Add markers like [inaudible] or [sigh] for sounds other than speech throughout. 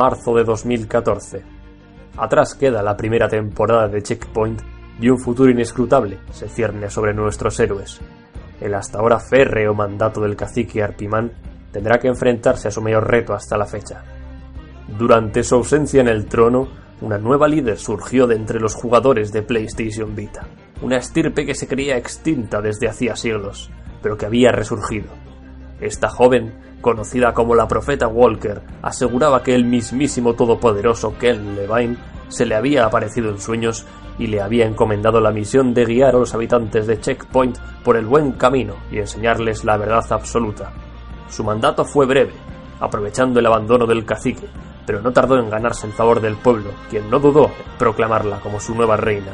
Marzo de 2014. Atrás queda la primera temporada de Checkpoint y un futuro inescrutable se cierne sobre nuestros héroes. El hasta ahora férreo mandato del cacique Arpimán tendrá que enfrentarse a su mayor reto hasta la fecha. Durante su ausencia en el trono, una nueva líder surgió de entre los jugadores de PlayStation Vita, una estirpe que se creía extinta desde hacía siglos, pero que había resurgido. Esta joven, conocida como la profeta Walker, aseguraba que el mismísimo todopoderoso Ken Levine se le había aparecido en sueños y le había encomendado la misión de guiar a los habitantes de Checkpoint por el buen camino y enseñarles la verdad absoluta. Su mandato fue breve, aprovechando el abandono del cacique, pero no tardó en ganarse el favor del pueblo, quien no dudó en proclamarla como su nueva reina.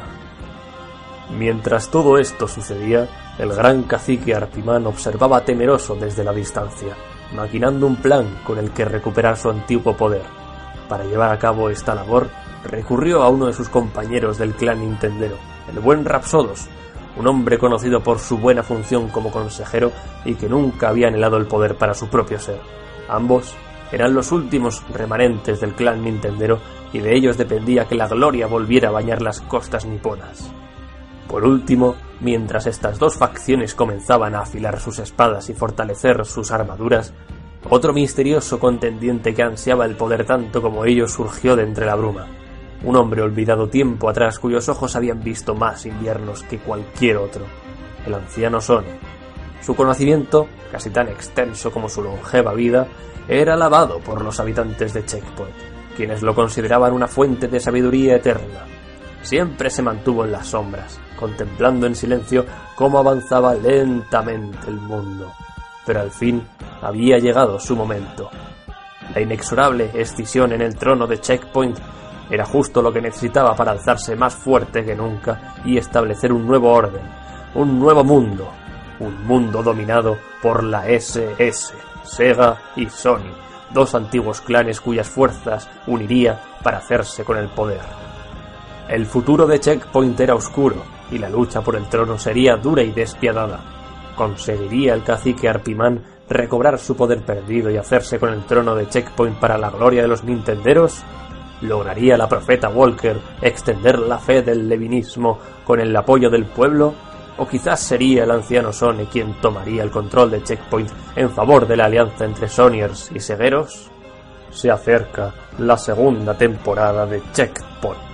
Mientras todo esto sucedía, el gran cacique Arpimán observaba temeroso desde la distancia, maquinando un plan con el que recuperar su antiguo poder. Para llevar a cabo esta labor, recurrió a uno de sus compañeros del clan Nintendero, el buen Rapsodos, un hombre conocido por su buena función como consejero y que nunca había anhelado el poder para su propio ser. Ambos eran los últimos remanentes del clan Nintendero y de ellos dependía que la gloria volviera a bañar las costas niponas. Por último, mientras estas dos facciones comenzaban a afilar sus espadas y fortalecer sus armaduras, otro misterioso contendiente que ansiaba el poder tanto como ellos surgió de entre la bruma un hombre olvidado tiempo atrás cuyos ojos habían visto más inviernos que cualquier otro, el anciano Son. Su conocimiento, casi tan extenso como su longeva vida, era alabado por los habitantes de Checkpoint, quienes lo consideraban una fuente de sabiduría eterna. Siempre se mantuvo en las sombras, contemplando en silencio cómo avanzaba lentamente el mundo. Pero al fin había llegado su momento. La inexorable escisión en el trono de Checkpoint era justo lo que necesitaba para alzarse más fuerte que nunca y establecer un nuevo orden, un nuevo mundo, un mundo dominado por la SS, Sega y Sony, dos antiguos clanes cuyas fuerzas uniría para hacerse con el poder. El futuro de Checkpoint era oscuro y la lucha por el trono sería dura y despiadada. ¿Conseguiría el cacique Arpimán recobrar su poder perdido y hacerse con el trono de Checkpoint para la gloria de los Nintenderos? ¿Lograría la profeta Walker extender la fe del levinismo con el apoyo del pueblo? ¿O quizás sería el anciano Sony quien tomaría el control de Checkpoint en favor de la alianza entre Sonyers y Segueros? Se acerca la segunda temporada de Checkpoint.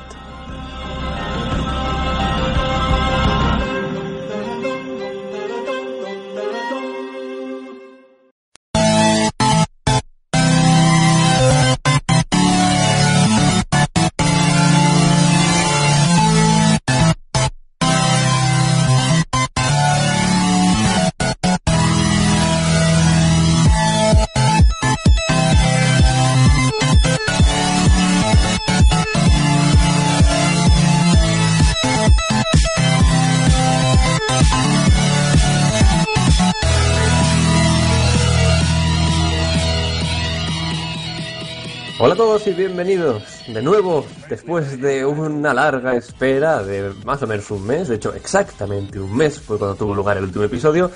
Todos y bienvenidos de nuevo después de una larga espera de más o menos un mes, de hecho exactamente un mes fue cuando tuvo lugar el último episodio.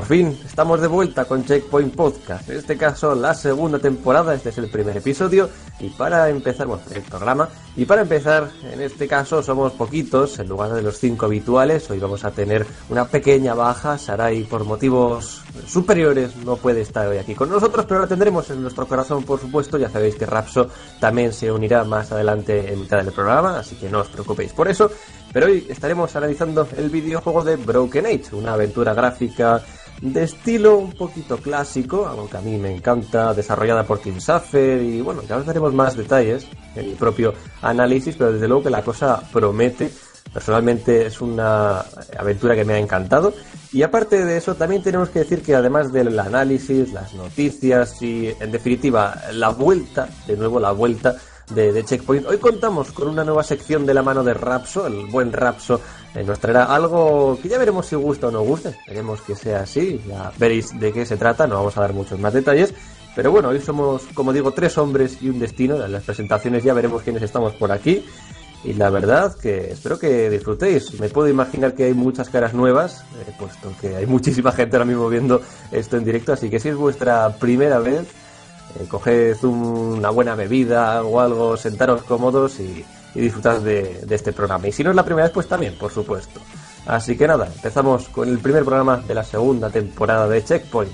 Por fin estamos de vuelta con Checkpoint Podcast, en este caso la segunda temporada, este es el primer episodio. Y para empezar, bueno, el programa, y para empezar, en este caso somos poquitos, en lugar de los cinco habituales, hoy vamos a tener una pequeña baja, Sarai por motivos superiores no puede estar hoy aquí con nosotros, pero la tendremos en nuestro corazón, por supuesto, ya sabéis que Rapso también se unirá más adelante en mitad del programa, así que no os preocupéis por eso, pero hoy estaremos analizando el videojuego de Broken Age, una aventura gráfica de estilo un poquito clásico, algo que a mí me encanta, desarrollada por Tim Safer y bueno, ya os daremos más detalles en mi propio análisis, pero desde luego que la cosa promete. Personalmente es una aventura que me ha encantado y aparte de eso también tenemos que decir que además del análisis, las noticias y en definitiva la vuelta, de nuevo la vuelta de, Checkpoint. Hoy contamos con una nueva sección de la mano de Rapso, el buen Rapso eh, nos traerá algo que ya veremos si gusta o no gusta. Veremos que sea así, ya veréis de qué se trata, no vamos a dar muchos más detalles. Pero bueno, hoy somos, como digo, tres hombres y un destino. En las presentaciones ya veremos quiénes estamos por aquí. y la verdad que espero que disfrutéis. Me puedo imaginar que hay muchas caras nuevas, eh, puesto que hay muchísima gente ahora mismo viendo esto en directo, así que si es vuestra primera vez, eh, coged una buena bebida o algo, sentaros cómodos y, disfrutad de este programa. Y si no es la primera vez, pues también, por supuesto. Así que nada, empezamos con el primer programa de la segunda temporada de Checkpoint.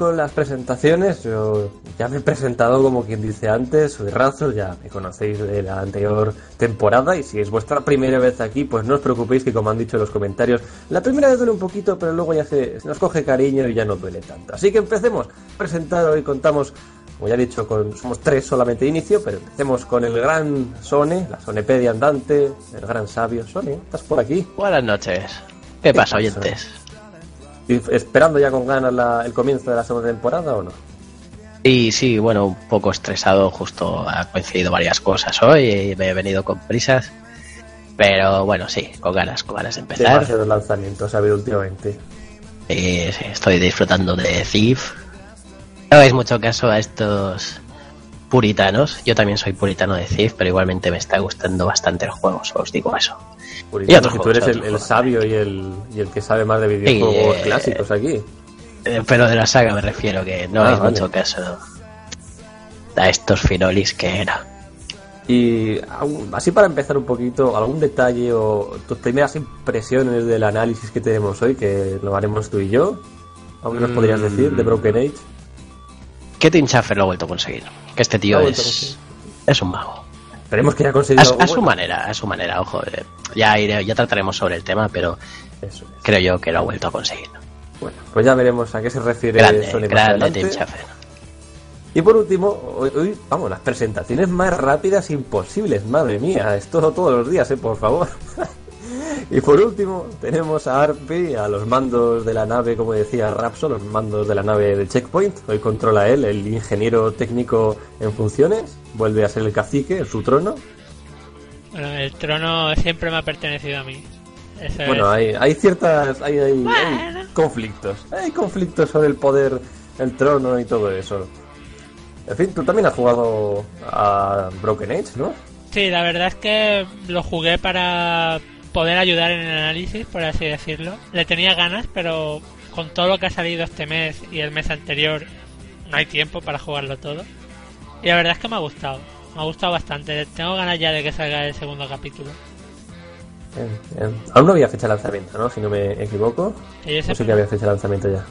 Con las presentaciones. Yo ya me he presentado como quien dice antes, soy Razo, ya me conocéis de la anterior temporada y si es vuestra primera vez aquí, pues no os preocupéis que como han dicho en los comentarios, la primera vez duele un poquito, pero luego ya se nos coge cariño y ya no duele tanto. Así que empecemos. Presentar hoy contamos, como ya he dicho, con, somos tres solamente de inicio, pero empecemos con el gran Sone, la Sonepedia andante, el gran sabio. Sone, ¿estás por aquí? Buenas noches. ¿Qué, pasa, oyentes? ¿Esperando ya con ganas la, el comienzo de la segunda temporada o no? Sí, sí, bueno, un poco estresado, justo ha coincidido varias cosas hoy y me he venido con prisas. Pero bueno, sí, con ganas, con ganas de empezar. Demasiados lanzamientos ha habido últimamente. Sí, sí, estoy disfrutando de Thief. No hagáis mucho caso a estos puritanos. Yo también soy puritano de Thief, pero igualmente me está gustando bastante el juego, os digo eso. Puritano, si tú eres el, el, sabio y el, y el que sabe más de videojuegos sí, eh, clásicos aquí. Eh, pero de la saga me refiero, que no ah, hay vale. mucho caso a estos finolis que era. Y así para empezar un poquito, algún detalle o tus primeras impresiones del análisis que tenemos hoy, que lo haremos tú y yo. ¿Algo que nos podrías decir de Broken Age? Que Tim Schafer lo ha vuelto a conseguir. Que este tío es, es un mago. Esperemos que haya conseguido. A, a su bueno. manera, a su manera, ojo. Eh, ya, iré, ya trataremos sobre el tema, pero Eso es. creo yo que lo ha vuelto a conseguir. Bueno, pues ya veremos a qué se refiere grande, Sony grande Tim Schafer. Y por último, hoy, hoy, vamos, las presentaciones más rápidas imposibles, madre mía, esto todos los días, eh, por favor. [laughs] y por último, tenemos a Arpi, a los mandos de la nave, como decía Rapso, los mandos de la nave de Checkpoint. Hoy controla él, el ingeniero técnico en funciones. Vuelve a ser el cacique en su trono. Bueno, el trono siempre me ha pertenecido a mí. Eso bueno, es. hay, hay ciertas. Hay, hay, Bueno. hay conflictos. Hay conflictos sobre el poder, el trono y todo eso. En fin, tú también has jugado a Broken Age, ¿no? Sí, la verdad es que lo jugué para poder ayudar en el análisis, por así decirlo. Le tenía ganas, pero con todo lo que ha salido este mes y el mes anterior, no hay tiempo para jugarlo todo. Y la verdad es que me ha gustado. Me ha gustado bastante. Tengo ganas ya de que salga el segundo capítulo. Bien, bien. Aún no había fecha de lanzamiento, ¿no? Si no me equivoco. O sí que había fecha de lanzamiento ya.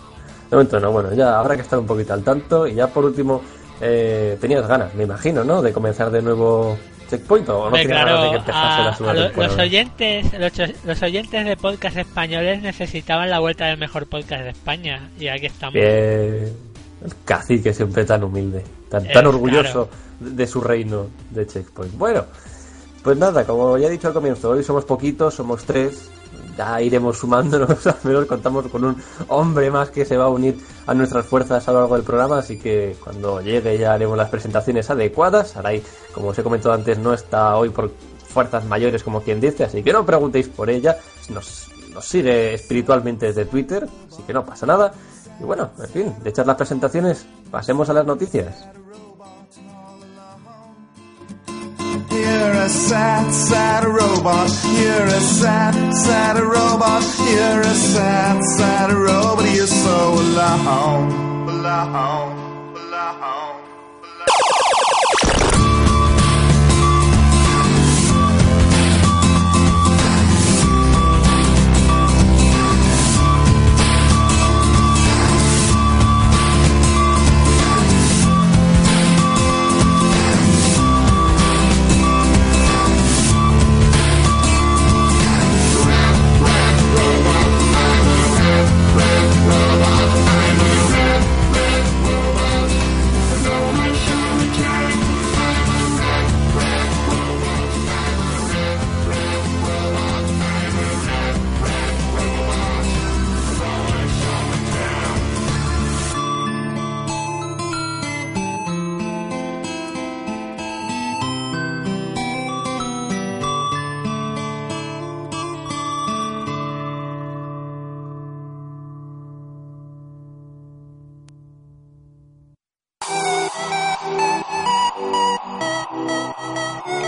De momento no, bueno, ya habrá que estar un poquito al tanto. Y ya por último, eh, tenías ganas, me imagino, ¿no? De comenzar de nuevo Checkpoint o no Hombre, tenías claro, ganas de que empezase a- la lo- los oyentes los, los oyentes de podcast españoles necesitaban la vuelta del mejor podcast de España y aquí estamos Bien. El cacique siempre tan humilde, tan, Eh, tan orgulloso claro. de, de su reino de Checkpoint. Bueno, pues nada, como ya he dicho al comienzo, hoy somos poquitos, somos tres. Ya iremos sumándonos, [laughs] al menos contamos con un hombre más que se va a unir a nuestras fuerzas a lo largo del programa, así que cuando llegue ya haremos las presentaciones adecuadas. Aray, como os he comentado antes, no está hoy por fuerzas mayores como quien dice, así que no preguntéis por ella. Nos nos sigue espiritualmente desde Twitter, así que no pasa nada. Y bueno, en fin, de hechas las presentaciones, pasemos a las noticias. You're a sad, sad robot. You're a sad, sad robot. You're a sad, sad robot. You're so alone, alone.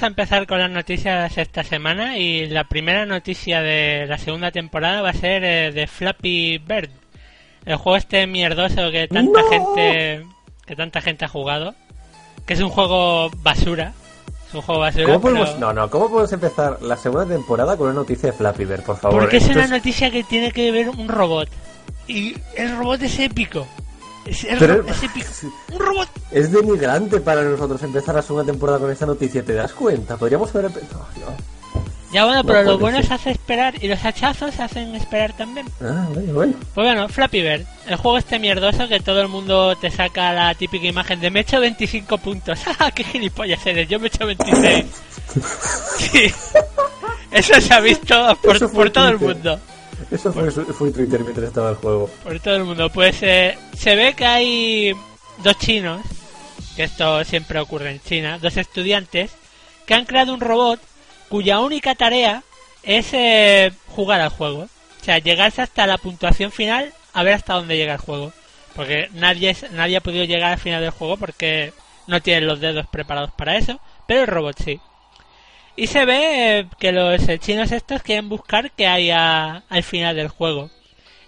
Vamos a empezar con las noticias esta semana y la primera noticia de la segunda temporada va a ser eh, de Flappy Bird, el juego este mierdoso que tanta ¡No! gente que tanta gente ha jugado, que es un juego basura, es un juego basura. ¿Cómo podemos, pero- no, no, ¿cómo podemos empezar la segunda temporada con una noticia de Flappy Bird, por favor? Porque es Esto una noticia que tiene que ver un robot y el robot es épico, es, el Pero- ro- es épico, un robot. Es denigrante para nosotros empezar la segunda temporada con esta noticia, ¿te das cuenta? Podríamos haber... empe- No, no. Ya bueno, No pero lo puede bueno ser. es hacer esperar y los hachazos hacen esperar también. Ah, bueno, bueno. Pues bueno, Flappy Bird, el juego este mierdoso que todo el mundo te saca la típica imagen de me he hecho 25 puntos. [laughs] ¡Ah, qué gilipollas eres! Yo me he hecho 26. [laughs] Sí. Eso se ha visto por, todo el mundo. Eso fue, fue Twitter mientras estaba el juego. Por todo el mundo. Pues eh, se ve que hay dos chinos, que esto siempre ocurre en China, dos estudiantes, que han creado un robot cuya única tarea es eh, jugar al juego. O sea, llegarse hasta la puntuación final a ver hasta dónde llega el juego. Porque nadie, es- nadie ha podido llegar al final del juego porque no tienen los dedos preparados para eso, pero el robot sí. Y se ve que los chinos estos quieren buscar qué hay a- al final del juego.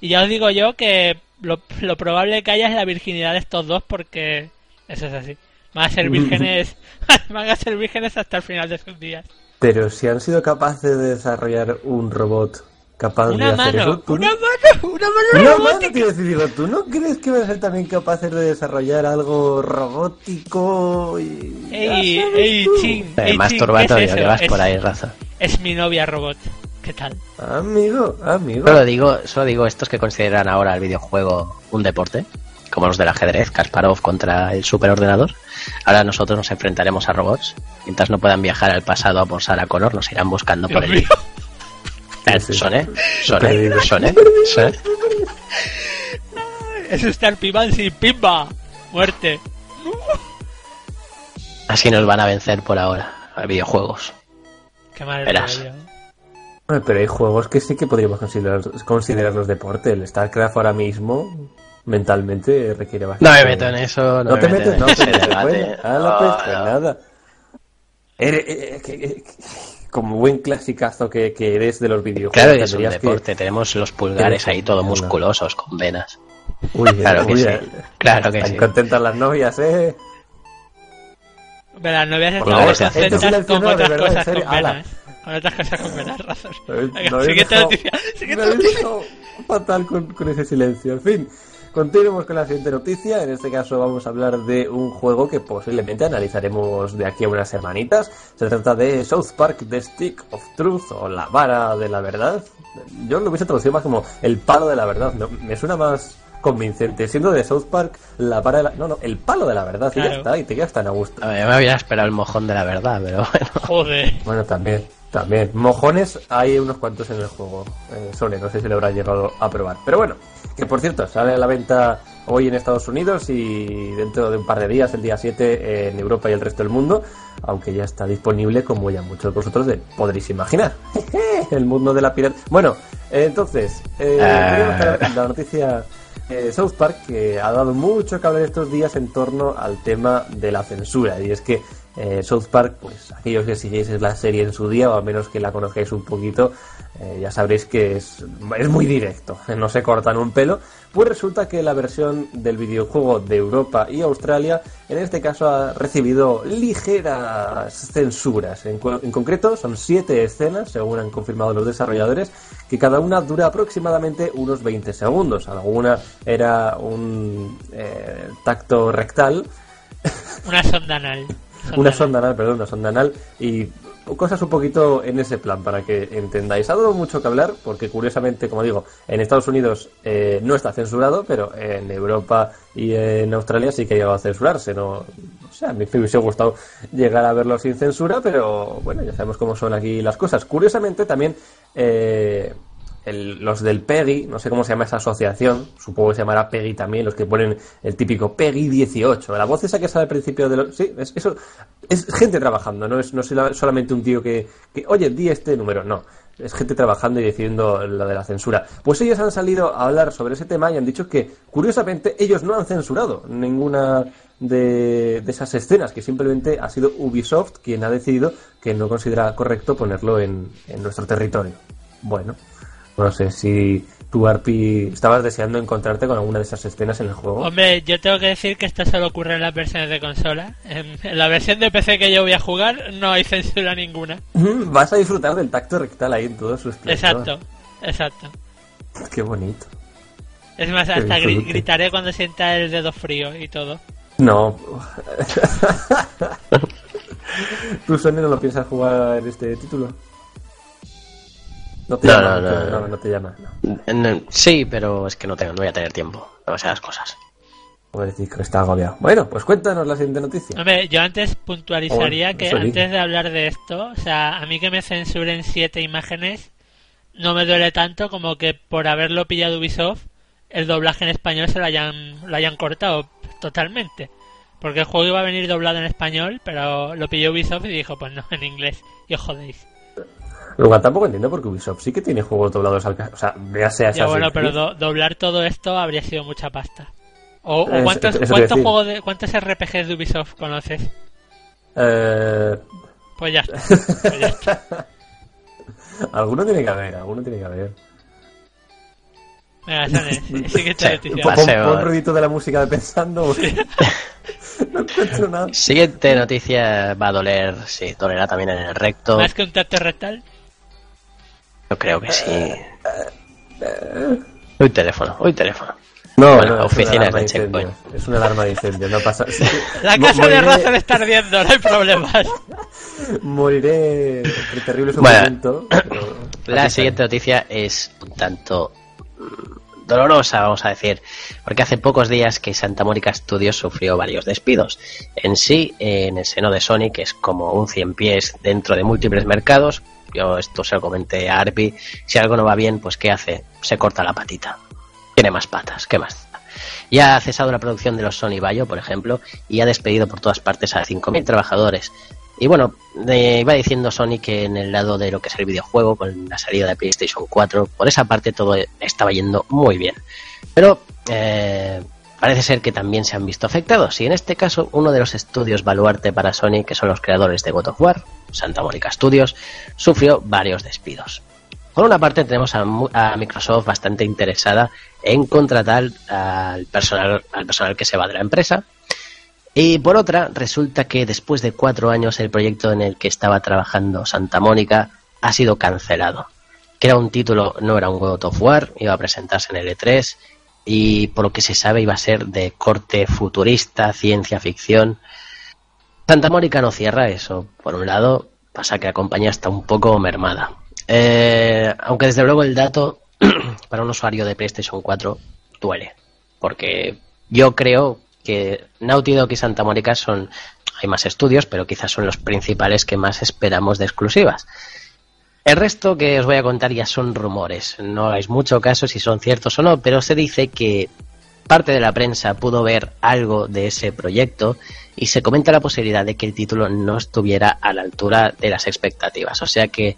Y ya os digo yo que lo, lo probable que haya es la virginidad de estos dos porque eso es así. Van a ser vírgenes, [laughs] van a ser vírgenes hasta el final de sus días. Pero si han sido capaces de desarrollar un robot capaz Una de hacer mano, eso, ¿tú una no- mano, una mano Una mano, robótica. quiero decir, digo, ¿tú no crees que van a ser también capaces de desarrollar algo robótico y... Ey, ey, tú? chin, Eh, ey, chin, masturbatorio, ¿qué es que vas Es- por ahí, raza. Es mi novia robot. ¿Qué tal? Amigo, amigo. Solo digo, solo digo estos que consideran ahora el videojuego un deporte, como los del ajedrez, Kasparov contra el superordenador. Ahora nosotros nos enfrentaremos a robots. Mientras no puedan viajar al pasado a por Sarah Connor, nos irán buscando por el mío. Eh, Sí, sí. Soné, soné, Perdido. soné, soné. Es usted Pibansi, pimba, muerte. Así nos van a vencer por ahora, a videojuegos. Qué mal Verás. Pero hay juegos que sí que podríamos considerar, considerarlos deporte. El StarCraft ahora mismo, mentalmente, requiere bastante... No me meto en eso, no, No me te meto metes, en no, ese pues, debate. bueno, ah, no, No, pues, pues no. nada. Eres- eh, eh, que- que- como buen clasicazo que, que eres de los videojuegos. Claro que es un tendrías que- deporte, tenemos los pulgares ahí todo musculosos, con venas. Uy, [laughs] Claro que uy, sí, eh, claro que Están sí. contentas las novias, ¿eh? Pero las novias están este contentas con no, de otras verdad, en cosas serio, con venas. con otras cosas con menos [laughs] razón. Habéis siguiente noticia. me Siguiente noticia. fatal con, con ese silencio. En fin, continuemos con la siguiente noticia. En este caso vamos a hablar de un juego que posiblemente analizaremos de aquí a unas semanitas. Se trata de South Park The Stick of Truth o la vara de la verdad. Yo lo hubiese traducido más como el palo de la verdad. ¿no? Me suena más convincente. Siendo de South Park, la vara de la... No, no, el palo de la verdad. Y ya Claro. está, y te quedas tan a gusto. A ver, me había esperado el mojón de la verdad, pero bueno. [laughs] Joder. Bueno, también, también. Mojones hay unos cuantos en el juego. Eh, Sony, no sé si lo habrá llegado a probar. Pero bueno, que por cierto, sale a la venta hoy en Estados Unidos y dentro de un par de días, el día 7, en Europa y el resto del mundo. Aunque ya está disponible, como ya muchos de vosotros de- podréis imaginar. [laughs] el mundo de la pirata. Bueno, eh, entonces, eh, traer la noticia. Eh, South Park que ha dado mucho que hablar estos días en torno al tema de la censura. Y es que eh, South Park, pues aquellos que siguiéis la serie en su día o al menos que la conozcáis un poquito, eh, ya sabréis que es, es muy directo, [laughs] no se cortan un pelo. Pues resulta que la versión del videojuego de Europa y Australia, en este caso ha recibido ligeras censuras. En, concreto, son siete escenas, según han confirmado los desarrolladores, que cada una dura aproximadamente unos 20 segundos. Alguna era un eh, tacto rectal, Una sonda anal. [laughs] una sonda anal, perdón, una sonda anal y cosas un poquito en ese plan para que entendáis. Ha dado mucho que hablar porque curiosamente, como digo, en Estados Unidos eh, no está censurado, pero en Europa y en Australia sí que ha llegado a censurarse. No, o sea, a mí me hubiese gustado llegar a verlo sin censura, pero bueno, ya sabemos cómo son aquí las cosas. Curiosamente también eh, el- los del PEGI, no sé cómo se llama esa asociación, supongo que se llamará PEGI también, los que ponen el típico PEGI 18. La voz esa que sale al principio de los... Sí, es, eso es gente trabajando, no es no es sola- solamente un tío que, que, oye, di este número, no. Es gente trabajando y decidiendo lo de la censura. Pues ellos han salido a hablar sobre ese tema y han dicho que, curiosamente, ellos no han censurado ninguna de, de esas escenas, que simplemente ha sido Ubisoft quien ha decidido que no considera correcto ponerlo en, en nuestro territorio. Bueno, no sé si tú, Arpi, estabas deseando encontrarte con alguna de esas escenas en el juego. Hombre, yo tengo que decir que esto solo ocurre en las versiones de consola. En, la versión de PC que yo voy a jugar no hay [laughs] censura ninguna. [laughs] Vas a disfrutar del tacto rectal ahí en todo su esplendor. Exacto, exacto. Qué bonito. Es más, Qué hasta gritaré cuando sienta el dedo frío y todo. No. [laughs] ¿Tú, Sony, no lo piensas jugar en este título? No te No, llama, no, no, no, no. no te llama. Sí, pero es que no, tengo, no voy a tener tiempo. Demasiadas cosas. Pobrecito, está agobiado. Bueno, pues cuéntanos la siguiente noticia. Hombre, yo antes puntualizaría Oh, que antes de hablar de esto, o sea, a mí que me censuren siete imágenes no me duele tanto como que por haberlo pillado Ubisoft, el doblaje en español se lo hayan, lo hayan cortado totalmente. Porque el juego iba a venir doblado en español, pero lo pilló Ubisoft y dijo, pues no, [laughs] en inglés. Y os jodéis. Luego tampoco entiendo porque Ubisoft sí que tiene juegos doblados al O sea, véase a Ya bueno, pero do- doblar todo esto habría sido mucha pasta. O, cuántos, juegos de, cuántos RPGs de Ubisoft conoces? Eh, Pues ya está. [laughs] Pues ya está. alguno tiene que haber, alguno tiene que haber. Venga, Sane, [laughs] noticia. Pon, Paseo. pon ruidito de la música de pensando. [laughs] no encuentro nada. Siguiente noticia va a doler, sí, dolerá también en el recto. Más que un tacto rectal. Yo creo que sí. Uy, teléfono, uy, teléfono. No, Bueno, no, es oficinas una alarma de. Checkpoint. Es una alarma de incendio, no pasa. [laughs] La casa de Razer está ardiendo, no hay problemas. [laughs] Moriré terrible Bueno. sufrimiento. [coughs] pero- La siguiente noticia es un tanto dolorosa, vamos a decir, porque hace pocos días que Santa Mónica Studios sufrió varios despidos. En sí, eh, en el seno de Sony, que es como un cien pies dentro de múltiples mercados, yo esto se lo comenté a Arpi, si algo no va bien, pues ¿qué hace? Se corta la patita. Tiene más patas, ¿qué más? Ya ha cesado la producción de los Sony Bayo, por ejemplo, y ha despedido por todas partes a 5.000 trabajadores. Y bueno, eh, iba diciendo Sony que en el lado de lo que es el videojuego, con la salida de PlayStation 4, por esa parte todo estaba yendo muy bien. Pero eh, parece ser que también se han visto afectados. Y en este caso, uno de los estudios baluarte para Sony, que son los creadores de God of War, Santa Mónica Studios, sufrió varios despidos. Por una parte tenemos a, a Microsoft bastante interesada en contratar al personal, al personal que se va de la empresa. Y por otra, resulta que después de cuatro años el proyecto en el que estaba trabajando Santa Mónica ha sido cancelado. Que era un título, no era un God of War, iba a presentarse en el E3 y por lo que se sabe iba a ser de corte futurista, ciencia ficción. Santa Mónica no cierra eso, por un lado, pasa que la compañía está un poco mermada. Eh, aunque desde luego el dato [clears throat] para un usuario de PlayStation 4 duele, porque yo creo que Naughty Dog y Santa Mónica son, hay más estudios, pero quizás son los principales que más esperamos de exclusivas. El resto que os voy a contar ya son rumores. No hagáis mucho caso si son ciertos o no, pero se dice que parte de la prensa pudo ver algo de ese proyecto y se comenta la posibilidad de que el título no estuviera a la altura de las expectativas. O sea que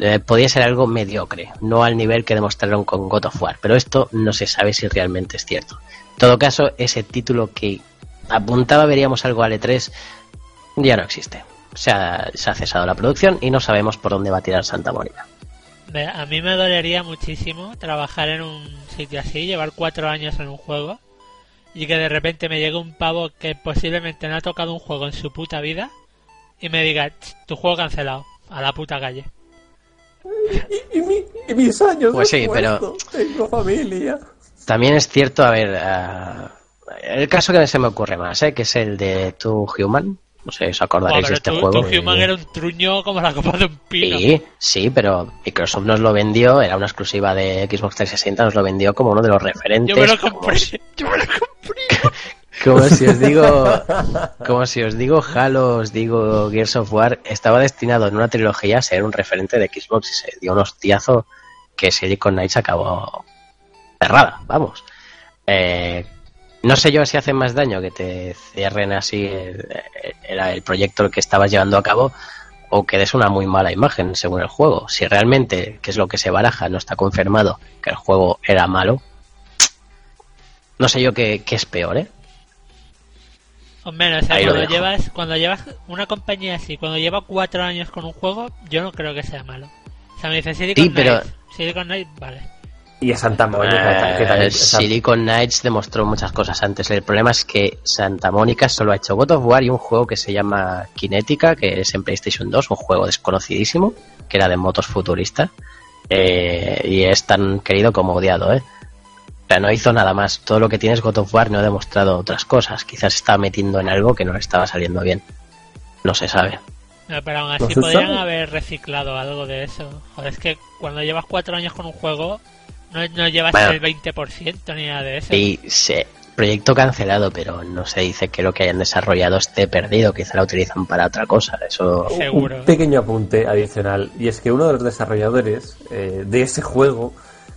eh, podía ser algo mediocre, no al nivel que demostraron con God of War, pero esto no se sabe si realmente es cierto. En todo caso, ese título que apuntaba veríamos algo al E3 ya no existe. Se ha, se ha cesado la producción y no sabemos por dónde va a tirar Santa Mónica. A mí me dolería muchísimo trabajar en un sitio así, llevar cuatro años en un juego y que de repente me llegue un pavo que posiblemente no ha tocado un juego en su puta vida y me diga, "Ch, tu juego cancelado, a la puta calle. Y, mi- y mis años Pues sí, pero- Tengo familia. También es cierto, a ver, ah, el caso que se me ocurre más, ¿eh? que es el de Two Human. No sé si os acordaréis de este juego. tu Human era un truño como la copa de un pino. Sí, sí, pero Microsoft nos lo vendió, era una exclusiva de Xbox 360, nos lo vendió como uno de los referentes. Yo me lo como- compré, [laughs] yo me lo compré. [laughs] Como si os digo, [laughs] como si os digo Halo, os digo Gears of War, estaba destinado en una trilogía a ser un referente de Xbox y se dio un hostiazo que Silicon Knights acabó cerrada, vamos. Eh, no sé yo si hace más daño que te cierren así el, el- el proyecto que estabas llevando a cabo o que des una muy mala imagen según el juego. Si realmente, que es lo que se baraja, no está confirmado que el juego era malo, no sé yo qué, qué es peor, ¿eh? Hombre, o sea, cuando dejo. llevas, cuando llevas una compañía así, cuando lleva cuatro años con un juego, yo no creo que sea malo. O sea, me dice Silicon Sí, pero- Knights, Silicon Knights, vale. Y a Santa Mónica, que Eh, también- San- Silicon Knights demostró muchas cosas antes. El problema es que Santa Mónica solo ha hecho God of War y un juego que se llama Kinetica, que es en PlayStation 2, un juego desconocidísimo, que era de motos futurista. Eh, y es tan querido como odiado, ¿eh? O sea, no hizo nada más. Todo lo que tiene es God of War no ha demostrado otras cosas. Quizás estaba metiendo en algo que no le estaba saliendo bien. No se sabe. No, pero aún así podrían sabe. haber reciclado algo de eso. Joder, es que cuando llevas cuatro años con un juego, no, no llevas Bueno. el 20% ni nada de eso. Y se, proyecto cancelado, pero no se dice que lo que hayan desarrollado esté perdido. Quizá lo utilizan para otra cosa. Eso Seguro. Un pequeño apunte adicional, y es que uno de los desarrolladores eh, de ese juego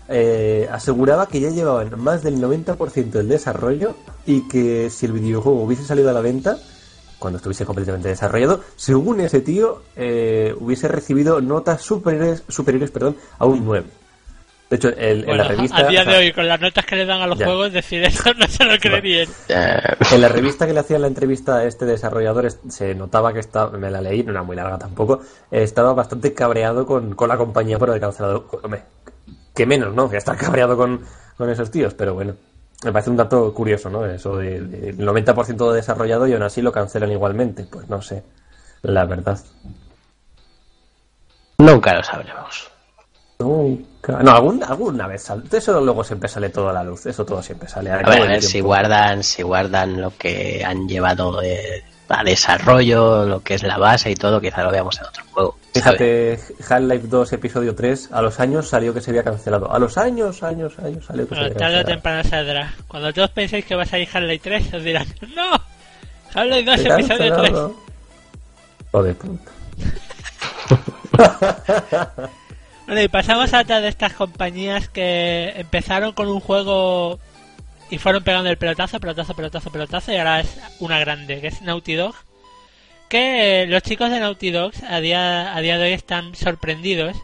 eh, aseguraba que ya llevaban más del 90% del desarrollo y que si el videojuego hubiese salido a la venta, cuando estuviese completamente desarrollado, según ese tío, eh, hubiese recibido notas superiores, superiores perdón, a un 9. De hecho, el- en la revista... a día de hoy, con las notas que le dan a los Ya. juegos, decir eso [laughs] no se lo creerían. eh, En la revista que le hacían la entrevista a este desarrollador es- se notaba que estaba, me la leí, no era muy larga tampoco, eh, estaba bastante cabreado con, con la compañía por haber cancelado. Hombre, que menos, ¿no? Que estar cabreado con, con esos tíos, pero bueno. Me parece un dato curioso, ¿no? Eso de, de- el 90% de desarrollado y aún así lo cancelan igualmente. Pues no sé, la verdad. nunca lo sabremos. Nunca. No, algún, alguna vez sale. Eso luego siempre sale todo a la luz. Eso todo siempre sale. A Al ver, a ver si guardan, si guardan lo que han llevado eh, a desarrollo, lo que es la base y todo, quizá lo veamos en otro juego. Fíjate, Half-Life 2 episodio 3, a los años salió que se había cancelado. A los años, años, años salió que se había tarde o cancelado. temprano saldrá. Cuando todos penséis que va a salir Harley 3, os dirán, [laughs] ¡No! Harley 2, Se episodio 3. cancelado. Joder, puta. [laughs] Bueno, y pasamos a otra de estas compañías que empezaron con un juego y fueron pegando el pelotazo, pelotazo, pelotazo, pelotazo, y ahora es una grande, que es Naughty Dog. Que eh, los chicos de Naughty Dog a día, a día de hoy están sorprendidos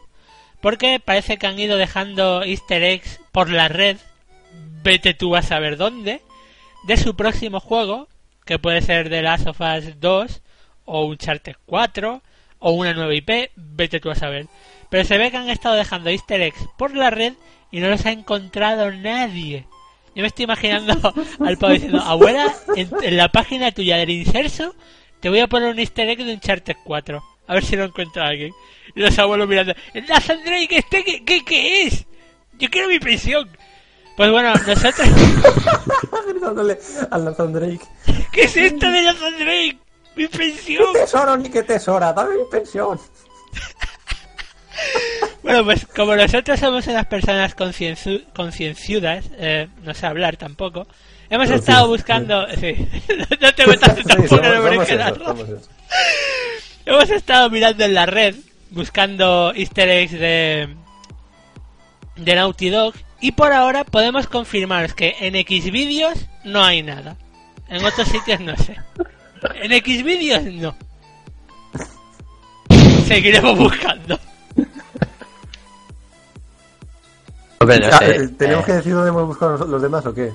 porque parece que han ido dejando easter eggs por la red, vete tú a saber dónde, de su próximo juego, que puede ser The Last of Us 2 o Uncharted 4 o una nueva IP, vete tú a saber. Pero se ve que han estado dejando easter eggs por la red y no los ha encontrado nadie. Yo me estoy imaginando [laughs] al pavo diciendo, abuela, en, en la página tuya del inserso te voy a poner un easter egg de Uncharted 4. A ver si lo encuentra alguien. Y los abuelos mirando. ¡El Nathan Drake! ¿Este qué, qué, qué es? Yo quiero mi pensión. Pues bueno, nosotros... [laughs] Gritándole al Nathan Drake. [laughs] ¿Qué es esto de Nathan Drake? ¡Mi pensión! tesoro ni qué tesora! ¡Dame mi pensión! Bueno, pues como nosotros somos unas personas concienciudas, eh, no sé hablar tampoco, hemos estado buscando... Sí, [laughs] no te metas tampoco en el. Hemos estado mirando en la red, buscando easter eggs de, de Naughty Dog, y por ahora podemos confirmaros que en Xvideos no hay nada. En otros sitios no sé. En Xvideos no. Seguiremos buscando. Hombre, no Ah, sé. eh, ¿Tenemos eh, que decir dónde hemos buscado los- los demás o qué?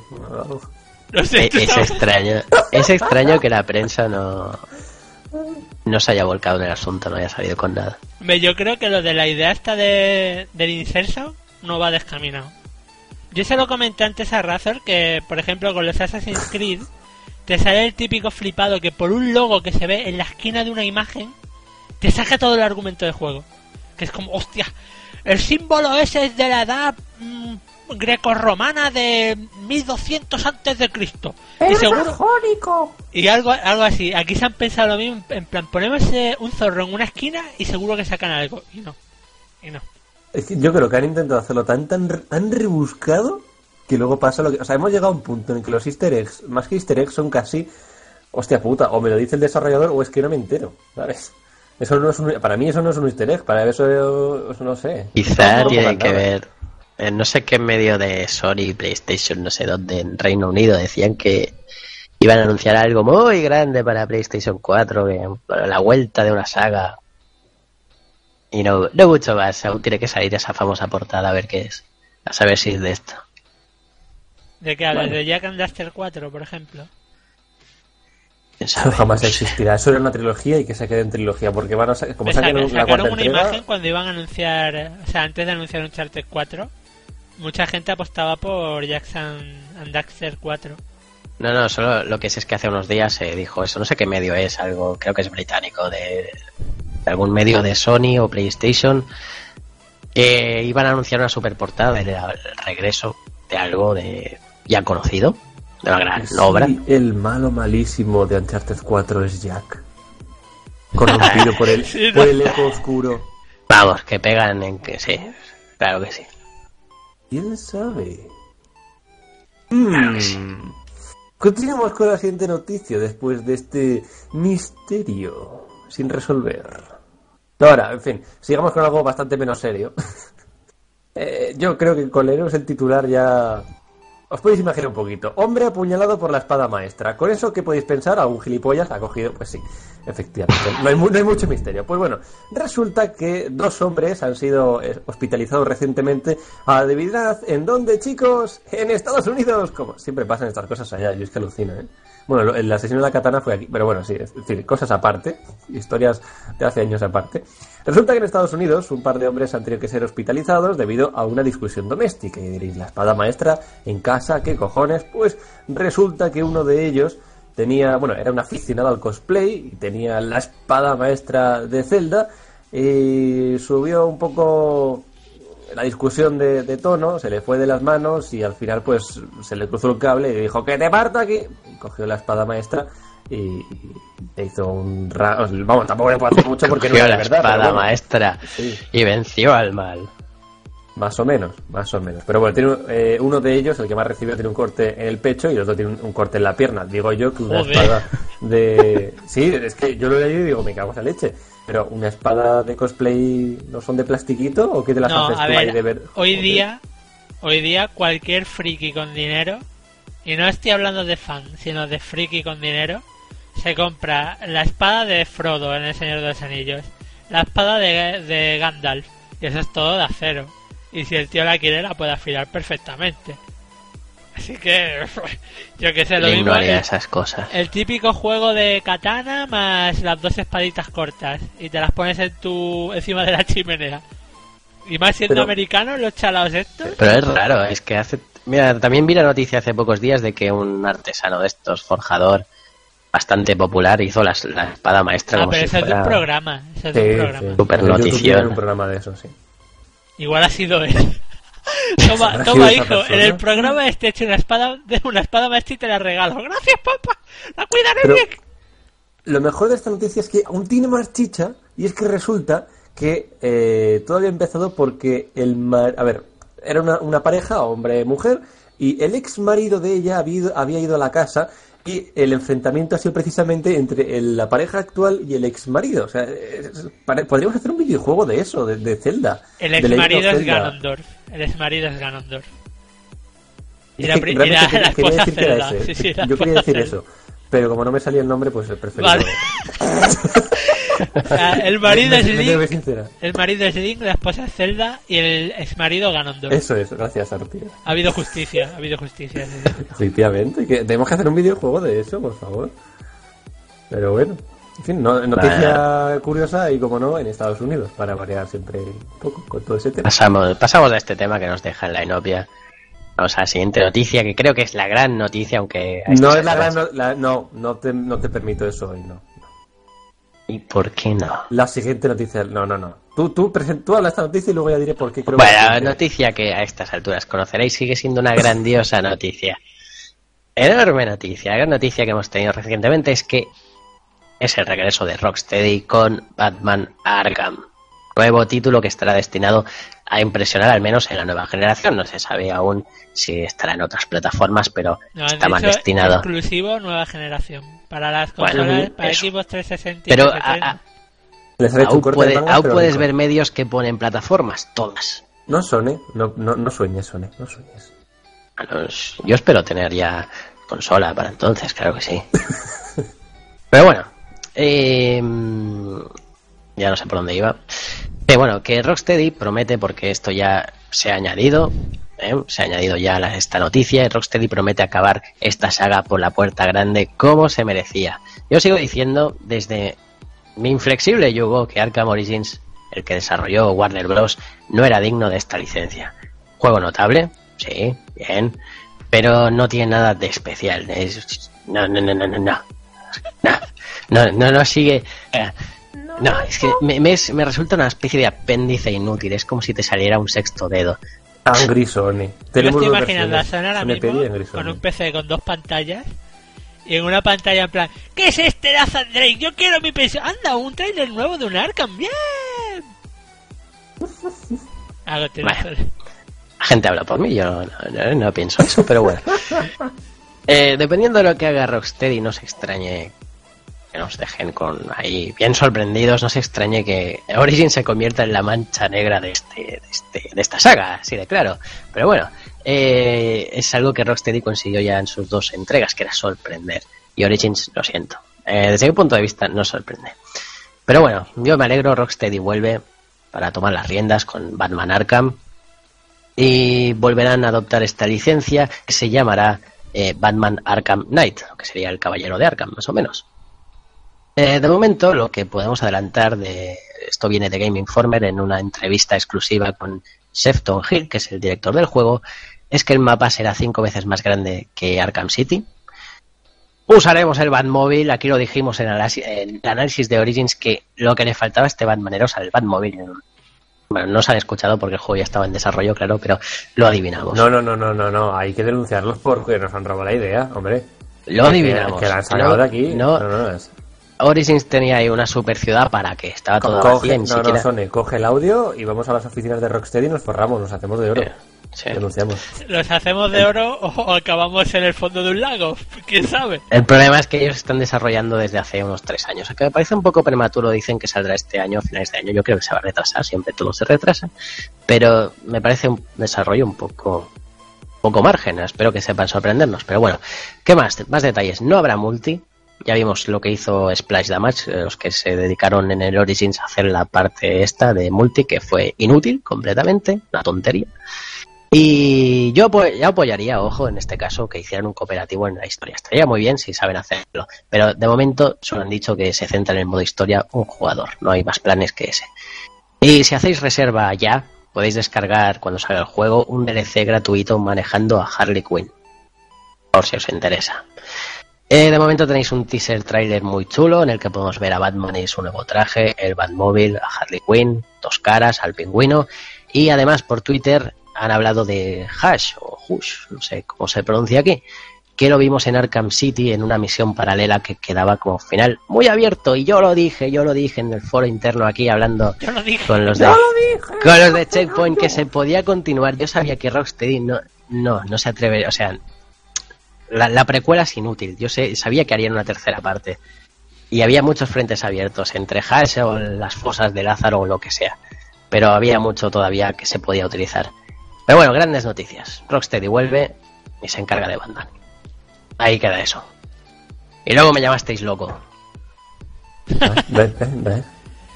No sé, eh, tú es extraño. Es extraño que la prensa no. No se haya volcado en el asunto, no haya salido con nada. Yo creo que lo de la idea esta de, del inserso no va descaminado. Yo se lo comenté antes a Razor que, por ejemplo, con los Assassin's Creed te sale el típico flipado que por un logo que se ve en la esquina de una imagen te saca todo el argumento del juego. Que es como, hostia, el símbolo ese es de la edad mm, grecorromana de 1200 antes de Cristo. Y seguro y algo, algo así. Aquí se han pensado lo mismo. En plan, ponemos un zorro en una esquina y seguro que sacan algo. Y no. Y no. Es que yo creo que han intentado hacerlo tan, tan, tan rebuscado que luego pasa lo que... O sea, hemos llegado a un punto en el que los easter eggs, más que easter eggs, son casi... Hostia puta, o me lo dice el desarrollador o es que no me entero, ¿sabes? Eso no es un- para mí eso no es un easter egg, para eso, eso no sé. Quizá No, tiene que nada. ver. En no sé qué medio de Sony, PlayStation, no sé dónde, en Reino Unido, decían que iban a anunciar algo muy grande para PlayStation 4, que, para la vuelta de una saga. Y no, no mucho más, aún tiene que salir esa famosa portada a ver qué es. A saber si es de esto. ¿De qué hablas? ¿De Jack and Duster 4, por ejemplo? ¿Quién Eso jamás existirá. Eso era una trilogía y que se quede en trilogía, porque van a sa- como Me saquen la sacaron cuarta una entrega... imagen cuando iban a anunciar... eh, O sea, antes de anunciar Uncharted 4. Mucha gente apostaba por Jack and, Daxter 4. No, no, solo lo que sé es que hace unos días se dijo eso. No sé qué medio es, algo, creo que es británico, de, de algún medio de Sony o PlayStation. Que iban a anunciar una super portada del regreso de algo de ya conocido, de la gran Sí, obra. el malo malísimo de Uncharted 4 es Jack. Corrompido por el, [laughs] Sí, por el eco oscuro. Vamos, que pegan en que sí, claro que sí. ¿Quién sabe? Hmm. Continuamos con la siguiente noticia después de este misterio sin resolver. Ahora, en fin, sigamos con algo bastante menos serio. [laughs] Eh, yo creo que con leeros el titular ya... Os podéis imaginar un poquito. Hombre apuñalado por la espada maestra. ¿Con eso qué podéis pensar? ¿Algún gilipollas ha cogido? Pues sí, efectivamente. No hay, no hay mucho misterio. Pues bueno, resulta que dos hombres han sido eh, hospitalizados recientemente. Adivinad, ¿en dónde, chicos? En Estados Unidos. Como siempre pasan estas cosas allá, yo es que alucino, ¿eh? Bueno, el asesino de la katana fue aquí, pero bueno, sí, es decir, cosas aparte, historias de hace años aparte. Resulta que en Estados Unidos un par de hombres han tenido que ser hospitalizados debido a una discusión doméstica. Y diréis, la espada maestra en casa, ¿qué cojones? Pues resulta que uno de ellos tenía, bueno, era un aficionado al cosplay y tenía la espada maestra de Zelda y subió un poco la discusión de, de tono, se le fue de las manos y al final pues se le cruzó el cable y dijo que te parto aquí. Y cogió la espada maestra y, le hizo un ra... Vamos, tampoco le puedo hacer mucho porque no Cogió es la verdad. espada bueno, maestra Sí. y venció al mal. Más o menos, más o menos. Pero bueno, tiene, eh, uno de ellos, el que más recibió, tiene un corte en el pecho y el otro tiene un, un corte en la pierna. Digo yo que una Joder. espada de... Sí, es que yo lo he leído y digo, me cago en la leche. Pero una espada de cosplay no son de plastiquito o qué te las No, haces a ahí ver, de ver? hoy Joder. día, hoy día cualquier friki con dinero, y no estoy hablando de fan, sino de friki con dinero, se compra la espada de Frodo en El Señor de los Anillos, la espada de, de Gandalf, y eso es todo de acero. Y si el tío la quiere, la puede afilar perfectamente. Así que, [laughs] yo que sé, lo mismo no haría es esas cosas. el típico juego de katana más las dos espaditas cortas y te las pones en tu encima de la chimenea. Y más siendo Pero- americanos los chalaos estos. Pero es raro, es que hace... Mira, también vi la noticia hace pocos días de que un artesano de estos, forjador, bastante popular, hizo las- la, espada maestra Ah, como pero si eso es de un programa. Eso es Sí, de un sí. programa. Super YouTube notición. tienen un programa de eso, sí. Igual ha sido él. [laughs] toma, ¿Habrá toma hijo, en el programa este he hecho una espada, de una espada maestra y te la regalo. Gracias, papá. La cuidaré Pero- bien. Lo mejor de esta noticia es que aún tiene más chicha y es que resulta que eh, todo había empezado porque el mar... A ver, era una, una pareja, hombre-mujer, y el ex marido de ella había ido, había ido a la casa y el enfrentamiento ha sido precisamente entre el- la pareja actual y el ex marido. O sea, es- pare- podríamos hacer un videojuego de eso, de, de Zelda. El ex marido es Zelda. Ganondorf. El ex marido es Ganondorf. Y la, quería- decir que era ese. Sí, sí, Yo quería decir Zelda. eso. Pero como no me salía el nombre, pues preferí. Vale. [laughs] Sea, el marido es Link, el marido es Link, la esposa es Zelda y el ex marido Ganondorf. Eso es, gracias, Artía. Ha habido justicia, ha habido justicia. Efectivamente, que tenemos que hacer un videojuego de eso, por favor. Pero bueno, en fin, no- noticia curiosa y como no, en Estados Unidos, para variar siempre un poco con todo ese tema. Pasamos, pasamos de este tema que nos deja en la inopia. Vamos a la siguiente noticia, que creo que es la gran noticia, aunque... a No es la gran, no, la- no, no te, no te permito eso hoy, no. ¿Y por qué no? La siguiente noticia, no, no, no. Tú, tú, present, tú habla esta noticia y luego ya diré por qué creo Bueno, que... noticia que a estas alturas conoceréis sigue siendo una grandiosa [laughs] noticia. Enorme noticia. La gran noticia que hemos tenido recientemente es que es el regreso de Rocksteady con Batman Arkham. Nuevo título que estará destinado a impresionar al menos en la nueva generación. No se sabe aún si estará en otras plataformas, pero No, está más destinado. exclusivo nueva generación. Para las Bueno, consolas, para eso. Xbox 360 y Pero a- 360. a- Les han hecho un aún, puede- aún pero puedes ver medios que ponen plataformas, todas. No, Sone, no, no, no sueñes, Sone, no sueñes. A los- Yo espero tener ya consola para entonces, claro que sí. [laughs] Pero bueno, eh, ya no sé por dónde iba. Eh, bueno, que Rocksteady promete, porque esto ya se ha añadido, eh, se ha añadido ya esta noticia, y Rocksteady promete acabar esta saga por la puerta grande como se merecía. Yo sigo diciendo desde mi inflexible yugo que Arkham Origins, el que desarrolló Warner Bros., no era digno de esta licencia. Juego notable, sí, bien, pero no tiene nada de especial. Es- no, no, no, no, no, no. No, no, no, no sigue. eh, No, es que me, me es- me resulta una especie de apéndice inútil. Es como si te saliera un sexto dedo. Angry Sony. Yo me Tenemos estoy dos imaginando a Sony ahora Sony mismo con Sony. un PC con dos pantallas y en una pantalla en plan ¿Qué es este Nathan Drake? Yo quiero mi pensión. Anda, un trailer nuevo de un Arkham. Bien. [laughs] A continuación. La gente habla por mí, yo no, no- no pienso eso, pero bueno. [laughs] Eh, dependiendo de lo que haga Rocksteady, no se extrañe que nos dejen con ahí bien sorprendidos, no se extrañe que Origin se convierta en la mancha negra de, este, de, este- de esta saga, así de claro. Pero bueno, eh, es algo que Rocksteady consiguió ya en sus dos entregas, que era sorprender. Y Origins, lo siento. Eh, desde mi punto de vista, no sorprende. Pero bueno, yo me alegro, Rocksteady vuelve para tomar las riendas con Batman Arkham y volverán a adoptar esta licencia que se llamará eh, Batman Arkham Knight, que sería el caballero de Arkham, más o menos. Eh, de momento, lo que podemos adelantar de esto viene de Game Informer en una entrevista exclusiva con Sefton Hill, que es el director del juego, es que el mapa será cinco veces más grande que Arkham City. Usaremos el Batmóvil, aquí lo dijimos en, el- análisis de Origins que lo que le faltaba a este Batman era usar el Batmóvil. Bueno, no se han escuchado porque el juego ya estaba en desarrollo, claro, pero lo adivinamos. No, no, no, no, no, no, hay que denunciarlos porque nos han robado la idea, hombre. Lo Que- adivinamos. Que la han sacado No- de aquí. no- no, no, es- Origins tenía ahí una super ciudad para que estaba todo Coge, ni no, siquiera... no, Sony, coge el audio y vamos a las oficinas de Rocksteady y nos forramos, nos hacemos de oro. Eh, sí. Denunciamos. ¿Los hacemos de oro o acabamos en el fondo de un lago? [laughs] ¿Quién sabe? El problema es que ellos están desarrollando desde hace unos tres años, que me parece un poco prematuro, dicen que saldrá este año, a finales de año, yo creo que se va a retrasar, siempre todo se retrasa, pero me parece un desarrollo un poco poco margen, espero que sepan sorprendernos, pero bueno, ¿qué más? Más detalles, no habrá multi, ya vimos lo que hizo Splash Damage, eh, los que se dedicaron en el Origins a hacer la parte esta de multi, que fue inútil completamente, una tontería. Y yo apo- ya apoyaría, ojo, en este caso, que hicieran un cooperativo en la historia. Estaría muy bien si saben hacerlo. Pero de momento solo han dicho que se centra en el modo historia un jugador. No hay más planes que ese. Y si hacéis reserva ya, podéis descargar cuando salga el juego un DLC gratuito manejando a Harley Quinn. Por si os interesa. Eh, de momento tenéis un teaser trailer muy chulo en el que podemos ver a Batman y su nuevo traje, el Batmóvil, a Harley Quinn, dos caras, al pingüino y además por Twitter han hablado de Hash o Hush, no sé cómo se pronuncia aquí, que lo vimos en Arkham City en una misión paralela que quedaba como final muy abierto y yo lo dije, yo lo dije en el foro interno aquí hablando Yo lo dije. con los de con los de Checkpoint que se podía continuar. Yo sabía que Rocksteady no no no se atreve, o sea, la, la precuela es inútil. Yo sé, sabía que harían una tercera parte. Y había muchos frentes abiertos entre Hash o las fosas de Lázaro o lo que sea. Pero había mucho todavía que se podía utilizar. Pero bueno, grandes noticias. Rocksteady vuelve y se encarga de Batman. Ahí queda eso. Y luego me llamasteis loco. Ve, ve, ve.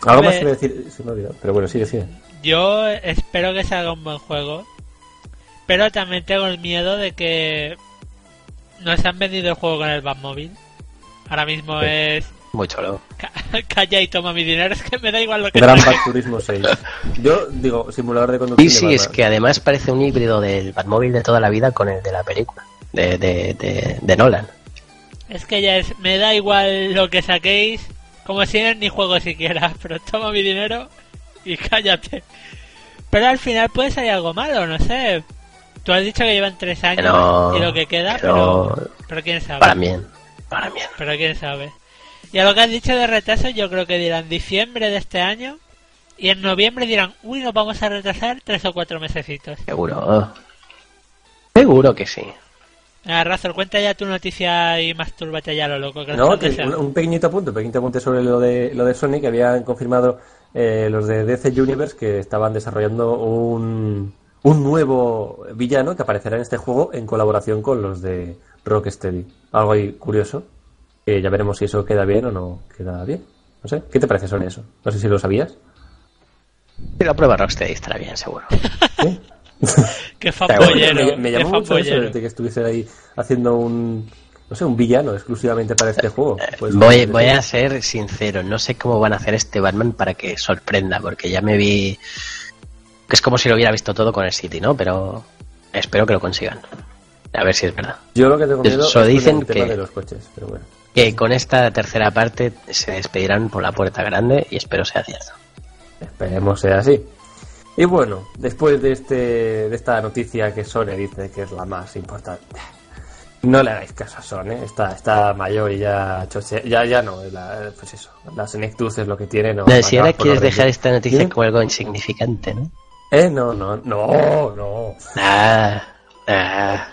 Algo más a decir, se me ha olvidado. Pero bueno, sigue, sigue. Yo espero que salga un buen juego. Pero también tengo el miedo de que nos han vendido el juego con el Batmóvil. Ahora mismo Sí. es Muy chulo. ca- [laughs] calla y toma mi dinero. Es que me da igual lo que Gran Turismo 6. [laughs] Yo digo, simulador de conducción. Y sí, es que además parece un híbrido del Batmóvil de toda la vida con el de la película. De, de, de, de Nolan. Es que ya es, me da igual lo que saquéis. Como si no es ni juego siquiera. [laughs] Pero toma mi dinero y cállate. Pero al final puede salir algo malo, no sé. Tú has dicho que llevan tres años Pero- y lo que queda, pero- pero, pero quién sabe. Para bien. Para bien. Pero quién sabe. Y a lo que has dicho de retraso, yo creo que dirán diciembre de este año. Y en noviembre dirán, uy, nos vamos a retrasar tres o cuatro mesecitos. Seguro. Seguro que sí. Ah, Razor, cuenta ya tu noticia y mastúrbate ya lo loco. Que No, que un, sea. un pequeñito apunte, un pequeñito apunte sobre lo de lo de Sony que habían confirmado eh, los de DC Universe que estaban desarrollando un, un nuevo villano que aparecerá en este juego en colaboración con los de Rocksteady. Algo ahí curioso. que ya veremos si eso queda bien o no queda bien. No sé, ¿qué te parece sobre eso? No sé si lo sabías. Si lo prueba Rocksteady estará bien, seguro. ¿Sí? [laughs] Qué [laughs] fampollero. me, me llamó mucho eso de que estuviese ahí haciendo un, no sé, un villano exclusivamente para este juego. Pues, Voy, voy a ser sincero, no sé cómo van a hacer este Batman para que sorprenda, porque ya me vi que es como si lo hubiera visto todo con el City, ¿no? Pero espero que lo consigan. A ver si es verdad. Yo lo que tengo miedo Eso es dicen el tema que- de los coches, pero bueno. Que con esta tercera parte se despedirán por la puerta grande y espero sea cierto. Esperemos sea así. Y bueno, después de este de esta noticia que Sony dice que es la más importante, [laughs] no le hagáis caso a Sony, está, está mayor y ya choche- ya ya no, la- pues eso, la senectud es lo que tiene. No, No, si ahora quieres dejar esta noticia como algo insignificante, ¿no? Eh, no, no, no, no. Ah, ah.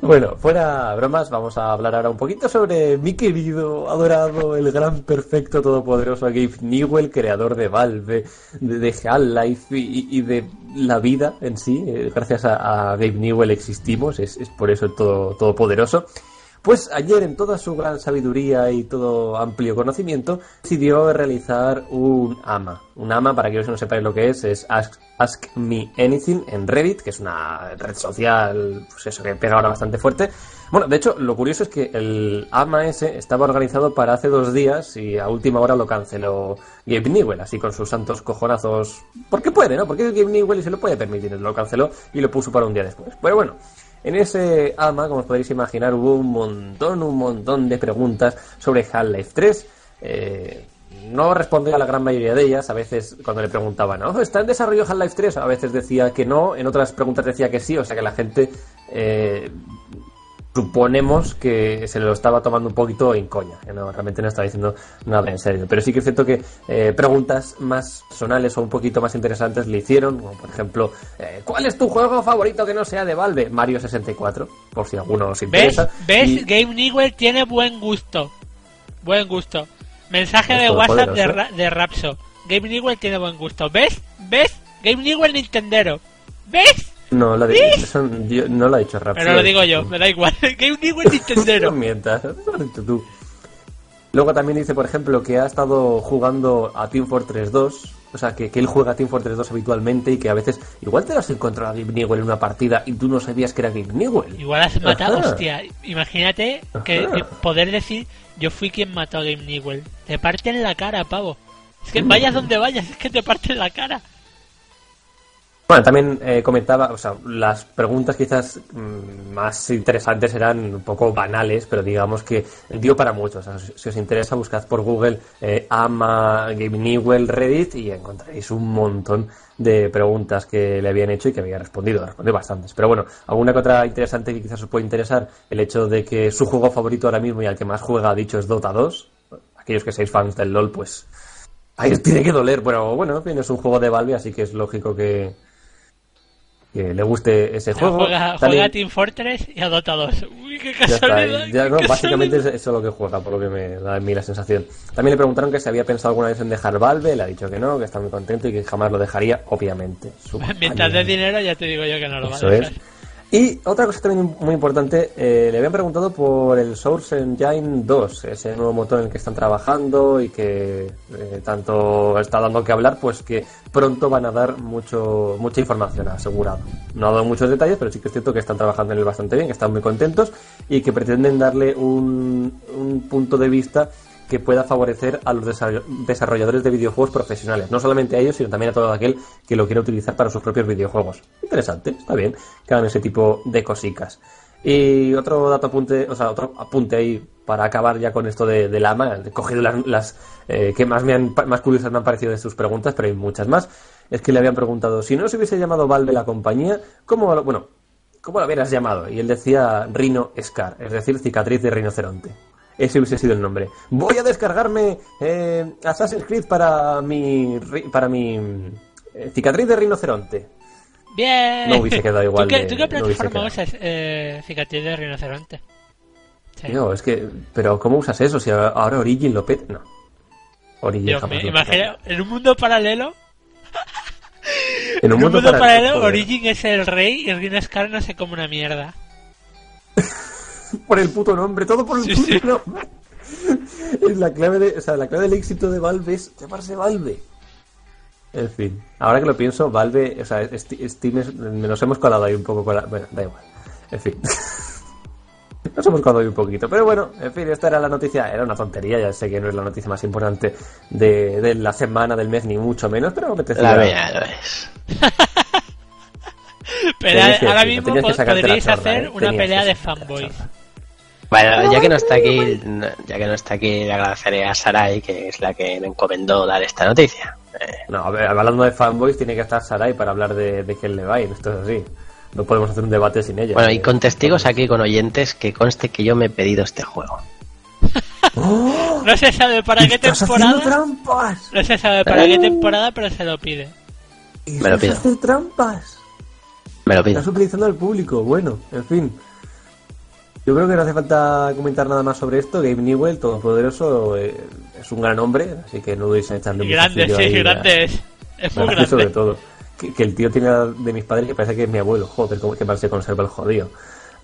Bueno, fuera bromas, vamos a hablar ahora un poquito sobre mi querido, adorado, el gran, perfecto, todopoderoso Gabe Newell, creador de Valve, de, de Half-Life y, y de la vida en sí. Eh, Gracias a, a Gabe Newell existimos, es, es por eso el todo, todopoderoso. Pues ayer, en toda su gran sabiduría y todo amplio conocimiento, decidió realizar un AMA. Un AMA, para que no sepáis lo que es, es Ask, Ask Me Anything en Reddit, que es una red social, pues eso, que pega ahora bastante fuerte. Bueno, de hecho, lo curioso es que el AMA ese estaba organizado para hace dos días y a última hora lo canceló Gabe Newell, así con sus santos cojonazos. Porque puede, ¿no? Porque Gabe Newell se lo puede permitir, lo canceló y lo puso para un día después. Pero bueno, en ese AMA, como os podréis imaginar, hubo un montón, un montón de preguntas sobre Half-Life 3. Eh, no respondía a la gran mayoría de ellas. A veces, cuando le preguntaban, ¿no? ¿está en desarrollo Half-Life 3? A veces decía que no, en otras preguntas decía que sí. O sea que la gente, eh, suponemos que se lo estaba tomando un poquito en coña. que no, realmente no estaba diciendo nada en serio. Pero sí que es cierto que eh, preguntas más personales o un poquito más interesantes le hicieron. Como por ejemplo, eh, ¿cuál es tu juego favorito que no sea de Valve? Mario 64, por si alguno os interesa. ¿Ves? Y- Game Newell tiene buen gusto. Buen gusto. Mensaje de WhatsApp de. Ra- de Rapso. Game Newell tiene buen gusto. ¿Ves? ¿Ves? Game Newell Nintendero. ¿Ves? No, la de- eso yo- no lo ha dicho Rapsi. Pero lo digo yo, me da igual. [laughs] Game Newell [laughs] Nintendero. No mientas, eso lo has dicho tú. Luego también dice, por ejemplo, que ha estado jugando a Team Fortress 2. O sea, que, que él juega a Team Fortress 2 habitualmente y que a veces igual te lo has encontrado a Gabe Newell en una partida y tú no sabías que era Gabe Newell. Igual has matado, Ajá. hostia. Imagínate que, que poder decir, yo fui quien mató a Game Newell. Te parten la cara, pavo. Es que vayas donde vayas, es que te parten la cara. Bueno, también eh, comentaba, o sea, las preguntas quizás mm, más interesantes eran un poco banales, pero digamos que dio para muchos. O sea, si os interesa, buscad por Google eh, AMA Game Newell Reddit y encontraréis un montón de preguntas que le habían hecho y que había respondido. Respondió bastantes. Pero bueno, alguna que otra interesante que quizás os puede interesar, el hecho de que su juego favorito ahora mismo y al que más juega, ha dicho, es Dota 2. Aquellos que seáis fans del LOL, pues ahí os tiene que doler, pero bueno, es un juego de Valve, así que es lógico que, que le guste ese juego. Juega, a Team Fortress y a Dota 2. Uy, qué ya casualidad. ya, qué no, básicamente es eso lo que juega, por lo que me da a mí la sensación. También le preguntaron que si había pensado alguna vez en dejar Valve, le ha dicho que no, que está muy contento y que jamás lo dejaría, obviamente. [laughs] Mientras dé dinero, ya te digo yo que no lo va a dejar. es. Y otra cosa también muy importante, eh, le habían preguntado por el Source Engine 2, ese nuevo motor en el que están trabajando y que eh, tanto está dando que hablar, pues que pronto van a dar mucho mucha información, asegurado. No ha dado muchos detalles, pero sí que es cierto que están trabajando en él bastante bien, que están muy contentos y que pretenden darle un, un punto de vista que pueda favorecer a los desarroll- desarrolladores de videojuegos profesionales. No solamente a ellos, sino también a todo aquel que lo quiera utilizar para sus propios videojuegos. Interesante, está bien que hagan ese tipo de cositas. Y otro dato apunte, o sea, otro apunte ahí para acabar ya con esto de, de Lama, he cogido las, eh, que más me han, más curiosas me han parecido de sus preguntas, pero hay muchas más. Es que le habían preguntado, si no se hubiese llamado Valve la compañía, ¿cómo lo, bueno, ¿cómo lo hubieras llamado? Y él decía Rhino Scar, es decir, cicatriz de rinoceronte. Ese hubiese sido el nombre. Voy a descargarme eh, Assassin's Creed para mi para mi eh, cicatriz de rinoceronte. Bien. No hubiese quedado [laughs] igual ¿Tú qué, de- ¿tú qué no plataforma quedado. usas? Eh, cicatriz de rinoceronte. Sí. Tío, es que, pero ¿cómo usas eso? Si ahora Origin lo peta. No. Origin Dios jamás petará. imagina, en un mundo paralelo, [laughs] En un mundo, paralelo, paralelo, Origin es el rey y Rhino Scar no sé como una mierda. [laughs] [laughs] Por el puto nombre, todo por el Sí, puto sí. nombre. [laughs] Es la clave de, o sea, la clave del éxito de Valve es llamarse Valve. En fin, ahora que lo pienso, Valve, o sea, Steam es- nos hemos colado ahí un poco con la, bueno, da igual. En fin. [laughs] Nos hemos colado ahí un poquito, pero bueno, en fin, esta era la noticia, era una tontería, ya sé que no es la noticia más importante de, de la semana, del mes, ni mucho menos, pero me La mía lo es. Pero ahora mismo podríais chorra, hacer ¿eh? una Tenías pelea de fanboys. Bueno, ya que no está aquí, ya que no está aquí, le agradeceré a Sarai, que es la que me encomendó dar esta noticia. Eh, No, a ver, hablando de fanboys, tiene que estar Sarai para hablar de, de Ken Levine, esto es así. No podemos hacer un debate sin ella. bueno, y con testigos aquí, con oyentes, que conste que yo me he pedido este juego. No se sabe para qué ¡Estás haciendo temporada. trampas! No se sabe para qué temporada, pero se lo pide. Me lo pido. Trampas! Me lo pido. Estás utilizando al público. Bueno, en fin. Yo creo que no hace falta comentar nada más sobre esto. Gabe Newell, todopoderoso, eh, es un gran hombre, así que no dudéis en echarle un grande, sí, grande es. Es muy Grande sobre todo. Que, que el tío tiene de mis padres que parece que es mi abuelo. Joder, cómo que mal se conserva el jodido.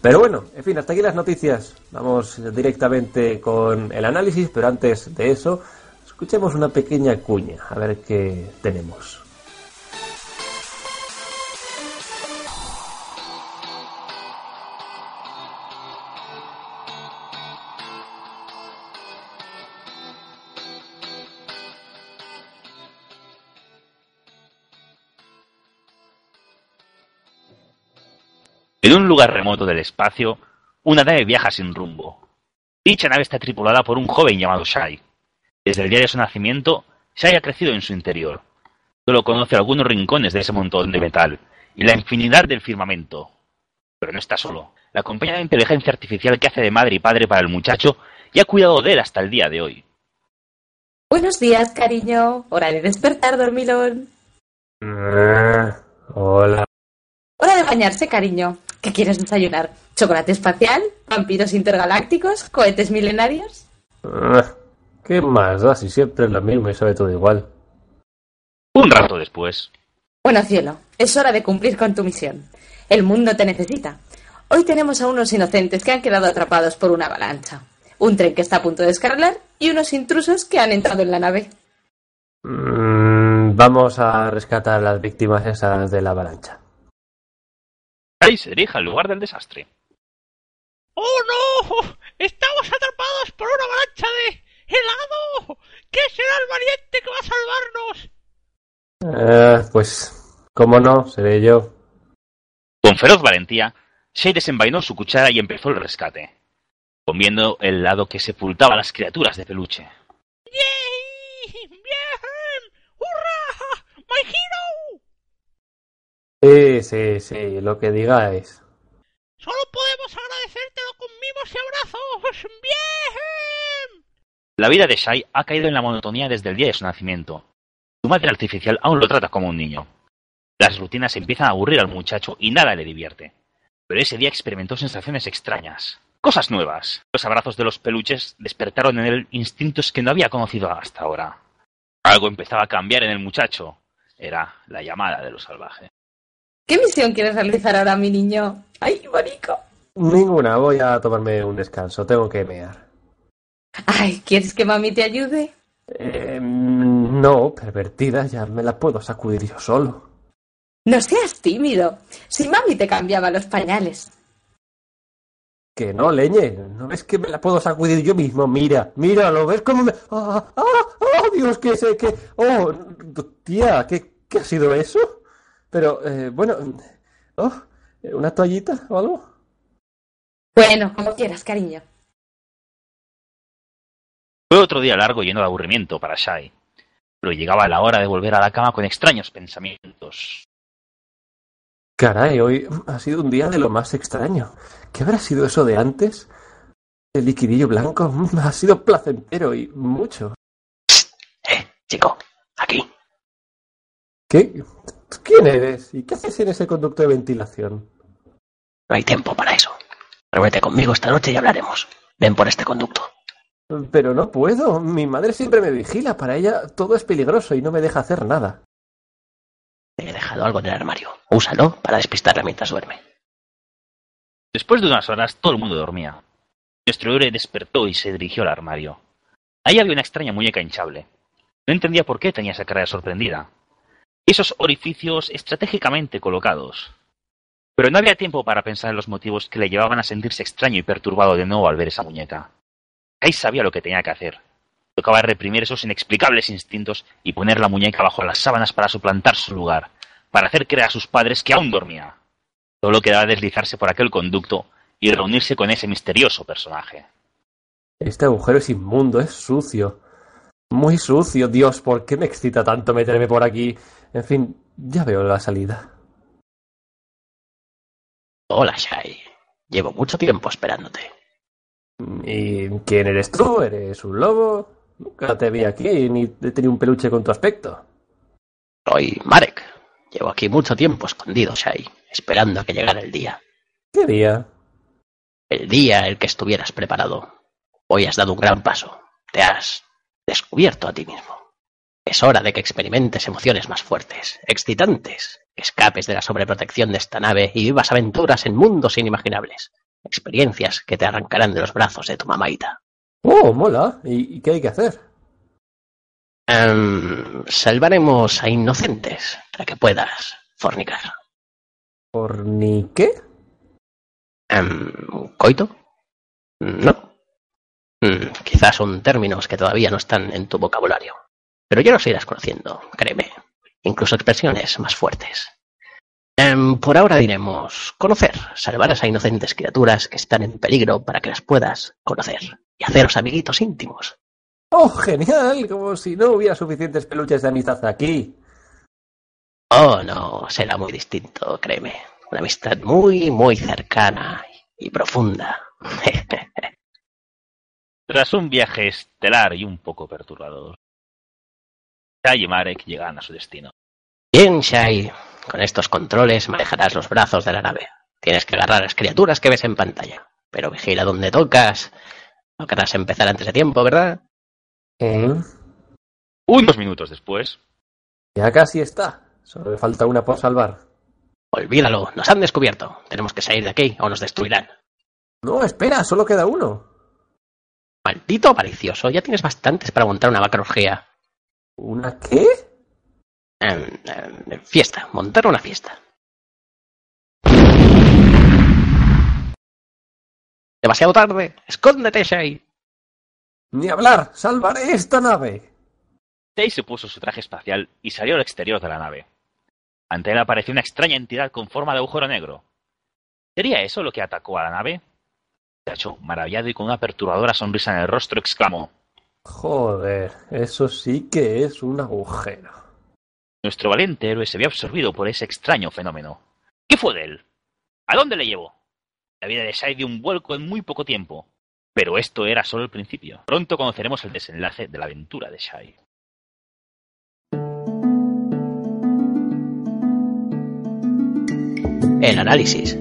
Pero bueno, en fin, hasta aquí las noticias. Vamos directamente con el análisis, pero antes de eso, escuchemos una pequeña cuña, a ver qué tenemos. En un lugar remoto del espacio, una nave viaja sin rumbo. Dicha nave está tripulada por un joven llamado Shai. Desde el día de su nacimiento, Shai ha crecido en su interior. Solo conoce algunos rincones de ese montón de metal y la infinidad del firmamento. Pero no está solo. La acompaña de inteligencia artificial que hace de madre y padre para el muchacho y ha cuidado de él hasta el día de hoy. Buenos días, cariño. Hora de despertar, dormilón. Hola. Hora de bañarse, cariño. ¿Qué quieres desayunar? ¿Chocolate espacial? ¿Vampiros intergalácticos? ¿Cohetes milenarios? Ah, ¿Qué más da si siempre es lo mismo y sabe todo igual? Un rato después, Bueno, cielo, es hora de cumplir con tu misión. El mundo te necesita. Hoy tenemos a unos inocentes que han quedado atrapados por una avalancha, un tren que está a punto de descarrilar y unos intrusos que han entrado en la nave. Mm, vamos a rescatar a las víctimas esas de la avalancha. Shai se dirige al lugar del desastre. ¡Oh no! ¡Estamos atrapados por una avalancha de helado! ¿Qué será el valiente que va a salvarnos? Eh, pues ¿Cómo no? Seré yo. Con feroz valentía, Shay desenvainó su cuchara y empezó el rescate, comiendo el lado que sepultaba a las criaturas de peluche. Sí, sí, sí, lo que digáis. Solo podemos agradecértelo con mimos y abrazos. ¡Bien! La vida de Shai ha caído en la monotonía desde el día de su nacimiento. Su madre artificial aún lo trata como un niño. Las rutinas empiezan a aburrir al muchacho y nada le divierte. Pero ese día experimentó sensaciones extrañas, cosas nuevas. Los abrazos de los peluches despertaron en él instintos que no había conocido hasta ahora. Algo empezaba a cambiar en el muchacho. Era la llamada de lo salvaje. ¿Qué misión quieres realizar ahora, mi niño? ¡Ay, bonito! Ninguna, voy a tomarme un descanso, tengo que mear. Ay, ¿quieres que mami te ayude? Eh, no, pervertida, ya me la puedo sacudir yo solo. No seas tímido. Si mami te cambiaba los pañales. Que no, leñe, no ves que me la puedo sacudir yo mismo. Mira, mira, ¿lo ves cómo me... ¡Ah, ah, ah, Dios, qué sé, qué... Oh, tía, ¿qué, qué ha sido eso? Pero, eh, bueno... Oh, ¿una toallita o algo? Bueno, como quieras, cariño. Fue otro día largo y lleno de aburrimiento para Shai. Pero llegaba la hora de volver a la cama con extraños pensamientos. Caray, hoy ha sido un día de lo más extraño. ¿Qué habrá sido eso de antes? El liquidillo blanco mm, ha sido placentero y mucho. Eh, chico, aquí. ¿Qué? ¿Quién eres? ¿Y qué haces en ese conducto de ventilación? No hay tiempo para eso. Reúnete conmigo esta noche y hablaremos. Ven por este conducto. Pero no puedo. Mi madre siempre me vigila. Para ella todo es peligroso y no me deja hacer nada. Te he dejado algo en el armario. Úsalo para despistarla mientras duerme. Después de unas horas, todo el mundo dormía. Nuestro héroe despertó y se dirigió al armario. Ahí había una extraña muñeca hinchable. No entendía por qué tenía esa cara sorprendida. Esos orificios estratégicamente colocados. Pero no había tiempo para pensar en los motivos que le llevaban a sentirse extraño y perturbado de nuevo al ver esa muñeca. Kai sabía lo que tenía que hacer. Tocaba reprimir esos inexplicables instintos y poner la muñeca bajo las sábanas para suplantar su lugar, para hacer creer a sus padres que aún dormía. Solo quedaba deslizarse por aquel conducto y reunirse con ese misterioso personaje. Este agujero es inmundo, es sucio. Muy sucio, Dios, ¿por qué me excita tanto meterme por aquí? En fin, ya veo la salida. Hola, Shai. Llevo mucho tiempo esperándote. ¿Y quién eres tú? ¿Eres un lobo? Nunca te vi aquí ni he tenido un peluche con tu aspecto. Soy Marek. Llevo aquí mucho tiempo escondido, Shai, esperando a que llegara el día. ¿Qué día? El día el que estuvieras preparado. Hoy has dado un gran paso. Te has descubierto a ti mismo. Es hora de que experimentes emociones más fuertes, excitantes, escapes de la sobreprotección de esta nave y vivas aventuras en mundos inimaginables. Experiencias que te arrancarán de los brazos de tu mamaita. Oh, mola. ¿Y, qué hay que hacer? Em, salvaremos a inocentes para que puedas fornicar. ¿Por ni qué? Em, ¿Coito? No. Mm, quizás son términos que todavía no están en tu vocabulario. Pero ya los irás conociendo, créeme. Incluso expresiones más fuertes. Em, por ahora diremos conocer, salvar a esas inocentes criaturas que están en peligro para que las puedas conocer y haceros amiguitos íntimos. ¡Oh, genial! Como si no hubiera suficientes peluches de amistad aquí. Oh, no, será muy distinto, créeme. Una amistad muy, muy cercana y profunda. [laughs] Tras un viaje estelar y un poco perturbador, Shai y Marek llegan a su destino. Bien, Shai. Con estos controles manejarás los brazos de la nave. Tienes que agarrar a las criaturas que ves en pantalla. Pero vigila donde tocas. No querrás empezar antes de tiempo, ¿verdad? ¿Eh? Unos minutos después, Ya casi está. Solo le falta una por salvar. Olvídalo, nos han descubierto. Tenemos que salir de aquí o nos destruirán. No, espera, solo queda uno. Maldito avaricioso, ya tienes bastantes para montar una macrología. ¿Una qué? Em, fiesta, montar una fiesta. Demasiado tarde. Escóndete, Shai. Ni hablar, salvaré esta nave. Tay se puso su traje espacial y salió al exterior de la nave. Ante él apareció una extraña entidad con forma de agujero negro. ¿Sería eso lo que atacó a la nave? Muchacho, maravillado y con una perturbadora sonrisa en el rostro, exclamó. Joder, eso sí que es un agujero. Nuestro valiente héroe se vio absorbido por ese extraño fenómeno. ¿Qué fue de él? ¿A dónde le llevó? La vida de Shai dio un vuelco en muy poco tiempo. Pero esto era solo el principio. Pronto conoceremos el desenlace de la aventura de Shai. El análisis.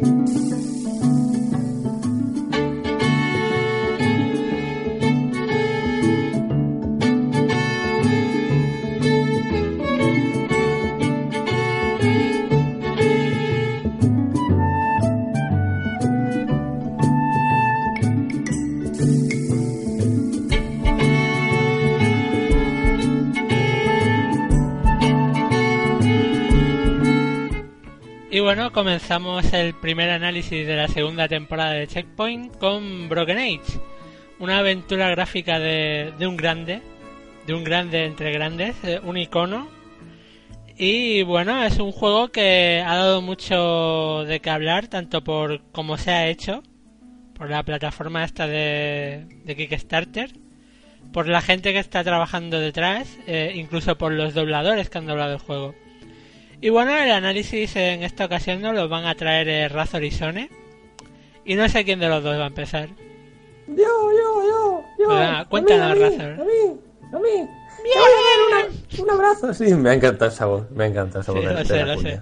Bueno, comenzamos el primer análisis de la segunda temporada de Checkpoint con Broken Age, una aventura gráfica de, un grande, de un grande entre grandes, eh, un icono. Y bueno, es un juego que ha dado mucho de qué hablar, tanto por cómo se ha hecho, por la plataforma esta de, de Kickstarter, por la gente que está trabajando detrás, eh, incluso por los dobladores que han doblado el juego. Y bueno, el análisis en esta ocasión nos lo van a traer eh, Razor y Sone. Y no sé quién de los dos va a empezar. Yo, yo, yo, yo. Cuéntanos, a mí, a mí, Razor. A mí, a mí. Te voy a dar una- un abrazo. Sí, me ha encantado esa voz. Me ha encantado esa Sí, voz. de- lo sé, sé.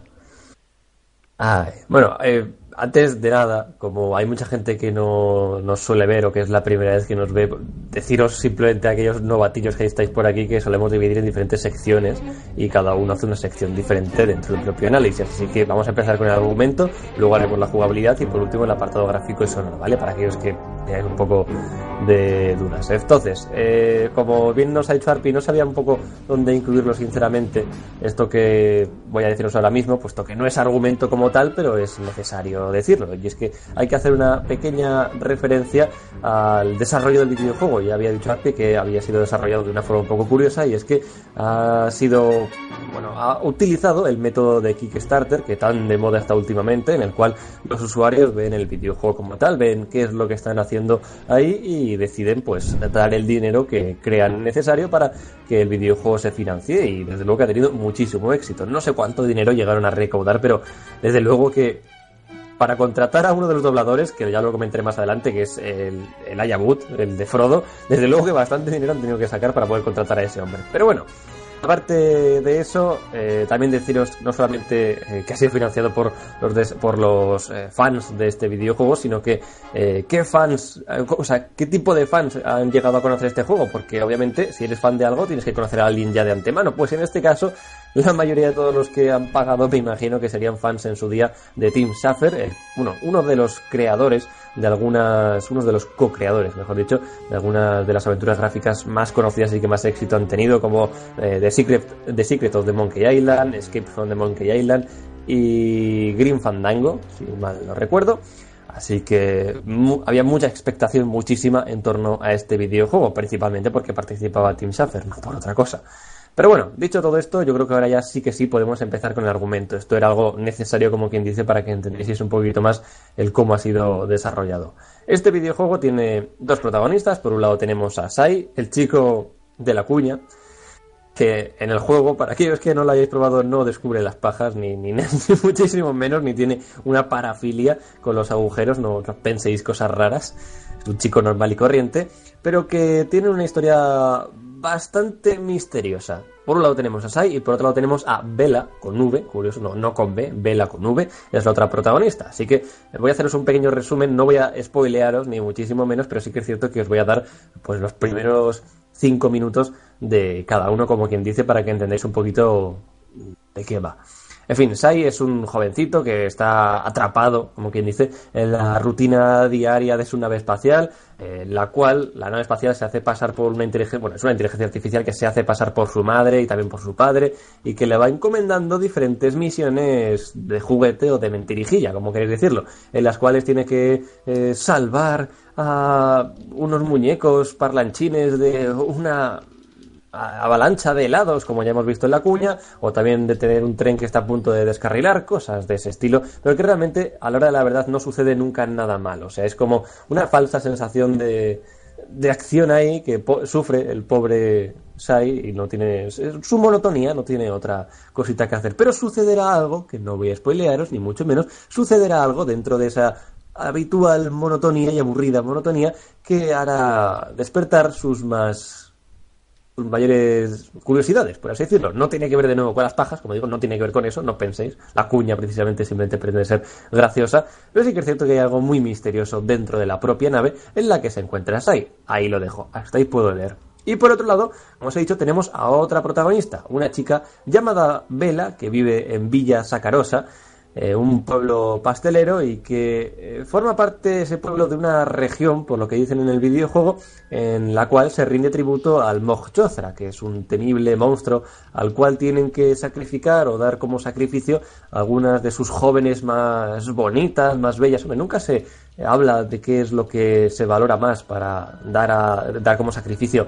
Ay, bueno, eh, antes de nada, como hay mucha gente que no nos suele ver o que es la primera vez que nos ve, deciros simplemente a aquellos novatillos que estáis por aquí que solemos dividir en diferentes secciones y cada uno hace una sección diferente dentro del propio análisis. Así que vamos a empezar con el argumento, luego haremos la jugabilidad y por último el apartado gráfico y sonoro, ¿vale? Para aquellos que tengan un poco de dudas. Entonces, eh, como bien nos ha dicho Arpi, no sabía un poco dónde incluirlo sinceramente, esto que voy a deciros ahora mismo, puesto que no es argumento como tal, pero es necesario decirlo. Y es que hay que hacer una pequeña referencia al desarrollo del videojuego. Ya había dicho Arpi que había sido desarrollado de una forma un poco curiosa y es que ha sido, bueno, ha utilizado el método de Kickstarter que tan de moda está últimamente, en el cual los usuarios ven el videojuego como tal, ven qué es lo que están haciendo ahí y deciden pues dar el dinero que crean necesario para que el videojuego se financie y desde luego que ha tenido muchísimo éxito. No sé cuánto dinero llegaron a recaudar, pero desde luego que para contratar a uno de los dobladores, que ya lo comentaré más adelante, que es el, el Ayabut, el de Frodo, desde luego que bastante dinero han tenido que sacar para poder contratar a ese hombre. Pero bueno, aparte de eso, eh, también deciros no solamente eh, que ha sido financiado por los, des- por los eh, fans de este videojuego, sino que eh, qué fans, o sea, qué tipo de fans han llegado a conocer este juego, porque obviamente si eres fan de algo tienes que conocer a alguien ya de antemano. Pues en este caso, la mayoría de todos los que han pagado me imagino que serían fans en su día de Tim Schafer, uno de los creadores de algunas, unos de los co-creadores, mejor dicho, de algunas de las aventuras gráficas más conocidas y que más éxito han tenido, como eh, The, Secret, of the Monkey Island, Escape from the Monkey Island y Green Fandango, si mal no recuerdo. Así que había mucha expectación, muchísima, en torno a este videojuego, principalmente porque participaba Tim Schafer, no por otra cosa. Pero bueno, dicho todo esto, yo creo que ahora ya sí que sí podemos empezar con el argumento. Esto era algo necesario, como quien dice, para que entendieseis un poquito más el cómo ha sido desarrollado. Este videojuego tiene dos protagonistas. Por un lado tenemos a Sai, el chico de la cuña, que en el juego, para aquellos que no lo hayáis probado, no descubre las pajas, ni, [laughs] muchísimo menos, ni tiene una parafilia con los agujeros, no, no penséis cosas raras. Es un chico normal y corriente, pero que tiene una historia bastante misteriosa. Por un lado tenemos a Sai y por otro lado tenemos a Bella con V, curioso, no, no con B, Bella con V, es la otra protagonista. Así que voy a haceros un pequeño resumen, no voy a spoilearos ni muchísimo menos, pero sí que es cierto que os voy a dar pues los primeros cinco minutos de cada uno, como quien dice, para que entendáis un poquito de qué va. En fin, Sai es un jovencito que está atrapado, como quien dice, en la rutina diaria de su nave espacial, en la cual la nave espacial se hace pasar por una inteligencia, bueno, es una inteligencia artificial que se hace pasar por su madre y también por su padre, y que le va encomendando diferentes misiones de juguete o de mentirijilla, como queréis decirlo, en las cuales tiene que eh, salvar a unos muñecos parlanchines de una avalancha de helados, como ya hemos visto en la cuña, o también de tener un tren que está a punto de descarrilar, cosas de ese estilo, pero que realmente a la hora de la verdad no sucede nunca nada malo. O sea, es como una falsa sensación de, de acción ahí que sufre el pobre Sai y no tiene su monotonía, no tiene otra cosita que hacer. Pero sucederá algo, que no voy a spoilearos, ni mucho menos, sucederá algo dentro de esa habitual monotonía y aburrida monotonía que hará despertar sus más mayores curiosidades, por así decirlo. No tiene que ver de nuevo con las pajas, como digo, no tiene que ver con eso, no penséis. La cuña precisamente simplemente pretende ser graciosa, pero sí que es cierto que hay algo muy misterioso dentro de la propia nave en la que se encuentra Sai. Ahí lo dejo, hasta ahí puedo leer. Y por otro lado, como os he dicho, tenemos a otra protagonista, una chica llamada Vela, que vive en Villa Sacarosa, eh, un pueblo pastelero y que eh, forma parte ese pueblo de una región, por lo que dicen en el videojuego, en la cual se rinde tributo al Mog Chothra, que es un temible monstruo al cual tienen que sacrificar o dar como sacrificio algunas de sus jóvenes más bonitas, más bellas. Nunca se habla de qué es lo que se valora más para dar, dar como sacrificio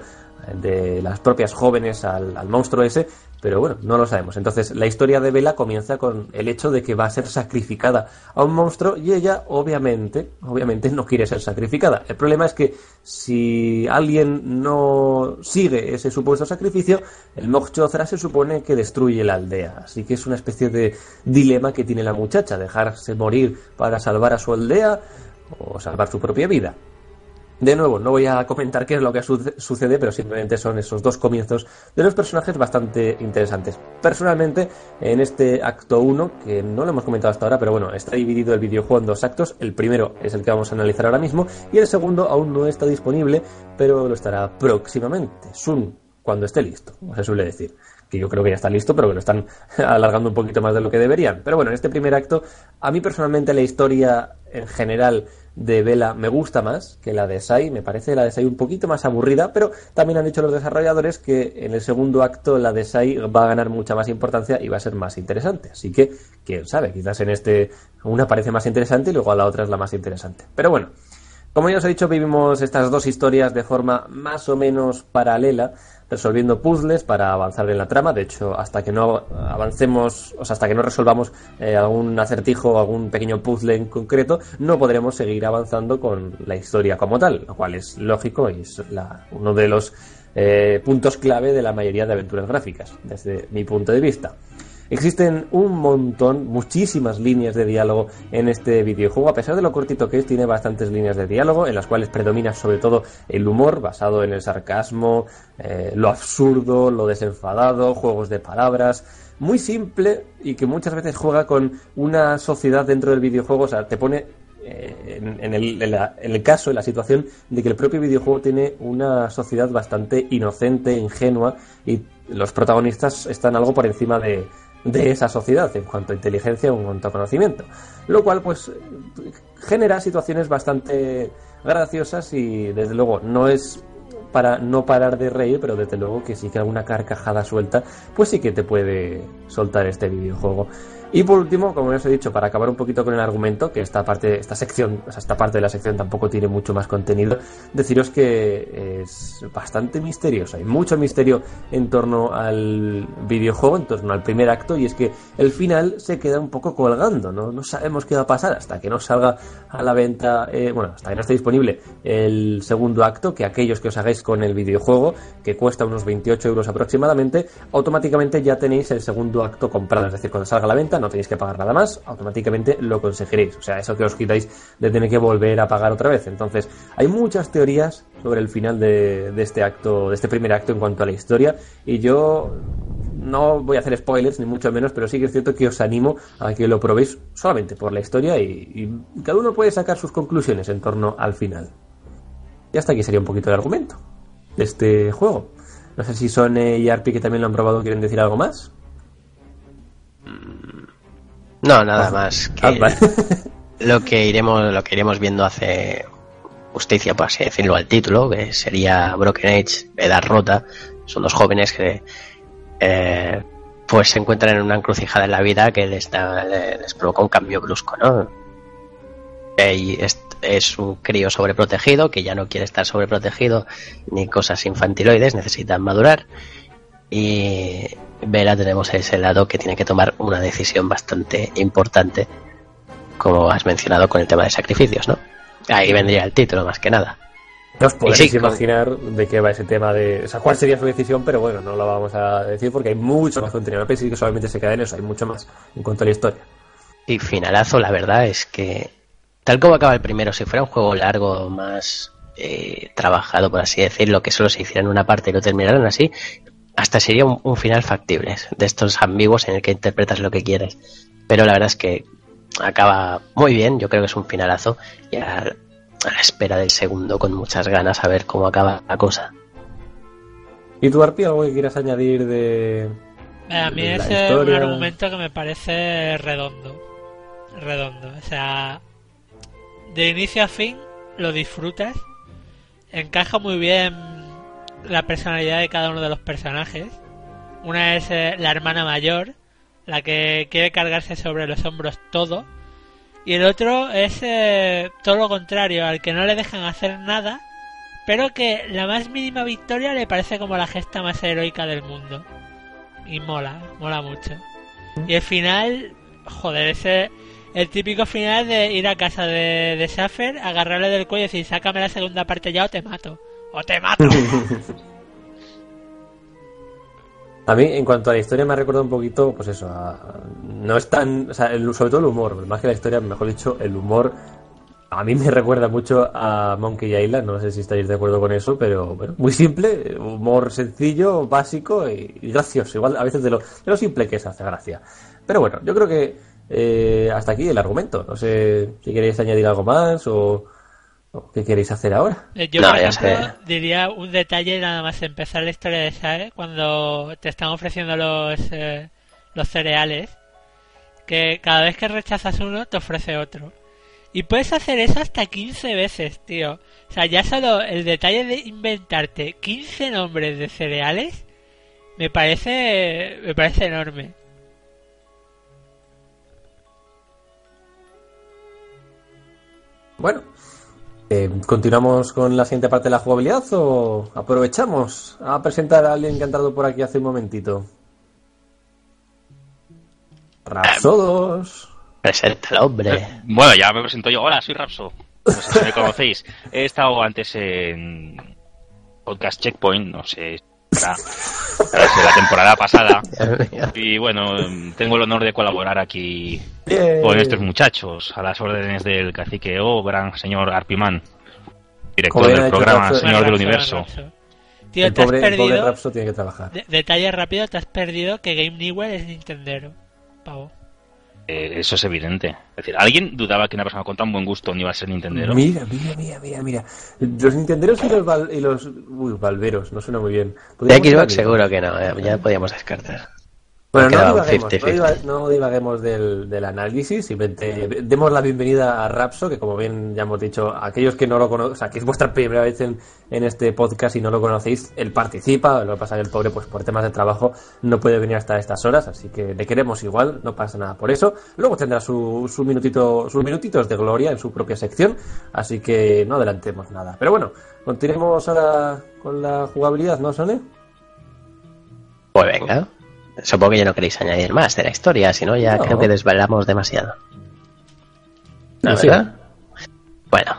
de las propias jóvenes al monstruo ese, pero bueno, no lo sabemos. Entonces, la historia de Bella comienza con el hecho de que va a ser sacrificada a un monstruo y ella, obviamente, obviamente no quiere ser sacrificada. El problema es que si alguien no sigue ese supuesto sacrificio, el Mog Chothra se supone que destruye la aldea. Así que es una especie de dilema que tiene la muchacha, dejarse morir para salvar a su aldea o salvar su propia vida. De nuevo, no voy a comentar qué es lo que suce- sucede, pero simplemente son esos dos comienzos de los personajes bastante interesantes. Personalmente, en este acto 1, que no lo hemos comentado hasta ahora, pero bueno, está dividido el videojuego en dos actos. El primero es el que vamos a analizar ahora mismo, y el segundo aún no está disponible, pero lo estará próximamente. Soon, cuando esté listo, como se suele decir. Que yo creo que ya está listo, pero que lo están [laughs] alargando un poquito más de lo que deberían. Pero bueno, en este primer acto, a mí personalmente la historia en general de Vela me gusta más que la de Sai. Me parece la de Sai un poquito más aburrida, pero también han dicho los desarrolladores que en el segundo acto la de Sai va a ganar mucha más importancia y va a ser más interesante. Así que, quién sabe, quizás en este una parece más interesante y luego a la otra es la más interesante. Pero bueno, como ya os he dicho, vivimos estas dos historias de forma más o menos paralela, resolviendo puzzles para avanzar en la trama. De hecho, hasta que no avancemos, o sea, hasta que no resolvamos eh, algún acertijo o algún pequeño puzzle en concreto, no podremos seguir avanzando con la historia como tal, lo cual es lógico y es la- uno de los eh, puntos clave de la mayoría de aventuras gráficas, desde mi punto de vista. Existen un montón, muchísimas líneas de diálogo en este videojuego. A pesar de lo cortito que es, tiene bastantes líneas de diálogo en las cuales predomina sobre todo el humor basado en el sarcasmo, eh, lo absurdo, lo desenfadado, juegos de palabras. Muy simple y que muchas veces juega con una sociedad dentro del videojuego. O sea, te pone eh, en, el, en el caso, en la situación de que el propio videojuego tiene una sociedad bastante inocente, ingenua y los protagonistas están algo por encima de, de esa sociedad en cuanto a inteligencia en cuanto a conocimiento. Lo cual pues genera situaciones bastante graciosas y desde luego no es para no parar de reír, pero desde luego que sí que alguna carcajada suelta, pues sí que te puede soltar este videojuego. Y por último, como ya os he dicho, para acabar un poquito con el argumento, que esta parte, esta sección, o sea, esta parte de la sección tampoco tiene mucho más contenido, deciros que es bastante misterioso. Hay mucho misterio en torno al videojuego, en torno al primer acto, y es que el final se queda un poco colgando, ¿no? No sabemos qué va a pasar hasta que no salga a la venta, eh, bueno, hasta que no esté disponible el segundo acto, que aquellos que os hagáis con el videojuego, que cuesta unos 28 euros aproximadamente, automáticamente ya tenéis el segundo acto comprado. Es decir, cuando salga a la venta no tenéis que pagar nada más, automáticamente lo conseguiréis. O sea, eso que os quitáis de tener que volver a pagar otra vez. Entonces, hay muchas teorías sobre el final de, este acto, de este primer acto en cuanto a la historia, y yo no voy a hacer spoilers, ni mucho menos, pero sí que es cierto que os animo a que lo probéis solamente por la historia y, cada uno puede sacar sus conclusiones en torno al final. Y hasta aquí sería un poquito el argumento de este juego. No sé si Sone y Arpi, que también lo han probado, quieren decir algo más. No, nada más que Ah, vale. [laughs] lo que iremos lo que iremos viendo hace justicia, por así decirlo, al título, que sería Broken Age, Edad Rota. Son dos jóvenes que eh, pues se encuentran en una encrucijada en la vida que les, da- les provoca un cambio brusco, ¿no? Kei es, es un crío sobreprotegido que ya no quiere estar sobreprotegido ni cosas infantiloides, necesitan madurar. Y Vela tenemos ese lado que tiene que tomar una decisión bastante importante, como has mencionado con el tema de sacrificios, ¿no? Ahí vendría el título más que nada. No os podéis sí, con- imaginar de qué va ese tema de. O sea, cuál sería su decisión, pero bueno, no lo vamos a decir porque hay mucho más contenido. No penséis que solamente se queda en eso, hay mucho más en cuanto a la historia. Y finalazo, la verdad es que, tal como acaba el primero, si fuera un juego largo, más eh, trabajado, por así decirlo, que solo se hiciera en una parte y lo terminaran así, hasta sería un, un final factible, de estos ambiguos en el que interpretas lo que quieres. Pero la verdad es que acaba muy bien, yo creo que es un finalazo, y a, a la espera del segundo con muchas ganas a ver cómo acaba la cosa. ¿Y tú, Arpi, algo que quieras añadir de. A mí de es un argumento que me parece redondo. Redondo. O sea, de inicio a fin lo disfrutas. Encaja muy bien la personalidad de cada uno de los personajes. Una es eh, la hermana mayor, la que quiere cargarse sobre los hombros todo. Y el otro es eh, todo lo contrario, al que no le dejan hacer nada, pero que la más mínima victoria le parece como la gesta más heroica del mundo. Y mola, mola mucho. Y el final, joder, ese el típico final de ir a casa de, de agarrarle del cuello y decir, sácame la segunda parte ya o te mato. O te mato. [laughs] A mí, en cuanto a la historia, me ha recordado un poquito, pues eso, no es tan, o sea, el- sobre todo el humor, más que la historia, mejor dicho, el humor, a mí me [laughs] recuerda mucho a Monkey Island, no sé si estáis de acuerdo con eso, pero bueno, muy simple, humor sencillo, básico y, gracioso, igual a veces de lo, de lo simple que es hace gracia. Pero bueno, yo creo que eh, hasta aquí el argumento, no sé si queréis añadir algo más o qué queréis hacer ahora. Eh, Yo, No, por ya ejemplo, sé. diría un detalle nada más empezar la historia de Sae cuando te están ofreciendo los, eh, los cereales, que cada vez que rechazas uno te ofrece otro. Y puedes hacer eso hasta 15 veces, tío. O sea, ya solo el detalle de inventarte 15 nombres de cereales me parece me parece enorme. Bueno, eh, ¿continuamos con la siguiente parte de la jugabilidad o aprovechamos a presentar a alguien que ha entrado por aquí hace un momentito? Rapsodos. Presenta al hombre. Eh, Bueno, ya me presento yo. Hola, soy Rapso. No sé si me conocéis. He estado antes en Podcast Checkpoint, no sé, la temporada pasada. [laughs] Y bueno, tengo el honor de colaborar aquí Bien. con estos muchachos, a las órdenes del cacique O, gran señor Arpiman, director del programa Rapso- Señor del Rapso, Universo. Rapso. Tío, el te has pobre, perdido. Tiene que trabajar. de- detalle rápido, te has perdido que Game Newell es Nintendero. Pavo. Eh, eso es evidente. Es decir, ¿alguien dudaba que una persona con tan buen gusto no iba a ser Nintendero? Mira, mira, mira, mira, mira. Los Nintenderos y los, val- y los uy, Valveros, no suena muy bien. De Xbox seguro que no, ya, ya podíamos descartar. Bueno, no divaguemos, 50-50. no diva- no divaguemos del, del análisis, simplemente demos la bienvenida a Rapso, que como bien ya hemos dicho, aquellos que no lo conocen, o sea, que es vuestra primera vez en, en este podcast y no lo conocéis, él participa, lo que pasa es que el pobre, pues por temas de trabajo, no puede venir hasta estas horas, así que le queremos igual, no pasa nada por eso. Luego tendrá su, su minutito, sus minutitos de gloria en su propia sección, así que no adelantemos nada. Pero bueno, continuemos ahora con la jugabilidad, ¿no, Sone? Pues venga. Supongo que ya no queréis añadir más de la historia, si no ya No. creo que desvelamos demasiado. ¿No, Sí. verdad? Bueno,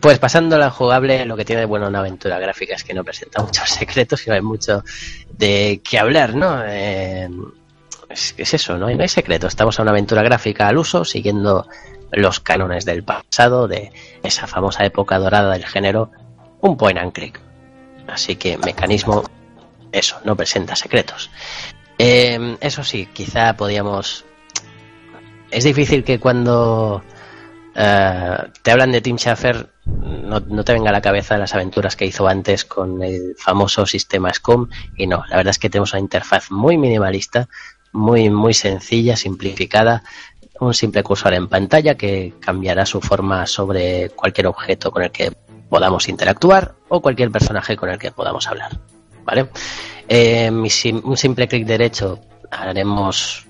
pues pasando a la jugable, lo que tiene de bueno una aventura gráfica es que no presenta muchos [laughs] secretos y no hay mucho de qué hablar, ¿no? Eh, es, es eso, ¿no? Y no hay secretos. Estamos a una aventura gráfica al uso, siguiendo los cánones del pasado, de esa famosa época dorada del género, un point and click. Así que mecanismo, eso, no presenta secretos. Eh, eso sí, quizá podíamos... Es difícil que cuando eh, te hablan de Tim Schafer no, te venga a la cabeza las aventuras que hizo antes con el famoso sistema SCOM y no, la verdad es que tenemos una interfaz muy minimalista, muy, muy sencilla, simplificada, un simple cursor en pantalla que cambiará su forma sobre cualquier objeto con el que podamos interactuar o cualquier personaje con el que podamos hablar. ¿Vale? Eh, un simple clic derecho haremos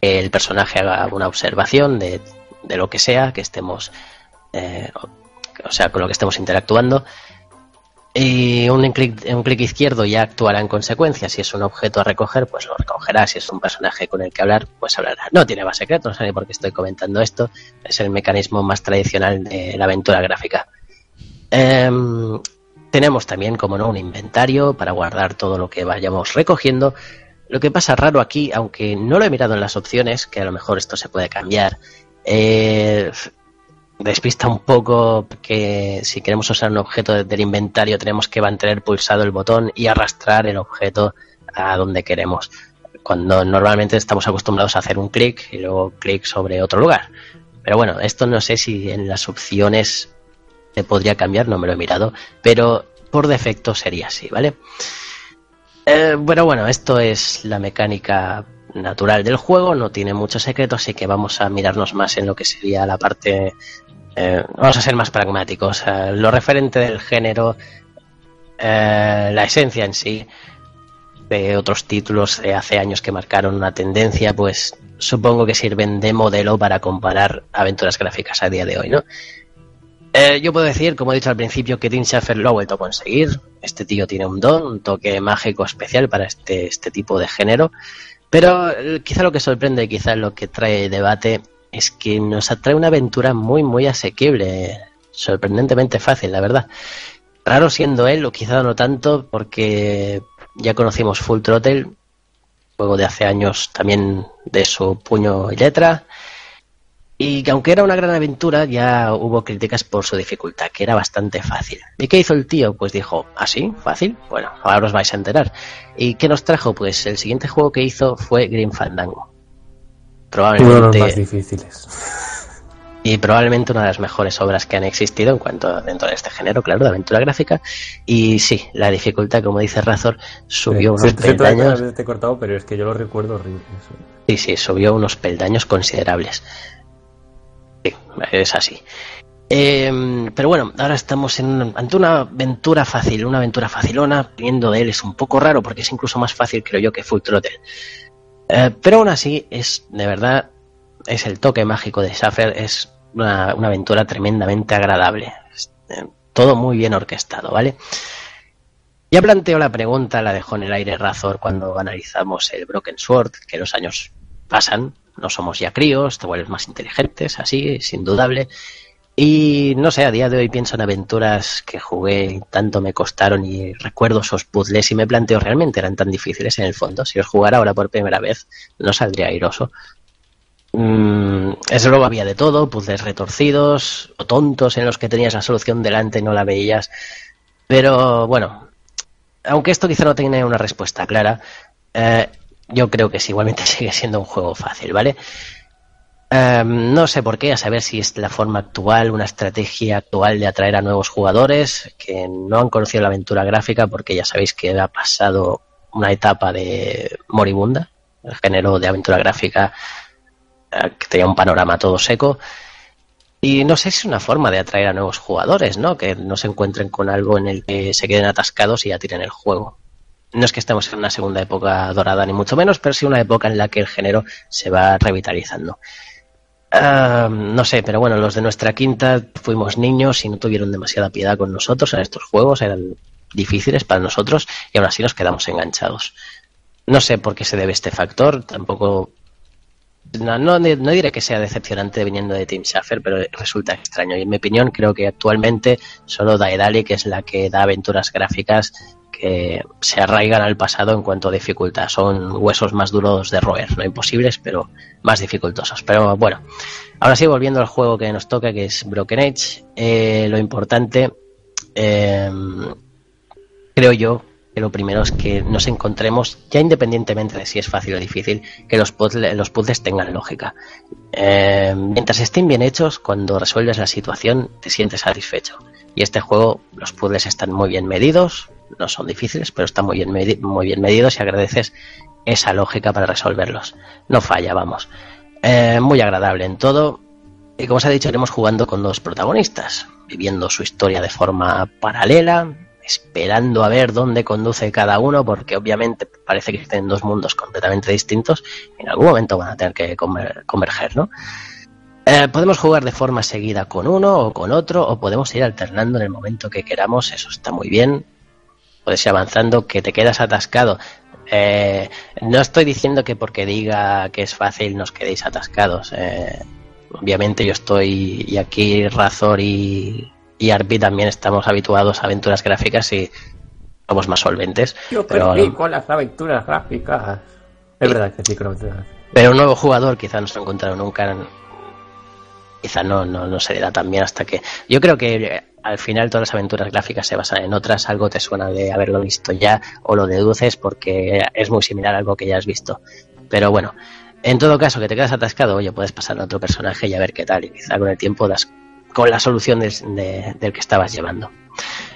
que el personaje haga una observación de, de lo que sea que estemos eh, o sea, con lo que estemos interactuando. Y un clic, un clic izquierdo ya actuará en consecuencia. Si es un objeto a recoger, pues lo recogerá. Si es un personaje con el que hablar, pues hablará. No tiene más secretos, no sé por qué estoy comentando esto. Es el mecanismo más tradicional de la aventura gráfica. Em, tenemos también, como no, un inventario para guardar todo lo que vayamos recogiendo. Lo que pasa raro aquí, aunque no lo he mirado en las opciones, que a lo mejor esto se puede cambiar, eh, despista un poco que si queremos usar un objeto del inventario tenemos que mantener pulsado el botón y arrastrar el objeto a donde queremos. Cuando normalmente estamos acostumbrados a hacer un clic y luego clic sobre otro lugar. Pero bueno, esto no sé si en las opciones se podría cambiar, no me lo he mirado, pero por defecto sería así, ¿vale? Eh, bueno, bueno, esto es la mecánica natural del juego, no tiene mucho secreto, así que vamos a mirarnos más en lo que sería la parte eh, vamos a ser más pragmáticos. lo referente del género, eh, la esencia en sí, de otros títulos de hace años que marcaron una tendencia, pues supongo que sirven de modelo para comparar aventuras gráficas a día de hoy, ¿no? Eh, yo puedo decir, como he dicho al principio, que Tim Schafer lo ha vuelto a conseguir. Este tío tiene un don, un toque mágico especial para este, este tipo de género. Pero quizá lo que sorprende, quizá lo que trae debate, es que nos atrae una aventura muy, muy asequible, sorprendentemente fácil, la verdad. Raro siendo él, o quizá no tanto, porque ya conocimos Full Throttle, juego de hace años también de su puño y letra, y que aunque era una gran aventura, ya hubo críticas por su dificultad, que era bastante fácil. ¿Y qué hizo el tío? Pues dijo, ¿así? ¿Ah, ¿Fácil? Bueno, ahora os vais a enterar. ¿Y qué nos trajo? Pues el siguiente juego que hizo fue Green Fandango probablemente uno de los más difíciles. Y probablemente una de las mejores obras que han existido en cuanto dentro de este género, claro, de aventura gráfica. Y sí, la dificultad, como dice Razor, subió unos peldaños. Te he cortado, pero es que yo lo recuerdo horrible. Sí, sí, subió unos peldaños considerables. Es así. Eh, pero bueno, ahora estamos en, ante una aventura fácil, una aventura facilona. Viendo de él es un poco raro porque es incluso más fácil, creo yo, que Full Throttle. Eh, pero aún así, es de verdad, es el toque mágico de Schaffer, es una, aventura tremendamente agradable. Eh, todo muy bien orquestado, ¿vale? Ya planteo la pregunta, la dejó en el aire Razor cuando analizamos el Broken Sword, que los años pasan, no somos ya críos, te vuelves más inteligentes, así, es indudable. Y no sé, a día de hoy pienso en aventuras que jugué tanto me costaron y recuerdo esos puzzles y me planteo realmente eran tan difíciles en el fondo. Si os jugara ahora por primera vez, no saldría airoso. Mm, eso luego había de todo, puzzles retorcidos o tontos en los que tenías la solución delante y no la veías. Pero bueno, aunque esto quizá no tenga una respuesta clara, eh, yo creo que sí, igualmente [laughs] sigue siendo un juego fácil, ¿vale? Em, no sé por qué, a saber si es la forma actual, una estrategia actual de atraer a nuevos jugadores que no han conocido la aventura gráfica porque ya sabéis que ha pasado una etapa de moribunda, el género de aventura gráfica eh, que tenía un panorama todo seco. Y no sé si es una forma de atraer a nuevos jugadores, ¿no? Que no se encuentren con algo en el que se queden atascados y ya tiren el juego. No es que estemos en una segunda época dorada, ni mucho menos, pero sí una época en la que el género se va revitalizando no sé, pero bueno, los de nuestra quinta fuimos niños y no tuvieron demasiada piedad con nosotros en estos juegos, eran difíciles para nosotros y aún así nos quedamos enganchados. No sé por qué se debe este factor, tampoco... No, no, diré que sea decepcionante viniendo de Tim Schafer, pero resulta extraño. Y en mi opinión creo que actualmente solo Daedalic es la que da aventuras gráficas que se arraigan al pasado en cuanto a dificultad. Son huesos más duros de roer, no imposibles, pero más dificultosos. Pero bueno, ahora sí, volviendo al juego que nos toca, que es Broken Age, eh, lo importante, eh, creo yo, que lo primero es que nos encontremos, ya independientemente de si es fácil o difícil, que los puzzles, los puzzles tengan lógica. Eh, mientras estén bien hechos, cuando resuelves la situación, te sientes satisfecho. Y este juego, los puzzles están muy bien medidos, no son difíciles, pero están muy bien, muy bien medidos y agradeces esa lógica para resolverlos. No falla, vamos. Eh, muy agradable en todo. Y como os ha dicho, iremos jugando con dos protagonistas, viviendo su historia de forma paralela, esperando a ver dónde conduce cada uno, porque obviamente parece que existen dos mundos completamente distintos. En algún momento van a tener que converger, ¿no? Eh, podemos jugar de forma seguida con uno o con otro, o podemos ir alternando en el momento que queramos, eso está muy bien. Puedes ir avanzando, que te quedas atascado. Eh, no estoy diciendo que porque diga que es fácil nos quedéis atascados. Eh, obviamente yo estoy, y aquí Razor y, y Arpi también estamos habituados a aventuras gráficas y somos más solventes. Yo pero, perdí con las aventuras gráficas. Es verdad que sí, aventuras gráficas. pero un nuevo jugador quizá no se ha encontrado nunca. Quizá no, no, no se le da tan bien hasta que. Yo creo que al final todas las aventuras gráficas se basan en otras. Algo te suena de haberlo visto ya o lo deduces porque es muy similar a algo que ya has visto. Pero bueno, en todo caso, que te quedas atascado, oye, puedes pasar a otro personaje y a ver qué tal. Y quizá con el tiempo das con la solución de- del que estabas llevando.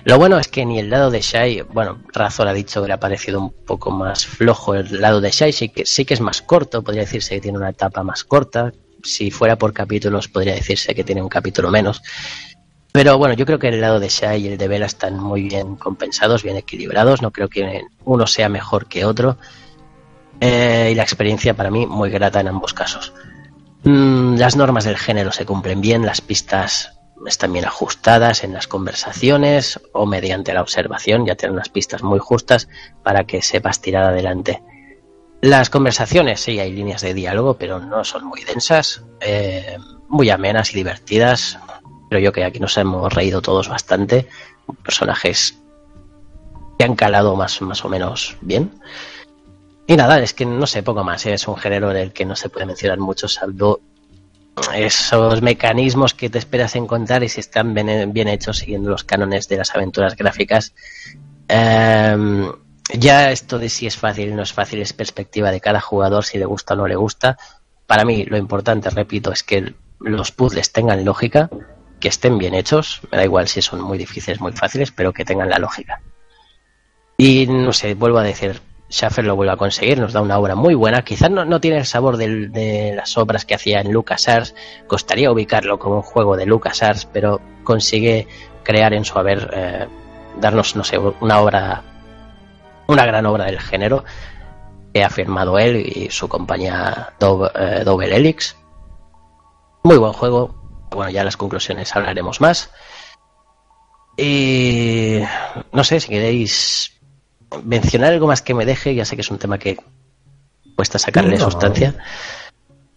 Lo bueno es que ni el lado de Shai, bueno, Razor ha dicho que le ha parecido un poco más flojo el lado de Shai, sí que, sí que es más corto, podría decirse que tiene una etapa más corta. Si fuera por capítulos, podría decirse que tiene un capítulo menos. Pero bueno, yo creo que el lado de Shai y el de Vela están muy bien compensados, bien equilibrados. No creo que uno sea mejor que otro. Eh, y la experiencia para mí muy grata en ambos casos. Mm, las normas del género se cumplen bien, las pistas están bien ajustadas en las conversaciones o mediante la observación, ya tienen unas pistas muy justas para que sepas tirar adelante. Las conversaciones, sí, hay líneas de diálogo, pero no son muy densas, eh, muy amenas y divertidas. Creo yo que aquí nos hemos reído todos bastante. Personajes que han calado más, más o menos bien. Y nada, es que no sé, poco más. ¿eh? Es un género en el que no se puede mencionar mucho, salvo esos mecanismos que te esperas encontrar y si están bien, hechos siguiendo los cánones de las aventuras gráficas. Em, ya esto de si es fácil o no es fácil es perspectiva de cada jugador, si le gusta o no le gusta. Para mí lo importante, repito, es que los puzzles tengan lógica, que estén bien hechos, me da igual si son muy difíciles, muy fáciles, pero que tengan la lógica. Y no sé, vuelvo a decir, Schaffer lo vuelve a conseguir, nos da una obra muy buena. Quizás no, no tiene el sabor de las obras que hacía en LucasArts, costaría ubicarlo como un juego de LucasArts, pero consigue crear en su haber, eh, darnos, no sé, una obra, una gran obra del género que ha firmado él y su compañía Dou- eh, Double Helix. Muy buen juego. Bueno, ya las conclusiones hablaremos más. Y no sé si queréis mencionar algo más que me deje, ya sé que es un tema que cuesta sacarle No. sustancia.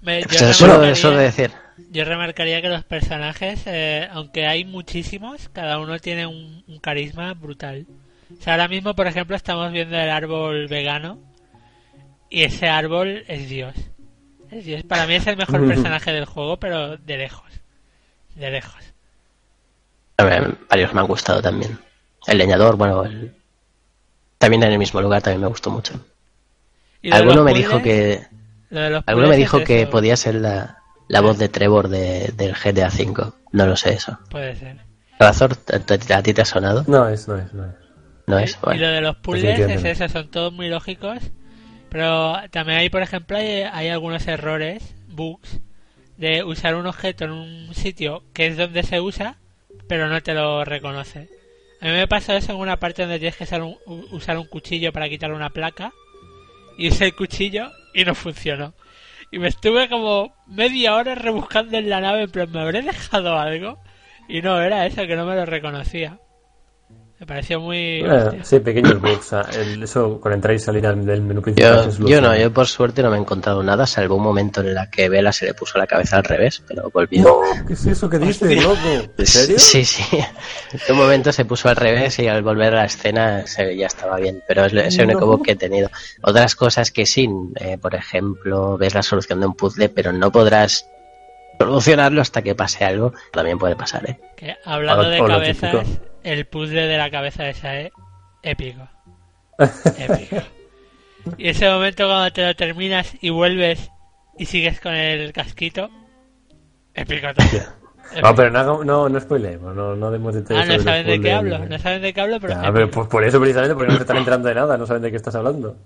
Me- yo, Pues remarcaría, solo de decir. yo remarcaría que los personajes, eh, aunque hay muchísimos, cada uno tiene un, un carisma brutal. O sea, ahora mismo, por ejemplo, estamos viendo el árbol vegano y ese árbol es Dios. Es Dios. Para mí es el mejor [laughs] personaje del juego, pero de lejos. De lejos. A ver, varios me han gustado también. El leñador, bueno, el- también en el mismo lugar también me gustó mucho. Alguno me dijo que alguno me dijo que eso. podía ser la, la voz de Trevor de, del GTA V. No lo sé eso. Puede ser. Razor, ¿a, ti te ha sonado? No es, no es, no es. No es. Y lo de los puzzles es eso, son todos muy lógicos. Pero también hay, por ejemplo, hay, hay algunos errores, bugs, de usar un objeto en un sitio que es donde se usa, pero no te lo reconoce. A mí me pasó eso en una parte donde tienes que usar un, cuchillo para quitar una placa, y usé el cuchillo y no funcionó. Y me estuve como media hora rebuscando en la nave, plan, ¿me habré dejado algo? Y no, era eso, que no me lo reconocía. Me pareció muy... Eh, sí, pequeños bugs. ah, el- eso con entrar y salir al- del menú principal. Yo, yo no, yo por suerte no me he encontrado nada, salvo un momento en la que Vela se le puso la cabeza al revés, pero volvió. No, ¿qué es eso que dices, loco? ¿En serio? Sí, sí. En un momento se puso al revés y al volver a la escena se, ya estaba bien, pero es, es el único No. bug que he tenido. Otras cosas que sí, eh, por ejemplo, ves la solución de un puzzle, pero no podrás solucionarlo hasta que pase algo. También puede pasar, ¿eh? Que hablando O- de cabezas, típico. El puzzle de la cabeza esa es épico. [laughs] épico. Y ese momento cuando te lo terminas y vuelves y sigues con el casquito, épico también. No, pero no, no, no spoilemos, no, no demos detalles. Ah, no sobre saben de qué hablo, no saben de qué hablo, pero... Épico. pero pues por eso precisamente, porque no se están enterando de nada, no saben de qué estás hablando.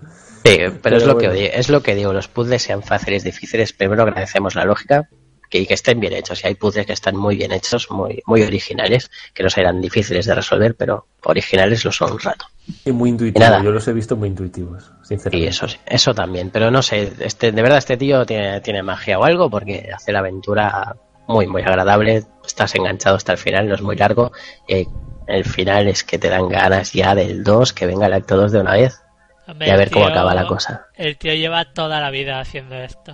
Sí, pero, Pero es lo que bueno. digo, es lo que digo, los puzzles sean fáciles, difíciles, primero agradecemos la lógica que, y que estén bien hechos. Y hay puzzles que están muy bien hechos, muy, muy originales, que no serán difíciles de resolver, pero originales lo son un rato. Y muy Y intuitivos, nada. yo los he visto muy intuitivos, Y sinceramente. eso sí, eso también, pero no sé, este, de verdad este tío tiene, tiene magia o algo porque hace la aventura muy, muy agradable. Estás enganchado hasta el final, no es muy largo. Y el final es que te dan ganas ya del 2, que venga el acto 2 de una vez. Hombre, Y a ver cómo tío- acaba la cosa. El tío lleva toda la vida haciendo esto.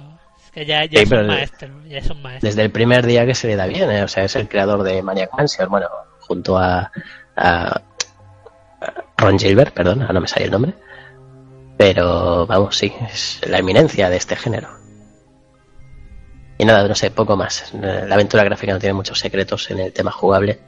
Que ya, ya Sí, es un maestro. Ya es un maestro. Desde el primer día que se le da bien, ¿eh? o sea, es el creador de Maniac Mansion, bueno, junto a, a Ron Gilbert, perdón, no me sale el nombre. Pero vamos, sí, es la eminencia de este género. Y nada, no sé, poco más. La aventura gráfica no tiene muchos secretos en el tema jugable.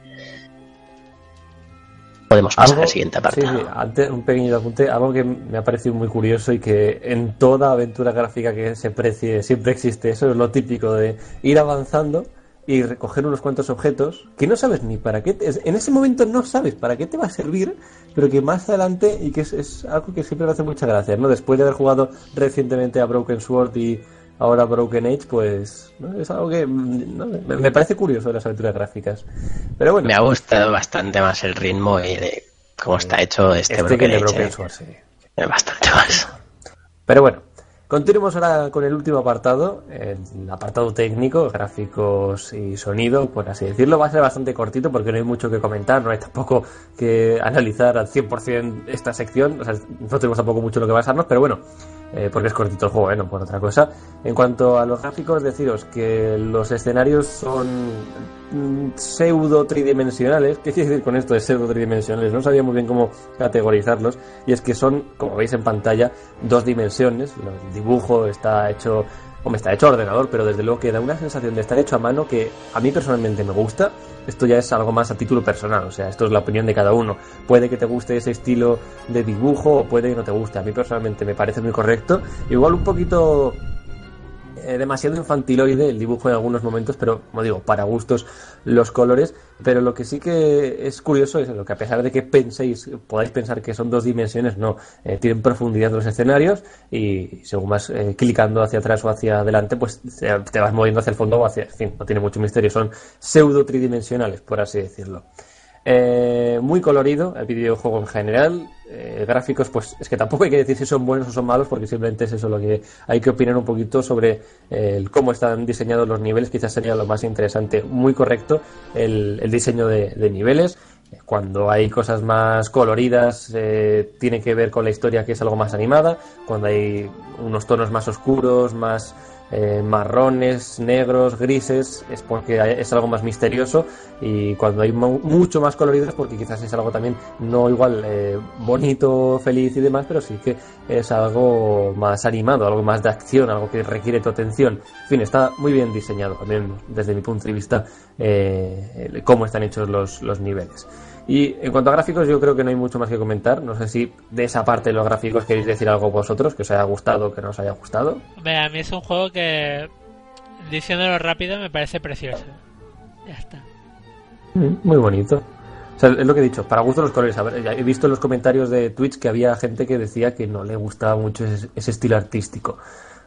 Podemos pasar al siguiente sí, apartado. sí, antes, un pequeño apunte, algo que me ha parecido muy curioso y que en toda aventura gráfica que se precie siempre existe, eso es lo típico de ir avanzando y recoger unos cuantos objetos que no sabes ni para qué, te- en ese momento no sabes para qué te va a servir, pero que más adelante, y que es, es algo que siempre me hace mucha gracia, ¿no? Después de haber jugado recientemente a Broken Sword y ahora Broken Age, pues ¿no? es algo que mm, no, me, parece curioso de las aventuras gráficas. Pero bueno, Me ha gustado bastante más el ritmo y de cómo está hecho este, este Broken Age, Broken eh. Sword, sí. Bastante más. Pero bueno, continuemos ahora con el último apartado, el apartado técnico, gráficos y sonido, por así decirlo. Va a ser bastante cortito porque no hay mucho que comentar, no hay tampoco que analizar al 100% esta sección, o sea, no tenemos tampoco mucho en lo que basarnos, pero bueno, eh, porque es cortito el juego, ¿eh? no por otra cosa. En cuanto a los gráficos, deciros que los escenarios son mm, pseudo tridimensionales. [laughs] ¿Qué quiere decir con esto de pseudo tridimensionales? No sabía muy bien cómo categorizarlos. Y es que son, como veis en pantalla, dos dimensiones. El dibujo está hecho, hombre, está hecho ordenador, pero desde luego que da una sensación de estar hecho a mano que a mí personalmente me gusta. Esto ya es algo más a título personal, o sea, esto es la opinión de cada uno. Puede que te guste ese estilo de dibujo o puede que no te guste. A mí personalmente me parece muy correcto. Igual un poquito eh, demasiado infantiloide el dibujo en algunos momentos, pero como digo, para gustos los colores. Pero lo que sí que es curioso es lo que a pesar de que penséis, podáis pensar que son dos dimensiones, no, eh, tienen profundidad los escenarios y según vas eh, clicando hacia atrás o hacia adelante, pues te, vas moviendo hacia el fondo o hacia, en fin, no tiene mucho misterio, son pseudo tridimensionales, por así decirlo. Eh, muy colorido el videojuego en general. Eh, gráficos, pues es que tampoco hay que decir si son buenos o son malos, porque simplemente es eso lo que hay que opinar un poquito sobre eh, cómo están diseñados los niveles. Quizás sería lo más interesante. Muy correcto el, el diseño de, de niveles. Cuando hay cosas más coloridas, eh, tiene que ver con la historia que es algo más animada. Cuando hay unos tonos más oscuros, más eh, marrones, negros, grises, es porque es algo más misterioso. Y cuando hay mu- mucho más colorido es porque quizás es algo también no igual eh, bonito, feliz y demás, pero sí que es algo más animado, algo más de acción, algo que requiere tu atención. En fin, está muy bien diseñado también desde mi punto de vista eh, cómo están hechos los, los niveles. Y en cuanto a gráficos, yo creo que no hay mucho más que comentar. No sé si de esa parte de los gráficos queréis decir algo vosotros, que os haya gustado o que no os haya gustado. Hombre, a mí es un juego que, diciéndolo rápido, me parece precioso. Ya está. Mm, Muy bonito. O sea, es lo que he dicho, para gusto los colores. A ver, he visto en los comentarios de Twitch que había gente que decía que no le gustaba mucho ese, ese estilo artístico.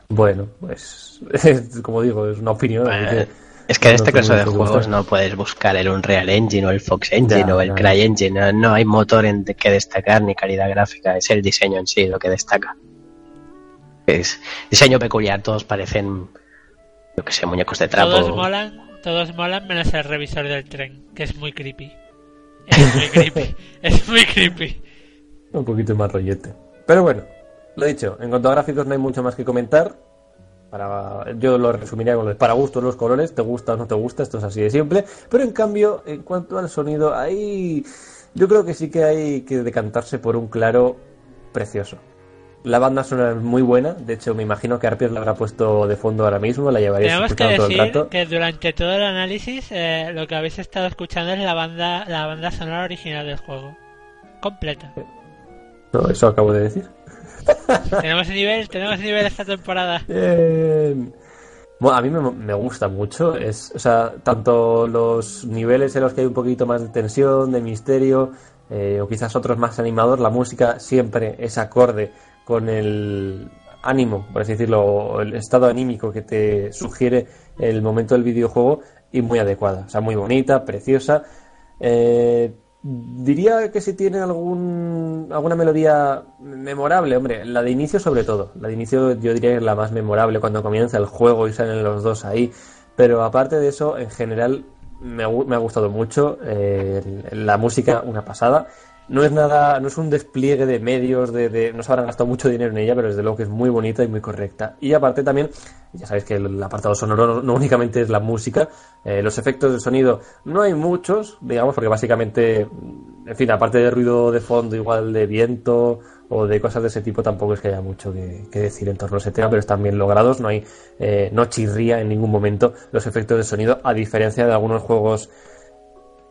Bueno, pues, [laughs] como digo, es una opinión. que Es que en este caso de juegos no puedes buscar el Unreal Engine o el Fox Engine Ya, o el. CryEngine. No, no hay motor en que destacar ni calidad gráfica. Es el diseño en sí lo que destaca. Es diseño peculiar. Todos parecen, yo que sé, muñecos de trapo. Todos molan, todos molan menos el revisor del tren, que es muy creepy. Es muy creepy. [laughs] es muy creepy. Un poquito más rollete. Pero bueno, lo dicho, en cuanto a gráficos no hay mucho más que comentar. Para, yo lo resumiría con lo de para gusto los colores, te gusta o no te gusta, esto es así de simple. Pero en cambio, en cuanto al sonido, ahí yo creo que sí que hay que decantarse por un claro precioso. La banda sonora es muy buena, de hecho me imagino que Arpier la habrá puesto de fondo ahora mismo, la llevaréis Tenemos que escuchando todo el decir rato. que durante todo el análisis eh, lo que habéis estado escuchando es la banda, la banda sonora original del juego. Completa. No, eso acabo de decir. [laughs] tenemos nivel, tenemos nivel esta temporada. Bien. Bueno, a mí me, gusta mucho. Es, o sea, tanto los niveles en los que hay un poquito más de tensión, de misterio, eh, o quizás otros más animados, la música siempre es acorde con el ánimo, por así decirlo, o el estado anímico que te sugiere el momento del videojuego y muy adecuada. O sea, muy bonita, preciosa. Eh, diría que si tiene algún alguna melodía memorable, hombre, la de inicio sobre todo. La de inicio yo diría que es la más memorable cuando comienza el juego y salen los dos ahí. Pero aparte de eso, en general me ha, gustado mucho. eh, la música, una pasada. No es nada, no es un despliegue de medios, de, no se habrán gastado mucho dinero en ella, pero desde luego que es muy bonita y muy correcta. Y aparte también, ya sabéis que el apartado sonoro no, no únicamente es la música, eh, los efectos de sonido no hay muchos, digamos, porque básicamente, en fin, aparte de ruido de fondo, igual de viento o de cosas de ese tipo, tampoco es que haya mucho que, que decir en torno a ese tema, pero están bien logrados, no hay, eh, no chirría en ningún momento los efectos de sonido, a diferencia de algunos juegos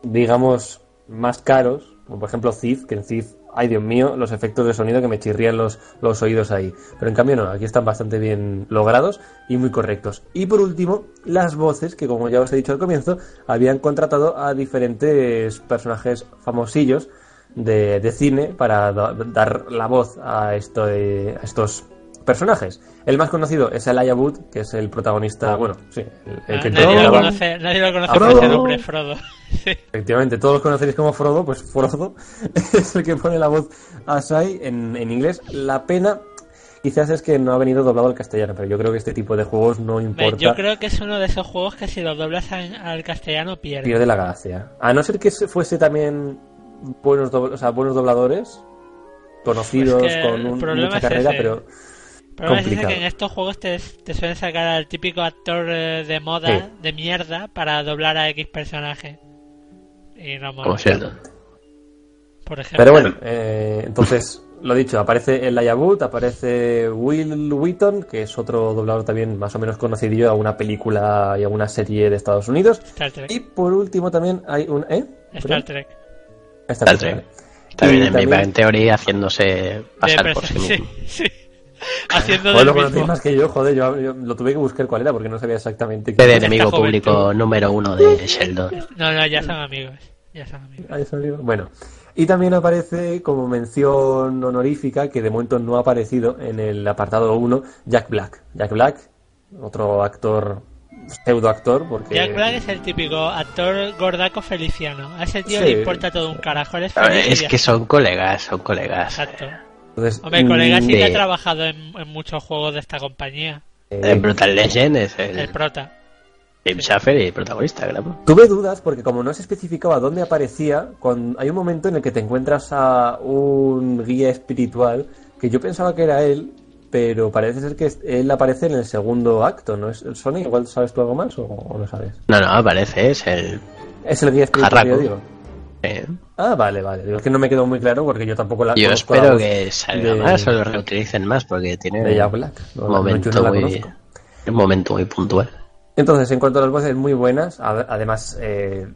digamos, más caros, como por ejemplo Thief, que en Thief, ay Dios mío, los efectos de sonido que me chirrían los, los oídos ahí. Pero en cambio no, aquí están bastante bien logrados y muy correctos. Y por último, las voces, que como ya os he dicho al comienzo, habían contratado a diferentes personajes famosillos de, de cine para da- dar la voz a, esto a estos personajes. El más conocido es Elijah Wood, que es el protagonista, bueno, sí, el, el Ah, que nadie, lo conoce, nadie lo conoce por ese nombre, Frodo. [laughs] Sí. Efectivamente, todos los conoceréis como Frodo, pues Frodo [laughs] es el que pone la voz a Sai en, en inglés. La pena quizás es que no ha venido doblado al castellano, pero yo creo que este tipo de juegos no importa, Yo creo que es uno de esos juegos que si lo doblas al castellano pierde. pierde la gracia. A no ser que se- fuese también buenos, dobl- o sea, buenos dobladores, conocidos, Pues que con un- mucha carrera, ese. pero Pero es complicado. que en estos juegos te, te suelen sacar al típico actor eh, de moda, Sí. de mierda, para doblar a X personaje. Y no mola. Por ejemplo. Pero bueno, eh, entonces, [laughs] lo dicho, aparece el Wood, aparece Will Wheaton, que es otro doblador también más o menos conocido a una película y a una serie de Estados Unidos. Star Trek. Y por último también hay un... ¿Eh? Star Trek. Star Star Trek. Trek. También en también- Bang Theory haciéndose pasar por [laughs] sí mismo. sí, sí. [laughs] Haciendo del lo mismo. más que yo, joder, yo, yo lo tuve que buscar cuál era porque no sabía exactamente De quién enemigo juventud. público número uno de Sheldon. No, no, ya son amigos. Ya son amigos. Bueno, y también aparece como mención honorífica, que de momento no ha aparecido en el apartado 1, Jack Black. Jack Black, otro actor, pseudo actor, porque... Jack Black es el típico actor gordaco feliciano. A ese tío Sí. le importa todo un carajo. Él es feliz Es que son colegas, son colegas. Exacto. Entonces, Hombre, colega sí que de- ha trabajado en, en muchos juegos de esta compañía. eh, En Brutal Legend es El el prota. Schafer y el protagonista, claro. Tuve dudas porque como no se especificaba dónde aparecía, cuando hay un momento en el que te encuentras a un guía espiritual que yo pensaba que era él, pero parece ser que él aparece en el segundo acto, ¿no es el Sony? Igual sabes tú algo más o, o no sabes. No, no, aparece, es el... Es el guía espiritual yo digo. Eh, Ah, vale, vale. Es que no me quedó muy claro porque yo tampoco la Yo la espero que salga de- más o lo reutilicen más porque tiene de Jack Black. No, un momento no muy... Un momento muy puntual. Entonces, en cuanto a las voces, muy buenas. Además, eh,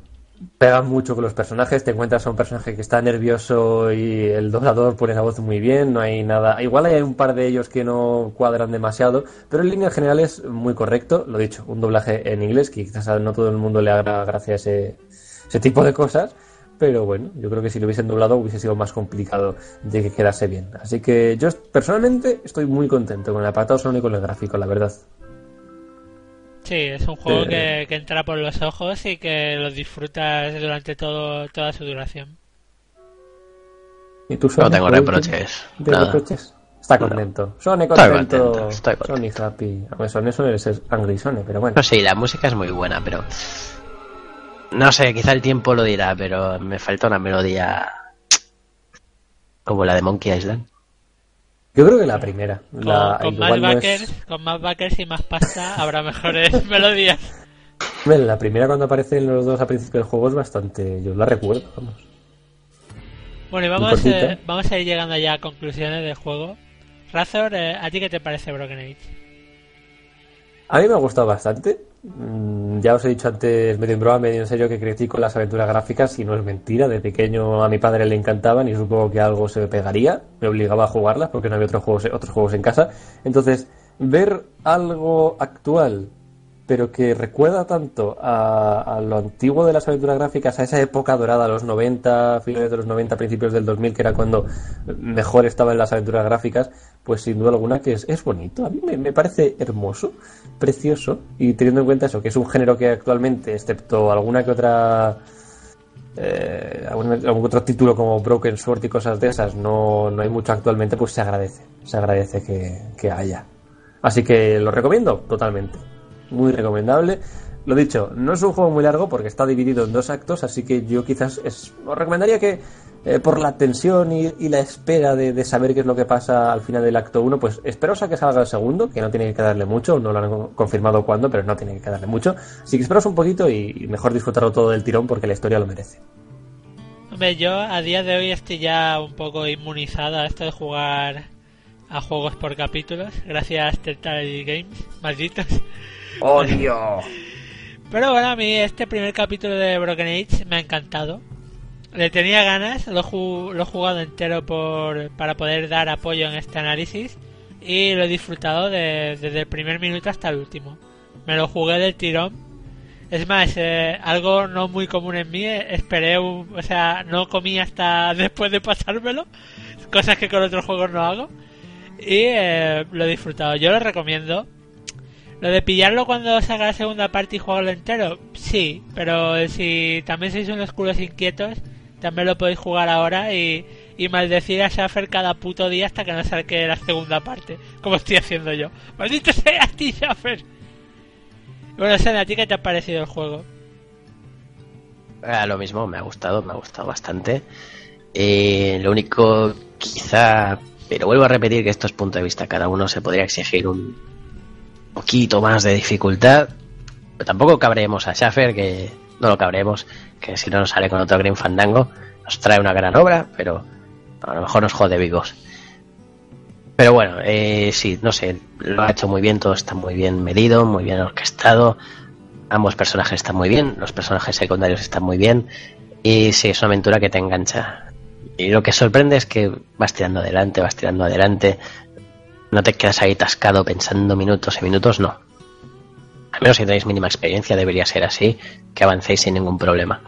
pegan mucho con los personajes. Te encuentras a un personaje que está nervioso y el doblador pone la voz muy bien. No hay nada. Igual hay un par de ellos que no cuadran demasiado, pero en línea general es muy correcto. Lo dicho, un doblaje en inglés que quizás no todo el mundo le haga gracia ese, ese tipo de cosas. Pero bueno, yo creo que si lo hubiesen doblado hubiese sido más complicado de que quedase bien. Así que yo personalmente estoy muy contento con el apartado sonoro y con el gráfico, la verdad. Sí, es un juego Eh. que, que entra por los ojos y que lo disfrutas durante todo toda su duración. ¿Y tú, No Sony, tengo reproches. ¿De Nada. reproches? Está contento. Sony contento. estoy contento. Sony happy. A ver, Sony suele ser Angry Sony, pero bueno. No sé, la música es muy buena, pero... No sé, quizá el tiempo lo dirá, pero me falta una melodía como la de Monkey Island. Yo creo que la primera. Con, La, con más igual no es- backers, con más backers y más pasta habrá mejores [laughs] melodías. Bueno, la primera cuando aparecen los dos a principio del juego es bastante. Yo la recuerdo, vamos. Bueno, y vamos, eh, vamos a ir llegando ya a conclusiones del juego. Razor, eh, ¿a ti qué te parece Broken Age? A mí me ha gustado bastante. Mm, Ya os he dicho antes, medio en broma, medio en serio, que critico las aventuras gráficas y no es mentira. De pequeño a mi padre le encantaban y supongo que algo se me pegaría. Me obligaba a jugarlas porque no había otros juegos, otros juegos en casa. Entonces, ver algo actual, pero que recuerda tanto a, lo antiguo de las aventuras gráficas, a esa época dorada, los 90, finales de los 90, principios del 2000, que era cuando mejor estaban las aventuras gráficas, pues sin duda alguna que es, es bonito. A mí me, me parece hermoso, precioso, y teniendo en cuenta eso, que es un género que actualmente, excepto alguna que otra eh, algún, algún otro título como Broken Sword y cosas de esas no, no hay mucho actualmente, pues se agradece, se agradece que, que haya. Así que lo recomiendo totalmente, muy recomendable. lo dicho, no es un juego muy largo porque está dividido en dos actos, así que yo quizás es- os recomendaría que eh, por la tensión y, la espera de, saber qué es lo que pasa al final del acto 1, pues esperaos a que salga el segundo, que no tiene que quedarle mucho, no lo han co- confirmado cuándo, pero no tiene que quedarle mucho. Así que esperaos un poquito y, mejor disfrutarlo todo del tirón porque la historia lo merece. Hombre, yo a día de hoy estoy ya un poco inmunizado a esto de jugar a juegos por capítulos, gracias a Telltale Games, malditos. ¡Odio! Pero bueno, a mí este primer capítulo de Broken Age me ha encantado. Le tenía ganas, lo, ju- lo he jugado entero por, para poder dar apoyo en este análisis y lo he disfrutado de- desde el primer minuto hasta el último. Me lo jugué del tirón. Es más, eh, algo no muy común en mí, eh, esperé, un- o sea, no comí hasta [laughs] después de pasármelo, cosas que con otros juegos no hago. Y eh, lo he disfrutado. Yo lo recomiendo. Lo de pillarlo cuando salga la segunda parte y jugarlo entero, sí, pero si también sois unos culos inquietos, también lo podéis jugar ahora y, y maldecir a Schaffer cada puto día hasta que no salga la segunda parte, como estoy haciendo yo. ¡Maldito sea a ti, Schaffer! Bueno, Sen, ¿a ti qué te ha parecido el juego? Ah, lo mismo, me ha gustado, me ha gustado bastante. Eh, lo único, quizá, pero vuelvo a repetir que esto es punto de vista, cada uno se podría exigir un poquito más de dificultad. Pero tampoco cabremos a Schaffer, que no lo cabremos, que si no nos sale con otro Green Fandango, nos trae una gran obra, pero a lo mejor nos jode vivos. Pero bueno, eh, sí, no sé, lo ha hecho muy bien, todo está muy bien medido, muy bien orquestado. Ambos personajes están muy bien, los personajes secundarios están muy bien. Y sí, es una aventura que te engancha. Y lo que sorprende es que vas tirando adelante, vas tirando adelante. No te quedas ahí tascado pensando minutos y minutos, no. Al menos si tenéis mínima experiencia debería ser así, que avancéis sin ningún problema.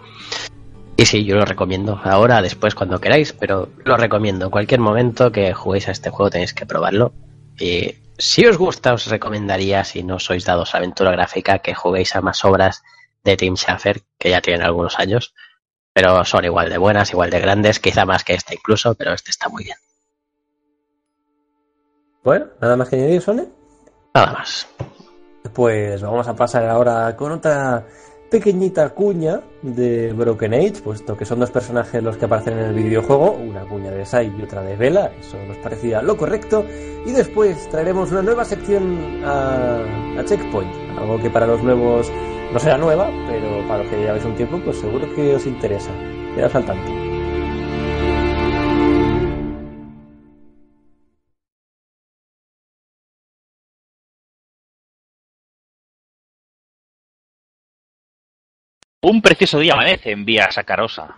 Y sí, yo lo recomiendo ahora, después, cuando queráis, pero lo recomiendo. En cualquier momento que juguéis a este juego tenéis que probarlo. Y si os gusta, os recomendaría, si no sois dados a aventura gráfica, que juguéis a más obras de Tim Schafer, que ya tienen algunos años, pero son igual de buenas, igual de grandes, quizá más que este incluso, pero este está muy bien. Bueno, nada más que añadir, Sone. Nada más. Pues vamos a pasar ahora con otra pequeñita cuña de Broken Age, puesto que son dos personajes los que aparecen en el videojuego, una cuña de Sai y otra de Vela, eso nos parecía lo correcto, y después traeremos una nueva sección a, a Checkpoint, algo que para los nuevos no será nueva, pero para los que lleváis un tiempo, pues seguro que os interesa. Quedaos al tanto. Un precioso día amanece en Vía Sacarosa.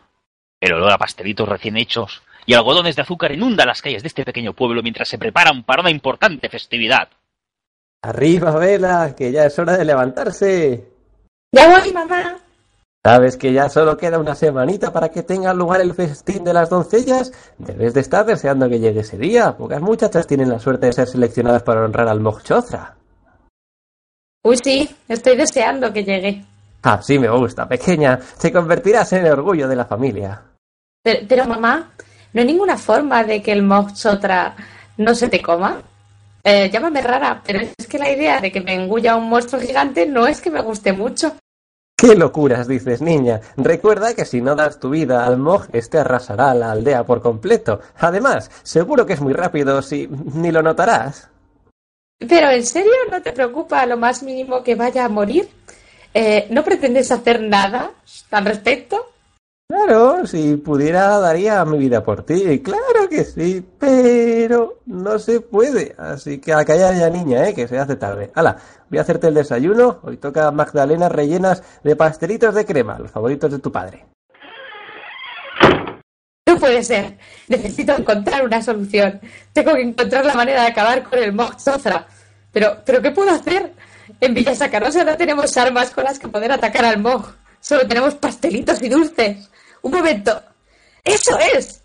El olor a pastelitos recién hechos y algodones de azúcar inunda las calles de este pequeño pueblo mientras se preparan para una importante festividad. Arriba, Vela, que ya es hora de levantarse. Ya voy, mamá. ¿Sabes que ya solo queda una semanita para que tenga lugar el festín de las doncellas? Debes de estar deseando que llegue ese día. Pocas muchachas tienen la suerte de ser seleccionadas para honrar al Mokchotra. Uy, sí, estoy deseando que llegue. Ah, sí me gusta, pequeña. Te convertirás en el orgullo de la familia. Pero, pero, mamá, ¿no hay ninguna forma de que el Moxotra no se te coma? Eh, llámame rara, pero es que la idea de que me engulla un monstruo gigante no es que me guste mucho. ¡Qué locuras dices, niña! Recuerda que si no das tu vida al Mog, este arrasará la aldea por completo. Además, seguro que es muy rápido si ni lo notarás. Pero, ¿en serio no te preocupa lo más mínimo que vaya a morir? Eh, ¿No pretendes hacer nada al respecto? Claro, si pudiera daría mi vida por ti, claro que sí, pero no se puede, así que a callar ya niña, eh, que se hace tarde. Hala, voy a hacerte el desayuno, hoy toca magdalenas rellenas de pastelitos de crema, los favoritos de tu padre. No puede ser. Necesito encontrar una solución. Tengo que encontrar la manera de acabar con el Moxotra. Pero, ¿pero qué puedo hacer? En Villa Sacarosa no tenemos armas con las que poder atacar al Mog. Solo tenemos pastelitos y dulces. Un momento. ¡Eso es!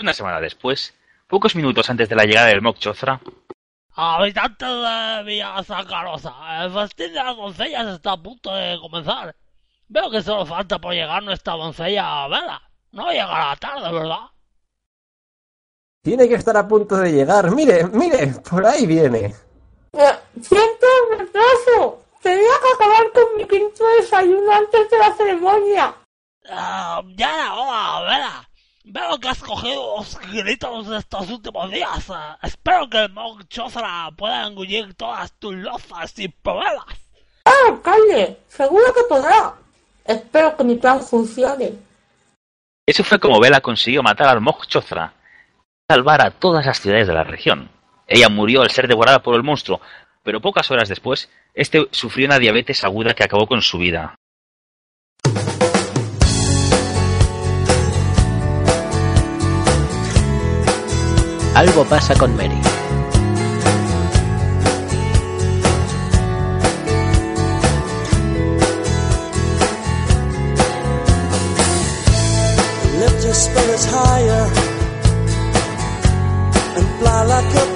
Una semana después, pocos minutos antes de la llegada del Mok Chothra, Habitantes de Villa Sacarosa, el festín de las doncellas está a punto de comenzar. Veo que solo falta por llegar nuestra doncella a Vela. No llegará tarde, ¿verdad? Tiene que estar a punto de llegar, mire, mire, por ahí viene. ¡Siento un retraso! Tenía que acabar con mi quinto desayuno antes de la ceremonia. Ah, ya era hora, Vera. Veo que has cogido los gritos de estos últimos días. Ah, espero que el Mog Chosra pueda engullir todas tus lozas sin problemas. ¡Ah, alcalde! Seguro que podrá. Espero que mi plan funcione. Eso fue como Vela consiguió matar al Mog Chothra, salvar a todas las ciudades de la región. Ella murió al ser devorada por el monstruo, pero pocas horas después, este sufrió una diabetes aguda que acabó con su vida. Algo pasa con Mary. Lift your spirits higher and fly like a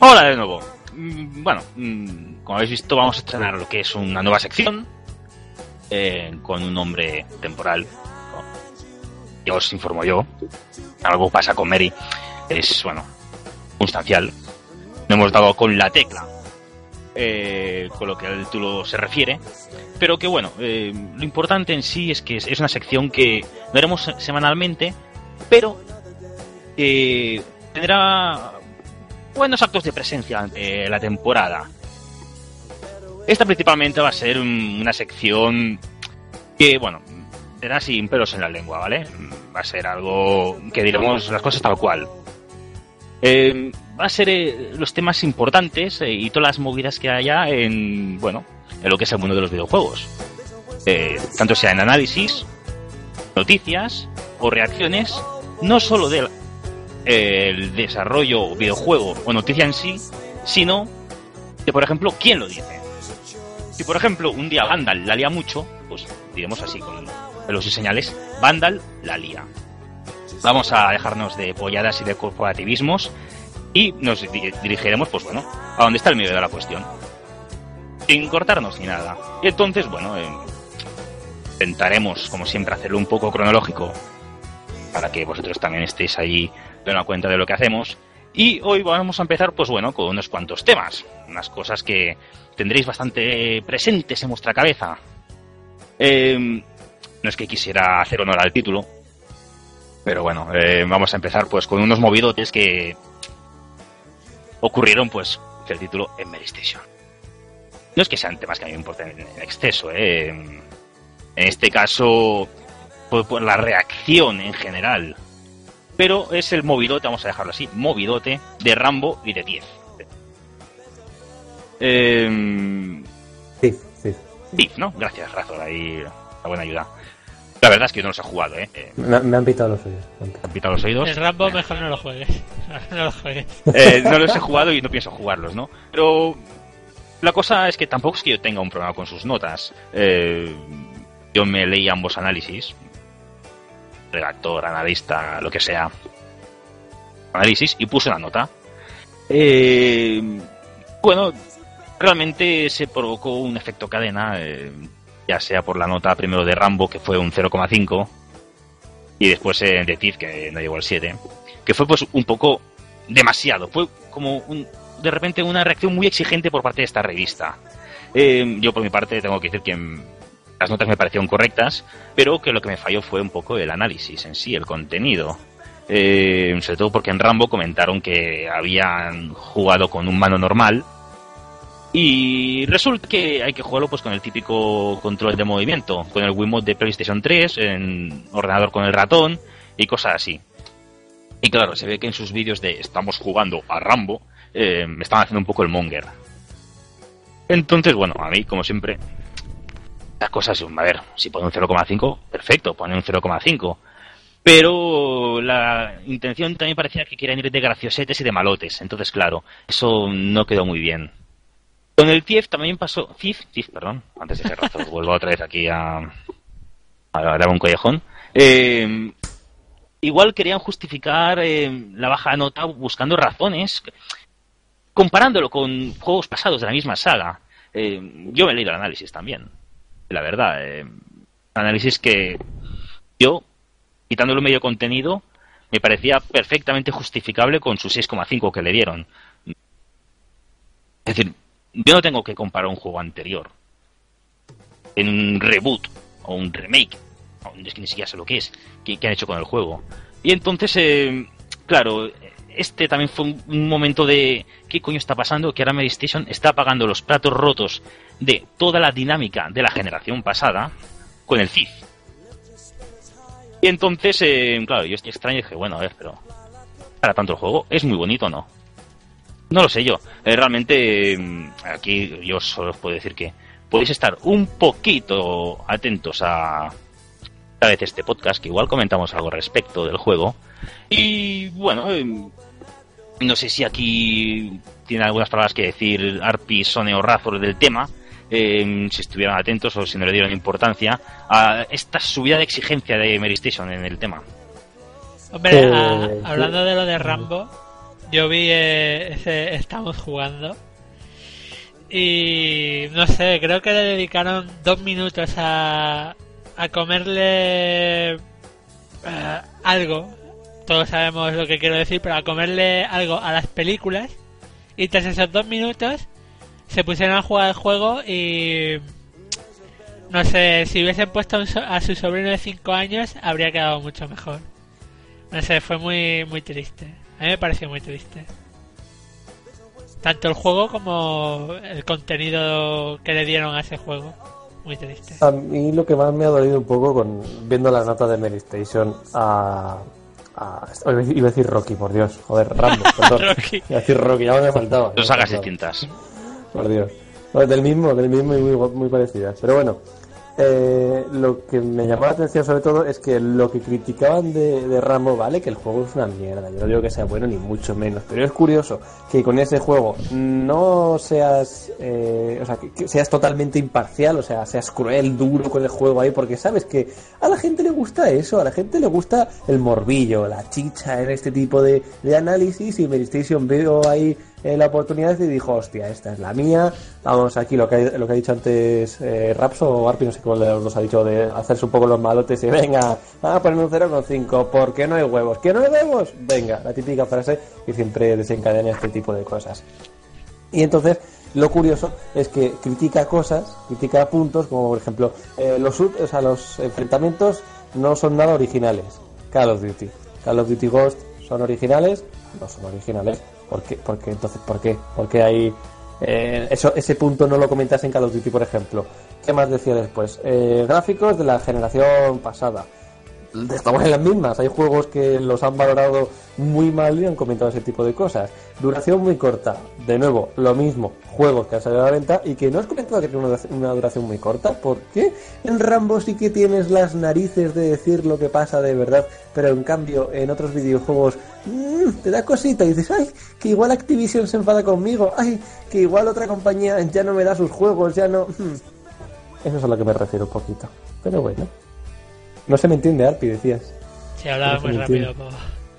Hola de nuevo. Mm, Bueno, mm, como habéis visto, vamos a estrenar lo que es una nueva sección eh, con un nombre temporal. Ya os informo yo. Algo pasa con Mary. Es, bueno, circunstancial. No hemos dado con la tecla eh, con lo que al título se refiere. Pero que bueno, eh, lo importante en sí es que es, una sección que lo haremos semanalmente, pero eh, tendrá buenos actos de presencia ante la temporada. Esta principalmente va a ser un- una sección que, bueno, será sin pelos en la lengua, ¿vale? Va a ser algo que diremos las cosas tal cual. Eh, va a ser eh, los temas importantes eh, y todas las movidas que haya en, bueno, en lo que es el mundo de los videojuegos. Tanto sea en análisis, noticias o reacciones, no solo del el desarrollo videojuego o noticia en sí, sino de, por ejemplo, quién lo dice. Si, por ejemplo, un día Vandal la lía mucho, pues diremos así con pelos y señales, Vandal la lía. Vamos a dejarnos de polladas y de corporativismos y nos di- dirigiremos, pues bueno, a donde está el medio de la cuestión. Sin cortarnos ni nada. Y entonces, bueno, eh, intentaremos, como siempre, hacerlo un poco cronológico para que vosotros también estéis ahí de una cuenta de lo que hacemos. Y hoy vamos a empezar, pues bueno, con unos cuantos temas, unas cosas que tendréis bastante presentes en vuestra cabeza. Eh, no es que quisiera hacer honor al título, pero bueno, eh, vamos a empezar pues con unos movidotes que ocurrieron pues el título en Mary Station. No es que sean temas que a mí me importen en exceso, eh. en este caso por, por la reacción en general. Pero es el movidote, vamos a dejarlo así, movidote de Rambo y de 10. Eh, Sí, sí. Thief, ¿no? Gracias, Razor, ahí la buena ayuda. La verdad es que yo no los he jugado, ¿eh? Eh, Me, me han pitado los oídos. Me han pitado los oídos. El Rambo mejor no lo juegues. [laughs] No lo juegues. Eh, no los he jugado y no pienso jugarlos, ¿no? Pero la cosa es que tampoco es que yo tenga un problema con sus notas. Eh, yo me leí ambos análisis, redactor, analista, lo que sea, análisis y puse una nota. Eh, bueno, realmente se provocó un efecto cadena, eh, ya sea por la nota primero de Rambo, que fue un 0,5, y después eh, de Tiff, que no llegó al 7, que fue pues un poco demasiado, fue como un, de repente una reacción muy exigente por parte de esta revista. Eh, yo por mi parte tengo que decir que las notas me parecieron correctas, pero que lo que me falló fue un poco el análisis en sí, el contenido. Eh, sobre todo porque en Rambo comentaron que habían jugado con un mano normal y resulta que hay que jugarlo pues con el típico control de movimiento, con el Wiimote de PlayStation 3, en ordenador con el ratón y cosas así. Y claro, se ve que en sus vídeos de estamos jugando a Rambo, eh, me estaban haciendo un poco el monger. Entonces, bueno, a mí, como siempre, las cosas, a ver, si pone un 0,5, perfecto, pone un 0,5. Pero la intención también parecía que querían ir de graciosetes y de malotes. Entonces, claro, eso no quedó muy bien. Con el TIEF también pasó. CIF, CIF, perdón, antes de cerrar, vuelvo otra vez aquí a. a dar un collejón. Eh, igual querían justificar eh, la baja nota buscando razones, comparándolo con juegos pasados de la misma saga. Eh, yo me he leído el análisis también, la verdad. análisis que yo, quitándole medio contenido, me parecía perfectamente justificable con su 6,5 que le dieron. Es decir, yo no tengo que comparar un juego anterior en un reboot o un remake, es que ni siquiera sé lo que es, que, han hecho con el juego. Y entonces, eh, claro, este también fue un, momento de ¿qué coño está pasando? Que ahora Station está apagando los platos rotos de toda la dinámica de la generación pasada con el CIF. Y entonces, eh, claro, yo estoy extraño y dije, bueno, a ver, pero para tanto el juego, ¿es muy bonito o no? No lo sé yo. Eh, realmente, eh, aquí yo solo os puedo decir que podéis estar un poquito atentos a a vez este podcast, que igual comentamos algo respecto del juego. Y bueno, eh, no sé si aquí tiene algunas palabras que decir Arpi, Sone o Razor del tema, eh, si estuvieran atentos o si no le dieron importancia a esta subida de exigencia de Mary Station en el tema. Hombre, Eh, a- hablando de lo de Rambo, yo vi eh, ese Estamos jugando. Y no sé, creo que le dedicaron dos minutos a, a comerle eh, algo. Todos sabemos lo que quiero decir, pero a comerle algo a las películas. Y tras esos dos minutos se pusieron a jugar el juego y no sé, si hubiesen puesto a su sobrino de 5 años habría quedado mucho mejor. No sé, fue muy, muy triste. A mí me pareció muy triste. Tanto el juego como el contenido que le dieron a ese juego. Muy triste. A mí lo que más me ha dolido un poco con viendo la nota de Mary Station a, a- iba a decir Rocky, por Dios, joder, Rambo, [laughs] perdón. Rocky. Iba a decir Rocky, ya me faltaba. Dos sagas distintas. Por Dios. Bueno, del mismo, del mismo y muy, muy parecidas. Pero bueno, eh, lo que me llamó la atención sobre todo es que lo que criticaban de, de Rambo, vale, que el juego es una mierda. Yo no digo que sea bueno ni mucho menos. Pero es curioso que con ese juego no seas, eh, o sea, que, seas totalmente imparcial, o sea, seas cruel, duro con el juego ahí, porque sabes que a la gente le gusta eso, a la gente le gusta el morbillo, la chicha en este tipo de, de análisis y Medistation veo ahí eh, la oportunidad y dijo, hostia, esta es la mía, vamos aquí lo que, lo que ha dicho antes eh, Rapso o Arpi, no sé cuál de los ha dicho, de hacerse un poco los malotes y venga, vamos a poner un 0,5, porque no hay huevos, ¿que no hay huevos? Venga, la típica frase que siempre desencadena este tipo de cosas. Y entonces, lo curioso es que critica cosas, critica puntos, como por ejemplo, eh, los, o sea, los enfrentamientos no son nada originales. Call of Duty. Call of Duty Ghost son originales, no son originales. ¿Por qué? Porque, entonces, ¿por qué? Porque hay. eh, eso, ese punto no lo comentas en Call of Duty, por ejemplo. ¿Qué más decía después? Eh, gráficos de la generación pasada estamos en las mismas. Hay juegos que los han valorado muy mal y han comentado ese tipo de cosas. Duración muy corta. De nuevo, lo mismo. Juegos que han salido a la venta y que no has comentado que tiene una, duración muy corta. ¿Por qué? En Rambo sí que tienes las narices de decir lo que pasa de verdad, pero en cambio en otros videojuegos mm, te da cosita y dices, ay, que igual Activision se enfada conmigo, ay, que igual otra compañía ya no me da sus juegos, ya no... mm". [laughs] Eso es a lo que me refiero un poquito. Pero bueno. No se me entiende, Arpi, decías. Si hablaba muy rápido.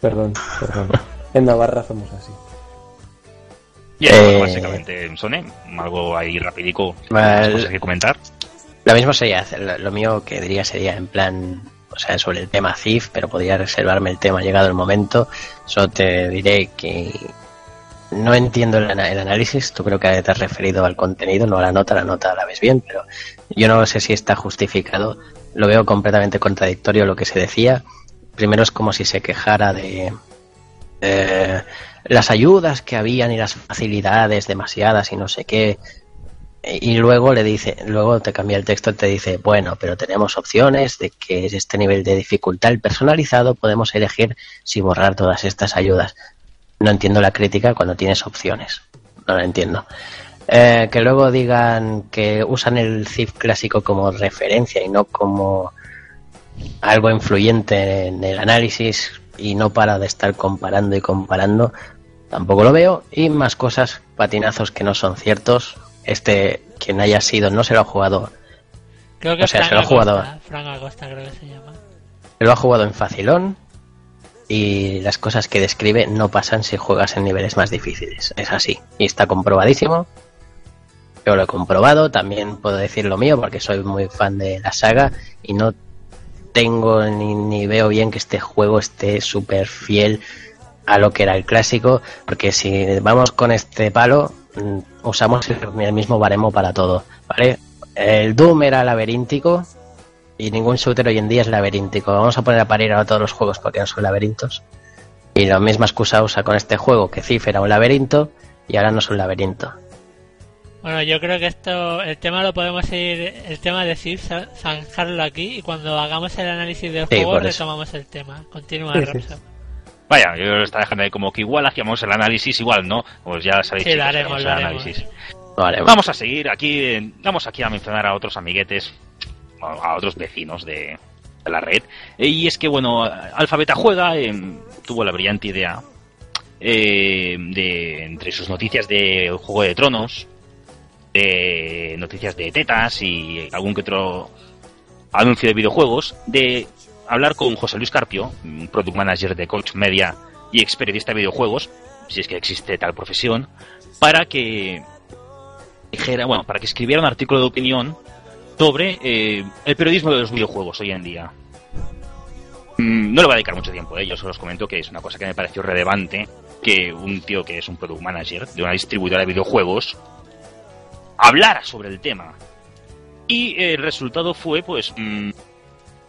Perdón, perdón. En Navarra somos así. Y eso, Eh, básicamente, Sone, algo ahí rapidico, cosas que comentar. Lo mismo sería, lo, lo mío que diría sería en plan, o sea, sobre el tema CIF, pero podría reservarme el tema llegado el momento. Solo te diré que no entiendo el, el análisis, tú creo que te has referido al contenido, no a la nota, la nota la ves bien, pero yo no sé si está justificado, lo veo completamente contradictorio lo que se decía. Primero es como si se quejara de eh, las ayudas que habían y las facilidades demasiadas y no sé qué. Y luego le dice, luego te cambia el texto te dice, bueno, pero tenemos opciones de que es este nivel de dificultad personalizado, podemos elegir si borrar todas estas ayudas. No entiendo la crítica cuando tienes opciones. No la entiendo. Eh, que luego digan que usan el CIF clásico como referencia y no como algo influyente en el análisis y no para de estar comparando y comparando, tampoco lo veo. Y más cosas, patinazos que no son ciertos. Este, quien haya sido, no se lo ha jugado, Creo que O sea, Fran se lo ha jugado. Creo que se llama. lo ha jugado en facilón. Y las cosas que describe no pasan si juegas en niveles más difíciles. Es así. Y está comprobadísimo. Yo lo he comprobado, también puedo decir lo mío porque soy muy fan de la saga y no tengo ni, ni veo bien que este juego esté súper fiel a lo que era el clásico, porque si vamos con este palo, mm, usamos el, mismo baremo para todo, ¿vale? El Doom era laberíntico y ningún shooter hoy en día es laberíntico. Vamos a poner a parir a todos los juegos porque no son laberintos. Y la misma excusa usa con este juego, que Thief era un laberinto y ahora no es un laberinto. Bueno, yo creo que esto, el tema lo podemos ir, el tema de za- zanjarlo aquí y cuando hagamos el análisis del Sí, juego retomamos el tema. Continúa, Sí. Vaya, yo lo está dejando ahí como que igual hacíamos el análisis, igual no. Pues ya sabéis chicos, haremos, el análisis. Vale, Vamos a seguir aquí, vamos aquí a mencionar a otros amiguetes, a otros vecinos de, de la red. Eh, Y es que, bueno, Alfabeta Juega eh, tuvo la brillante idea eh, de, entre sus noticias de Juego de Tronos, de noticias de tetas y algún que otro anuncio de videojuegos, de hablar con José Luis Carpio, un product manager de Coach Media y ex de videojuegos, si es que existe tal profesión, para que dijera, bueno, para que escribiera un artículo de opinión sobre eh, el periodismo de los videojuegos hoy en día. Mm, No le voy a dedicar mucho tiempo, ¿eh? yo solo os comento que es una cosa que me pareció relevante que un tío que es un product manager de una distribuidora de videojuegos hablara sobre el tema. Y el resultado fue, pues, mm,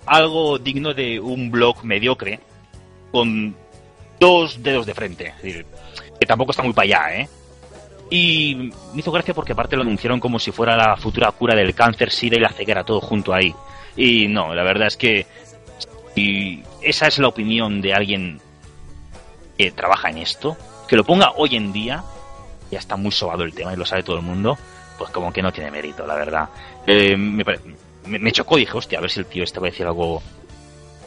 algo digno de un blog mediocre con dos dedos de frente. Que tampoco está muy para allá, ¿eh? Y me hizo gracia porque aparte lo anunciaron como si fuera la futura cura del cáncer, sida y la ceguera, todo junto ahí. Y no, la verdad es que esa es la opinión de alguien que trabaja en esto, que lo ponga hoy en día, ya está muy sobado el tema y lo sabe todo el mundo, pues como que no tiene mérito, la verdad. Eh, me, pare- me- me chocó, dije, hostia, a ver si el tío este va a decir algo,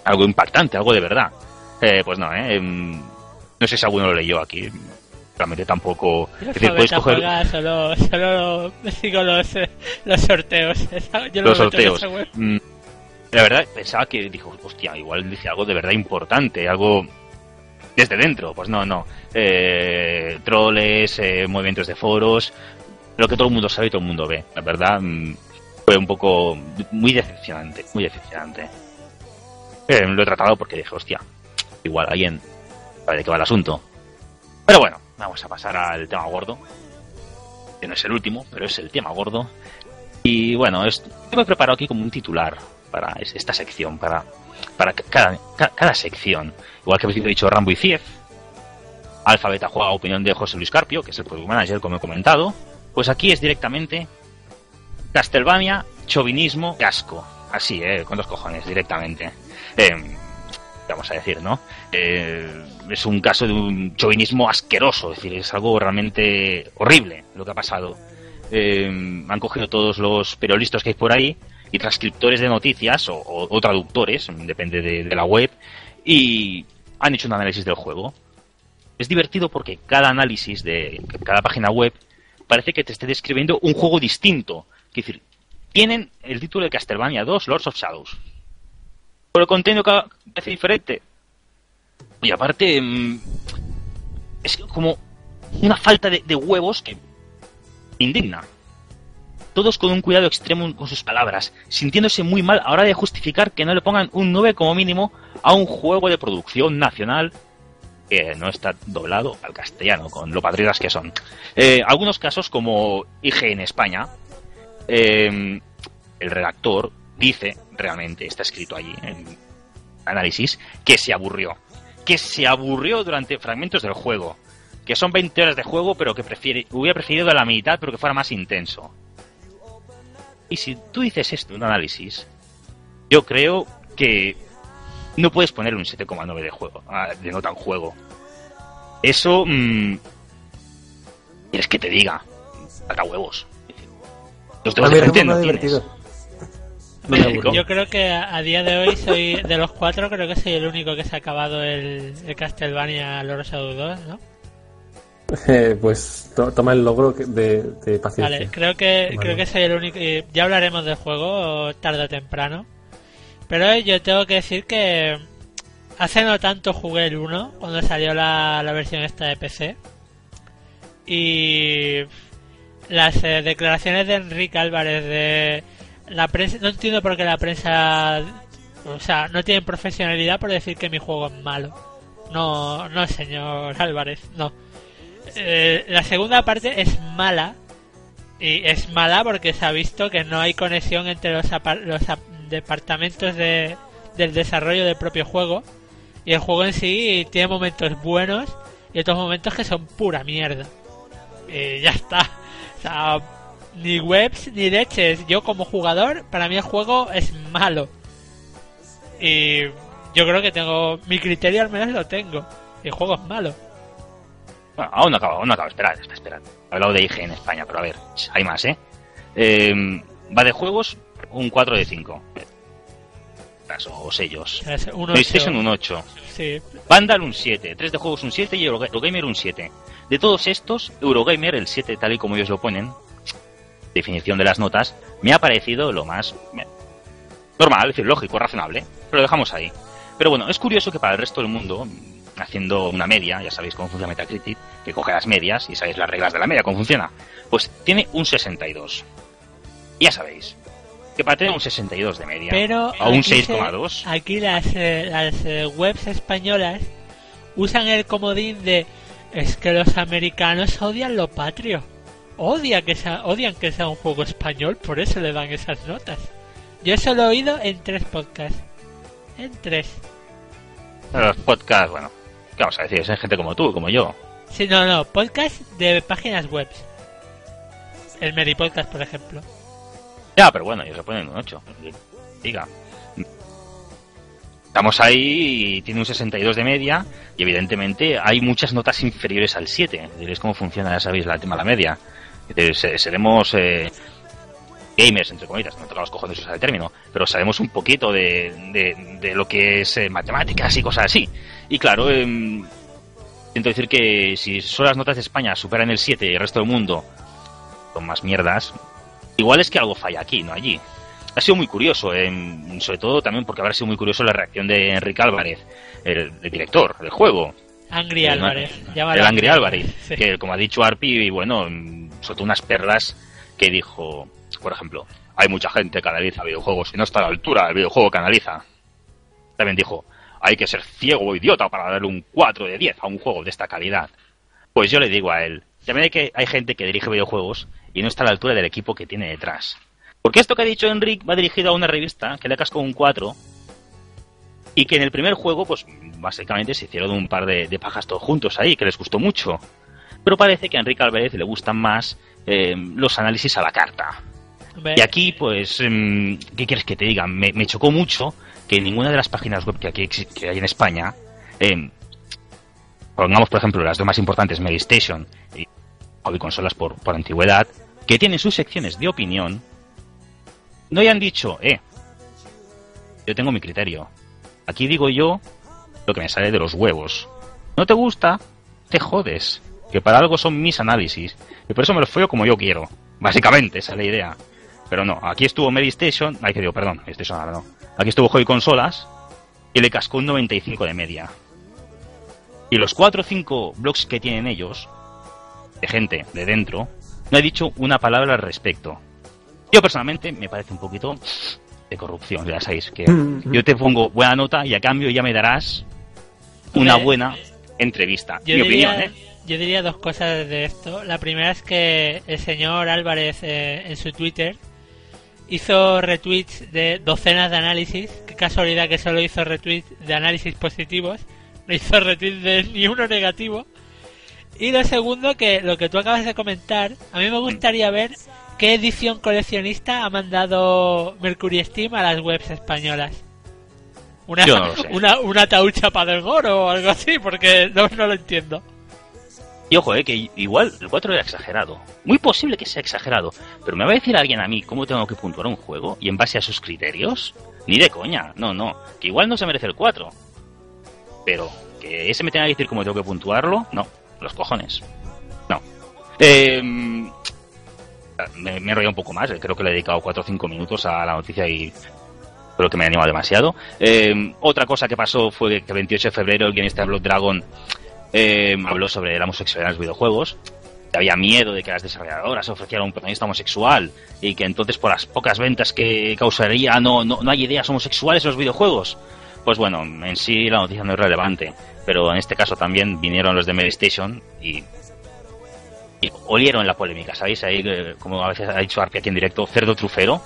algo impactante, algo de verdad. Eh, pues no, ¿eh? Em, No sé si alguno lo leyó aquí. Realmente tampoco. Es decir, puedes coger juega solo, solo sigo los, los sorteos. [laughs] Yo los en sorteos. Mm, La verdad, pensaba que dijo, hostia, igual dice algo de verdad importante, algo desde dentro. Pues no, no. Eh, troles, eh, movimientos de foros, lo que todo el mundo sabe y todo el mundo ve. La verdad, mm, fue un poco muy decepcionante, muy decepcionante. Eh, lo he tratado porque dije, hostia, igual alguien sabe de qué va el asunto. Pero bueno, vamos a pasar al tema gordo. Que no es el último, pero es el tema gordo. Y bueno, es, yo me he preparado aquí como un titular para es- esta sección, para, para ca- cada, ca- cada sección. Igual que habéis dicho Rambo y Cief, Alfabeta juega opinión de José Luis Carpio, que es el product manager, como he comentado. Pues aquí es directamente Castlevania, chauvinismo y asco. Así, ¿eh? Con dos cojones, directamente. Eh, vamos a decir, ¿no? Eh, es un caso de un chauvinismo asqueroso, es decir, es algo realmente horrible lo que ha pasado. Eh, han cogido todos los periodistas que hay por ahí y transcriptores de noticias o traductores, depende de, de la web, y han hecho un análisis del juego. Es divertido porque cada análisis de cada página web parece que te esté describiendo un juego distinto. Es decir, tienen el título de Castlevania 2, Lords of Shadows. Pero el contenido parece diferente. Y aparte, mm, es como una falta de, de huevos que indigna. Todos con un cuidado extremo con sus palabras, sintiéndose muy mal a la hora de justificar que no le pongan un 9 como mínimo a un juego de producción nacional que no está doblado al castellano, con lo patriotas que son. Eh, algunos casos, como IG en España, eh, el redactor dice, realmente está escrito allí en análisis, que se aburrió. Que se aburrió durante fragmentos del juego. Que son 20 horas de juego, pero que prefiere, hubiera preferido la mitad, pero que fuera más intenso. Y si tú dices esto en un análisis, yo creo que no puedes poner un 7,9 de juego, ah, de nota en juego. Eso, mm, quieres que te diga, saca huevos. Los dedos de frente juego no tienes. Yo creo que a día de hoy soy de los cuatro, creo que soy el único que se ha acabado el, el Castlevania Lord of Shadow 2, ¿no? [laughs] Eh, pues to- toma el logro que- de, de paciencia. Vale, creo que creo que soy el único. y Ya hablaremos del juego tarde o temprano. Pero yo tengo que decir que hace no tanto jugué el 1 cuando salió la, la versión esta de PC. Y las eh, declaraciones de Enrique Álvarez de la prensa, no entiendo por qué la prensa, o sea, no tienen profesionalidad por decir que mi juego es malo. No, no, señor Álvarez, no. Eh, la segunda parte es mala y es mala porque se ha visto que no hay conexión entre los, los departamentos de, del desarrollo del propio juego y el juego en sí tiene momentos buenos y otros momentos que son pura mierda. Y ya está. O sea, ni webs ni leches. Yo como jugador, para mí el juego es malo. Y yo creo que tengo... Mi criterio al menos lo tengo. El juego es malo. Bueno, aún no acaba, aún no acaba. Esperad. He hablado de IG en España, pero a ver, hay más, ¿eh? Eh, Va de juegos un 4 de 5. O sellos. Es un PlayStation ocho. un 8. Sí. Vandal un 7. 3 de juegos un 7 y Euroga- Eurogamer un 7. De todos estos, Eurogamer, el 7 tal y como ellos lo ponen, definición de las notas, me ha parecido lo más normal, es decir, lógico, razonable. Pero lo dejamos ahí. Pero bueno, es curioso que para el resto del mundo, haciendo una media, ya sabéis cómo funciona Metacritic, que coge las medias y sabéis las reglas de la media, cómo funciona, pues tiene un 62. Ya sabéis, que tener un 62 de media, Pero a un aquí se- 6,2, Aquí las, eh, las eh, webs españolas usan el comodín de es que los americanos odian lo patrio. Odia que sea, odian que sea un juego español, por eso le dan esas notas. Yo eso lo he oído en tres podcasts. En tres. los podcasts, bueno, ¿qué vamos a decir? Es gente como tú, como yo. Sí, no, no, podcast de páginas web. El Meripodcast, por ejemplo. Ya, pero bueno, ellos se ponen un 8. Diga. Estamos ahí y tiene un 62 de media y evidentemente hay muchas notas inferiores al 7. Diréis cómo funciona, ya sabéis, la tema la media. Se- seremos eh, gamers, entre comillas, no tocamos cojones usar el término, pero sabemos un poquito de, de- de lo que es eh, matemáticas y cosas así. Y claro, em, siento decir que si solo las notas de España superan el 7 y el resto del mundo son más mierdas, igual es que algo falla aquí, no allí. Ha sido muy curioso, em, sobre todo también porque habrá sido muy curioso la reacción de Enrique Álvarez, el, el director del juego. Angry El- Álvarez. El, Angry Álvarez, Sí. que como ha dicho Arpi, bueno, mm, soltó unas perlas que dijo, por ejemplo, hay mucha gente que analiza videojuegos y no está a la altura del videojuego que analiza. También dijo, hay que ser ciego o idiota para darle un 4 de 10 a un juego de esta calidad. Pues yo le digo a él, también hay, que, hay gente que dirige videojuegos y no está a la altura del equipo que tiene detrás. Porque esto que ha dicho Enric va dirigido a una revista que le cascó un 4 y que en el primer juego, pues básicamente se hicieron un par de, de pajas todos juntos ahí, que les gustó mucho. Pero parece que a Enrique Álvarez le gustan más eh, los análisis a la carta. Y aquí, pues, em, ¿qué quieres que te diga? Me, me chocó mucho que ninguna de las páginas web que, aquí que hay en España, em, pongamos por ejemplo las dos más importantes, Medistation y hobby consolas por, por antigüedad, que tienen sus secciones de opinión, no hayan dicho, eh, yo tengo mi criterio. Aquí digo yo lo que me sale de los huevos. ¿No te gusta? Te jodes. Que para algo son mis análisis. Y por eso me los follo como yo quiero. Básicamente, esa es la idea. Pero no, aquí estuvo Medistation, ay que digo, perdón, Medistation ahora no. Aquí estuvo Hobby Consolas y le cascó un 95 de media. Y los 4 o 5 blogs que tienen ellos, de gente de dentro, no he dicho una palabra al respecto. Yo personalmente me parece un poquito de corrupción, ya sabéis, que yo te pongo buena nota y a cambio ya me darás una buena entrevista. Yo Mi diría, opinión, ¿eh? yo diría dos cosas de esto. La primera es que el señor Álvarez eh, en su Twitter hizo retweets de docenas de análisis. Qué casualidad que solo hizo retweets de análisis positivos. No hizo retweets de ni uno negativo. Y lo segundo, que lo que tú acabas de comentar, a mí me gustaría ver qué edición coleccionista ha mandado Mercury Steam a las webs españolas. Una, Yo no lo sé. una, una taucha para del goro o algo así, porque no, no lo entiendo. Y ojo, eh, que igual el 4 era exagerado. Muy posible que sea exagerado. Pero me va a decir alguien a mí cómo tengo que puntuar un juego y en base a sus criterios. Ni de coña, no, no. Que igual no se merece el 4. Pero que ese me tenga que decir cómo tengo que puntuarlo, no. Los cojones. No. Eh, me, me he enrollado un poco más. eh, Creo que le he dedicado 4 o 5 minutos a la noticia y creo que me he animado demasiado. Eh, otra cosa que pasó fue que el 28 de febrero el guionista de Blood Dragon eh, habló sobre la homosexualidad en los videojuegos. que había miedo de que las desarrolladoras ofrecieran un protagonista homosexual y que entonces por las pocas ventas que causaría no, no, no hay ideas homosexuales en los videojuegos. Pues bueno, en sí la noticia no es relevante, pero en este caso también vinieron los de Medistation y, y olieron la polémica, ¿sabéis? Ahí, eh, como a veces ha dicho Arpi aquí en directo, cerdo trufero,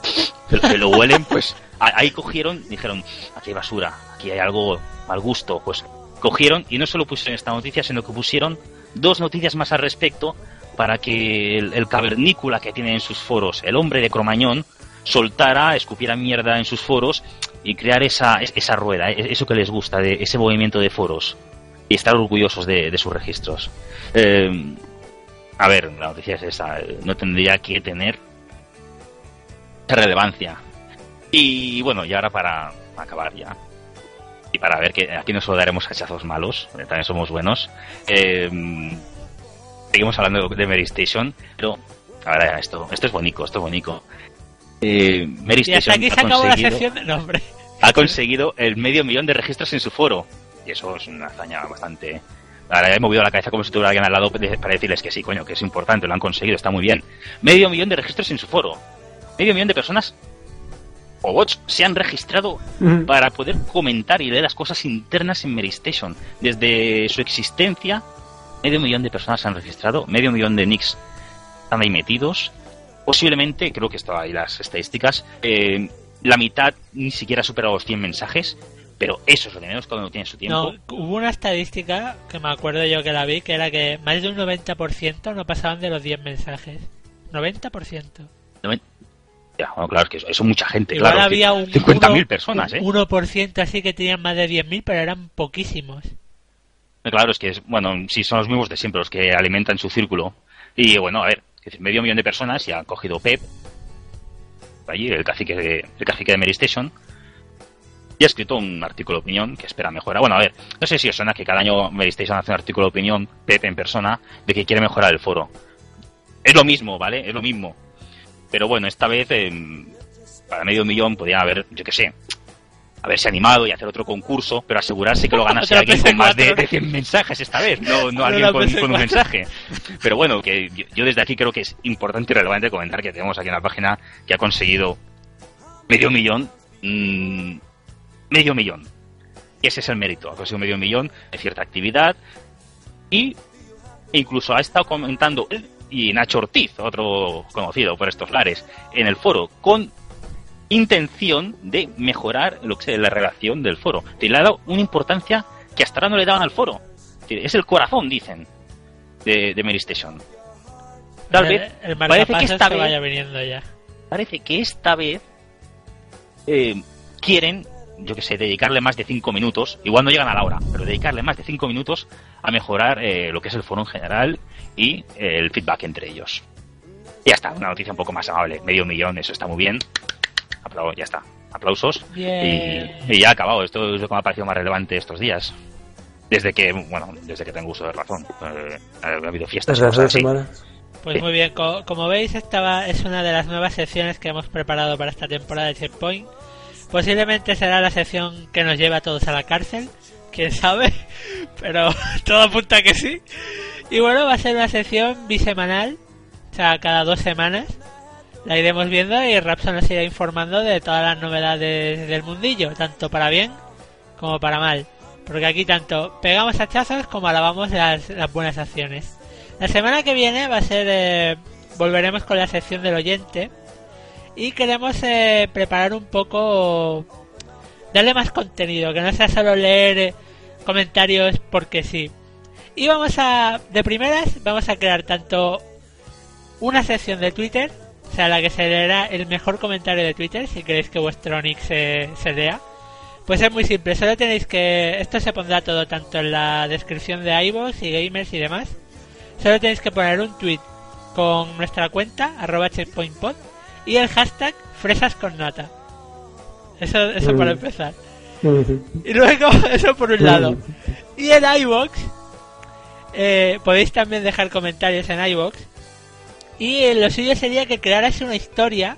que, lo huelen, pues ahí cogieron, dijeron, aquí hay basura, aquí hay algo mal gusto, pues cogieron y no solo pusieron esta noticia, sino que pusieron dos noticias más al respecto para que el, el cavernícola que tiene en sus foros, el hombre de Cromañón, soltara, escupiera mierda en sus foros y crear esa, es- esa rueda, e- eso que les gusta, de ese movimiento de foros y estar orgullosos de, de sus registros. Eh, a ver, la noticia es esa, eh, no tendría que tener relevancia. Y bueno, y ahora para acabar ya, y para ver que aquí no solo daremos hachazos malos, eh, también somos buenos, eh, seguimos hablando de Mary Station, pero ahora esto, esto es bonito, esto es bonito. Eh, Mary Y hasta Station aquí ha se acabó la conseguido- sección de nombre. ha conseguido el medio millón de registros en su foro. Y eso es una hazaña bastante. Ahora he movido la cabeza como si tuviera alguien al lado para decirles que sí, coño, que es importante, lo han conseguido, está muy bien. Medio millón de registros en su foro. Medio millón de personas o bots se han registrado para poder comentar y leer las cosas internas en Meristation. Desde su existencia, medio millón de personas se han registrado, medio millón de nicks están ahí metidos. Posiblemente, creo que estaba ahí las estadísticas, eh, la mitad ni siquiera ha superado los 100 mensajes, pero eso es lo de menos cuando no tiene su tiempo. No, hubo una estadística que me acuerdo yo que la vi, que era que más de un 90% no pasaban de los 10 mensajes. 90%. No Ya, bueno, claro, es que eso, eso es mucha gente, Igual claro. había un 50.000 uno- personas, ¿eh? un 1% así que tenían más de 10.000, pero eran poquísimos. Claro, es que, es, bueno, sí, son los mismos de siempre los que alimentan su círculo. Y bueno, a ver, es decir, medio millón de personas y han cogido Pep, allí, el cacique de, el cacique de Mary y ha escrito un artículo de opinión que espera mejora. Bueno, a ver, no sé si os suena que cada año Mary Station hace un artículo de opinión, Pep en persona, de que quiere mejorar el foro. Es lo mismo, ¿vale? Es lo mismo. Pero bueno, esta vez, em, para medio millón, podría haber, yo qué sé, haberse animado y hacer otro concurso, pero asegurarse que lo ganase [laughs] alguien con más de, PS4. de 100 mensajes esta vez, no, no alguien la con, con un PS4. mensaje. Pero bueno, que yo, yo desde aquí creo que es importante y relevante comentar que tenemos aquí una página que ha conseguido medio millón, mm, medio millón. Y ese es el mérito, ha conseguido medio millón de cierta actividad y incluso ha estado comentando él y Nacho Ortiz, otro conocido por estos lares, en el foro, con intención de mejorar lo que es la relación del foro. Le ha dado una importancia que hasta ahora no le daban al foro. Es el corazón, dicen, de, de Mary Station. Tal el, vez, el parece que esta que vez, vaya viniendo ya. parece que esta vez eh, quieren, yo que sé, dedicarle más de 5 minutos, igual no llegan a la hora, pero dedicarle más de 5 minutos a mejorar eh, lo que es el foro en general y eh, el feedback entre ellos. Y ya está, una noticia un poco más amable, medio millón, eso está muy bien. Aplau- ya está, aplausos. Y, y ya ha acabado, esto es lo que me ha parecido más relevante estos días. Desde que, bueno, desde que tengo uso de razón. Eh, ha habido fiestas. Desde hace cosas dos así. semanas. Pues Sí. muy bien, co- como veis, esta va- es una de las nuevas secciones que hemos preparado para esta temporada de Checkpoint. Posiblemente será la sección que nos lleve a todos a la cárcel, quién sabe, [laughs] pero [laughs] todo apunta a que sí. Y bueno, va a ser una sección bisemanal, o sea, cada dos semanas. La iremos viendo y Rapson nos irá informando de todas las novedades del mundillo, tanto para bien como para mal. Porque aquí tanto pegamos hachazos como alabamos las, buenas acciones. La semana que viene va a ser. eh, volveremos con la sección del oyente. Y queremos eh, preparar un poco. Darle más contenido, que no sea solo leer eh, comentarios porque sí. Y vamos a. De primeras, vamos a crear tanto una sección de Twitter, o sea, la que se leerá el mejor comentario de Twitter, si queréis que vuestro nick se, se lea. Pues es muy simple, solo tenéis que. Esto se pondrá todo tanto en la descripción de iVoox y gamers y demás. Solo tenéis que poner un tweet con nuestra cuenta, arroba checkpointpod, y el hashtag fresas con nata. Eso, eso Mm. para empezar. Y luego, [laughs] eso por un lado. Y en iVoox, eh, podéis también dejar comentarios en iVoox. Y eh, lo suyo sería que crearais una historia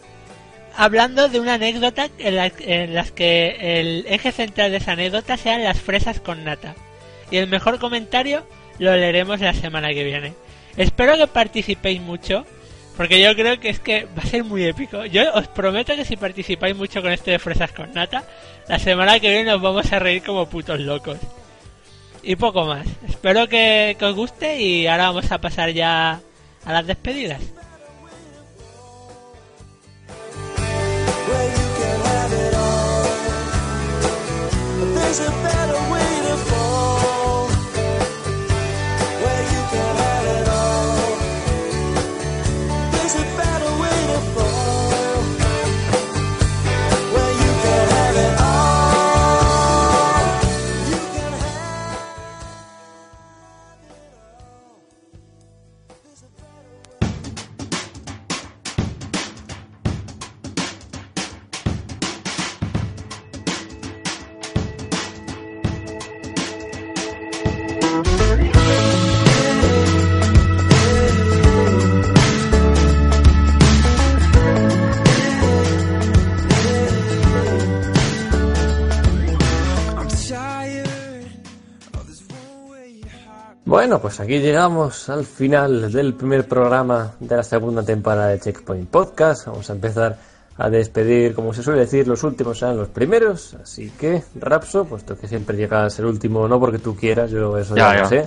hablando de una anécdota en, la- las que el eje central de esa anécdota sean las fresas con nata. Y el mejor comentario lo leeremos la semana que viene. Espero que participéis mucho, porque yo creo que es que va a ser muy épico. Yo os prometo que si participáis mucho con este de fresas con nata, la semana que viene nos vamos a reír como putos locos. Y poco más. Espero que, que os guste y ahora vamos a pasar ya a las despedidas. Bueno, pues aquí llegamos al final del primer programa de la segunda temporada de Checkpoint Podcast. Vamos a empezar a despedir, como se suele decir, los últimos serán los primeros. Así que, Rapso, puesto que siempre llegas el último, no porque tú quieras, yo eso ya, Ya, lo sé.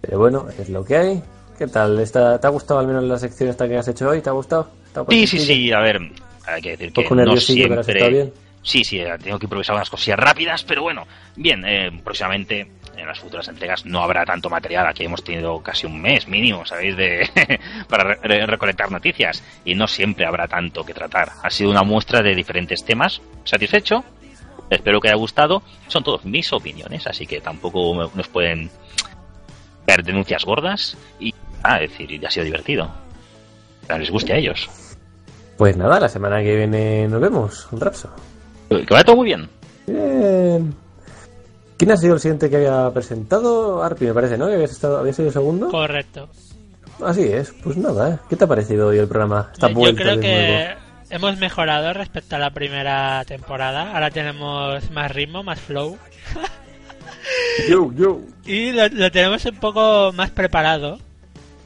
Pero bueno, es lo que hay. ¿Qué tal? ¿Está- ¿Te ha gustado al menos la sección esta que has hecho hoy? ¿Te ha gustado? ¿Te ha Sí, sí, sí, a ver, hay que decir que Poco no pero has siempre... bien. Sí, sí, eh, tengo que improvisar unas cosillas rápidas, pero bueno, bien, eh, próximamente en las futuras entregas no habrá tanto material, aquí hemos tenido casi un mes mínimo, ¿sabéis? De [laughs] para re- re- recolectar noticias y no siempre habrá tanto que tratar. Ha sido una muestra de diferentes temas, satisfecho, espero que haya gustado, son todos mis opiniones, así que tampoco nos pueden ver denuncias gordas y, ah, es decir, ha sido divertido. Que les guste a ellos. Pues nada, la semana que viene nos vemos, Rapso. Que vaya todo muy bien. Bien. ¿Quién ha sido el siguiente que había presentado? Arpi, me parece, ¿no? Que habías, estado, habías sido segundo. Correcto. Así es, pues nada, ¿eh? ¿Qué te ha parecido hoy el programa? Esta Yo creo que nuevo. hemos mejorado respecto a la primera temporada. Ahora tenemos más ritmo, más flow. [laughs] Yo, yo. Y lo, lo tenemos un poco más preparado.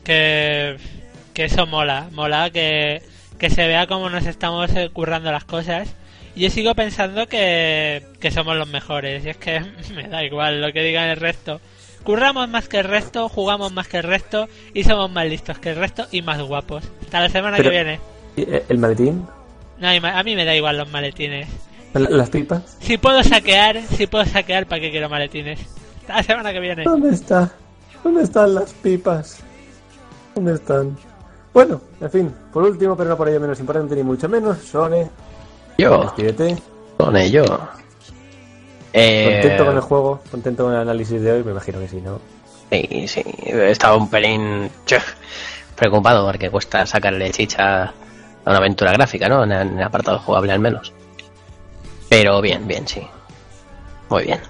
Que, que eso mola. Mola que, que se vea cómo nos estamos currando las cosas. Yo sigo pensando que, que somos los mejores. Y es que [laughs] me da igual lo que digan el resto. Curramos más que el resto, jugamos más que el resto y somos más listos que el resto y más guapos. Hasta la semana Pero- que viene. ¿Y, eh, ¿El maletín? No, a mí- me da igual los maletines. ¿La- ¿Las pipas? Si puedo saquear, si puedo saquear, ¿para qué quiero maletines? Hasta la semana que viene. ¿Dónde está? ¿Dónde están las pipas? ¿Dónde están? Bueno, en fin, por último, pero no por ello menos importante ni mucho menos, Sone, Yo, despídete. con ello. Eh, ¿Contento con el juego? ¿Contento con el análisis de hoy? Me imagino que sí, ¿no? Sí, sí. He estado un pelín chuf, preocupado porque cuesta sacarle chicha a una aventura gráfica, ¿no? En, el apartado jugable al menos. Pero bien, bien, sí. Muy bien.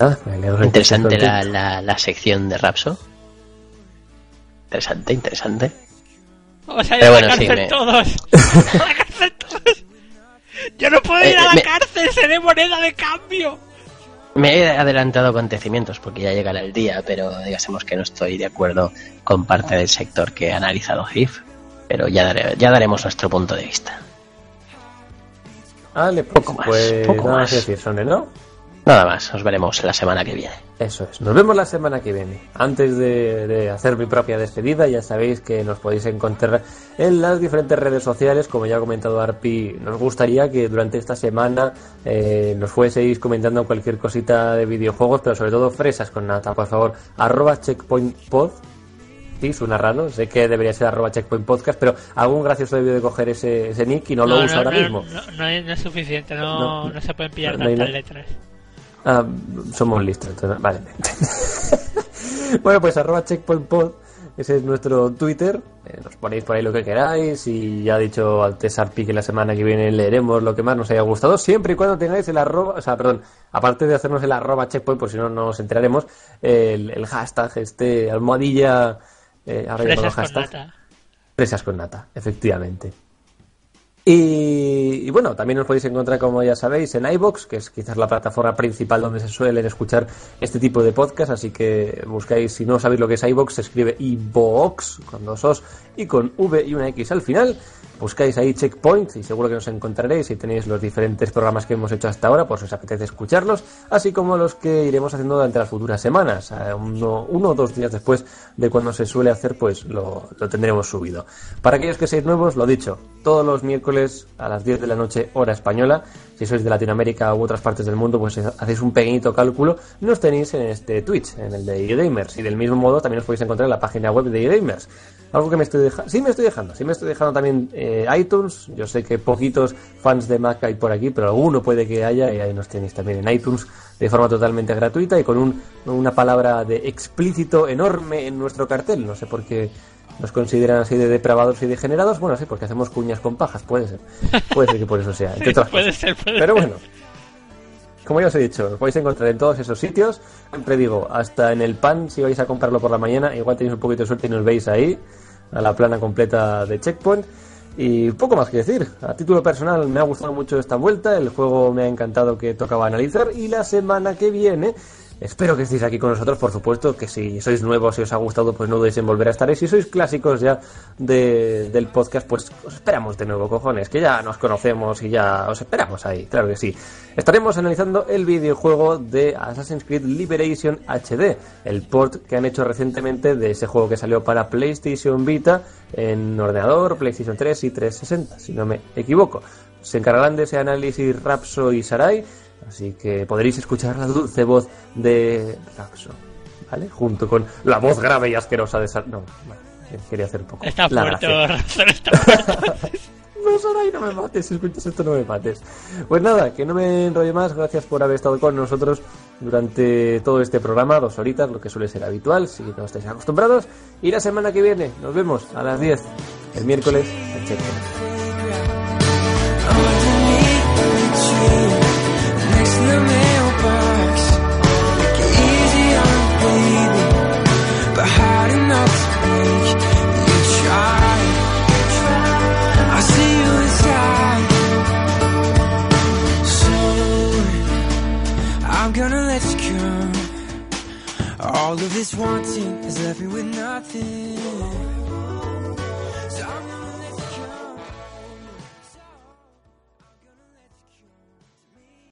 Ah, Interesante la, la, la sección de Rapso. Interesante, interesante. Vamos a ir Pero a bueno, la sí, cárcel me- todos. [laughs] a la cárcel todos. Yo no puedo ir Eh, a la me- cárcel, seré moneda de cambio. Me he adelantado acontecimientos porque ya llegará el día, pero digásemos que no estoy de acuerdo con parte del sector que ha analizado GIF. Pero ya, daré- ya daremos nuestro punto de vista. Vale, pues, Poco más, pues poco más. decir, ¿no? Nada más, nos veremos la semana que viene. Eso es. Nos vemos la semana que viene. Antes de, de hacer mi propia despedida, ya sabéis que nos podéis encontrar en las diferentes redes sociales. Como ya ha comentado Arpi, nos gustaría que durante esta semana eh, nos fueseis comentando cualquier cosita de videojuegos, pero sobre todo fresas con nata. Por favor, arroba checkpointpod. Sí, suena raro. Sé que debería ser arroba checkpoint podcast, pero algún gracioso debió de coger ese, ese nick y no, lo usa ahora no, mismo. No, no es, no es suficiente, no, No, no, se pueden pillar no tantas letras. Ah, somos listos, entonces, vale. [laughs] bueno, pues arroba checkpointpod, ese es nuestro Twitter. Eh, nos ponéis por ahí lo que queráis y ya ha dicho al Arpi que la semana que viene leeremos lo que más nos haya gustado, siempre y cuando tengáis el arroba, o sea, perdón, aparte de hacernos el arroba checkpoint, por si no nos enteraremos, el, el hashtag, este almohadilla, eh, ahora llamado Fresas con hashtag, nata. fresas con nata, efectivamente. Y, bueno, también os podéis encontrar, como ya sabéis, en iBox, que es quizás la plataforma principal donde se suelen escuchar este tipo de podcast. Así que buscáis, si no sabéis lo que es iBox, se escribe iBox con dos os y con V y una X al final. Buscáis ahí Checkpoint y seguro que nos encontraréis y tenéis los diferentes programas que hemos hecho hasta ahora, por si os apetece escucharlos, así como los que iremos haciendo durante las futuras semanas. Eh, Uno, o dos días después de cuando se suele hacer, pues lo, lo tendremos subido. Para aquellos que seáis nuevos, lo dicho, todos los miércoles a las 10 de la noche, hora española. Si sois de Latinoamérica u otras partes del mundo, pues hacéis un pequeñito cálculo. Nos tenéis en este Twitch, en el de eGamers. Y del mismo modo también os podéis encontrar en la página web de eGamers. Algo que me estoy dejando. Sí, me estoy dejando. Sí, me estoy dejando también eh, iTunes. Yo sé que poquitos fans de Mac hay por aquí, pero alguno puede que haya. Y ahí nos tenéis también en iTunes de forma totalmente gratuita y con un, una palabra de explícito enorme en nuestro cartel. No sé por qué nos consideran así de depravados y degenerados. Bueno, sí, porque hacemos cuñas con pajas. Puede ser. Puede ser que por eso sea. [laughs] entre otras puede cosas. ser, puede Pero bueno. Como ya os he dicho, os podéis encontrar en todos esos sitios. Siempre digo, hasta en el pan, si vais a comprarlo por la mañana, igual tenéis un poquito de suerte y nos veis ahí, a la plana completa de Checkpoint. Y poco más que decir. A título personal, me ha gustado mucho esta vuelta. El juego me ha encantado que tocaba analizar. Y la semana que viene, espero que estéis aquí con nosotros. Por supuesto, que si sois nuevos y os ha gustado, pues no dudéis en volver a estar. Y si sois clásicos ya de- del podcast, pues os esperamos de nuevo, cojones. Que ya nos conocemos y ya os esperamos ahí. Claro que sí. Estaremos analizando el videojuego de Assassin's Creed Liberation HD, el port que han hecho recientemente de ese juego que salió para PlayStation Vita en ordenador, PlayStation 3 y 360, si no me equivoco. Se encargarán de ese análisis Rapso y Sarai, así que podréis escuchar la dulce voz de Rapso, ¿vale? Junto con la voz grave y asquerosa de Sarai. No, no, quería hacer poco. Está gracia. Razor [laughs] está muerto. [laughs] No, Sarai, no me mates, si escuchas esto no me mates. Pues nada, que no me enrolle más, gracias por haber estado con nosotros durante todo este programa, dos horitas, lo que suele ser habitual, si no estáis acostumbrados. Y la semana que viene nos vemos a las 10, el miércoles, en All of this wanting has left me with nothing.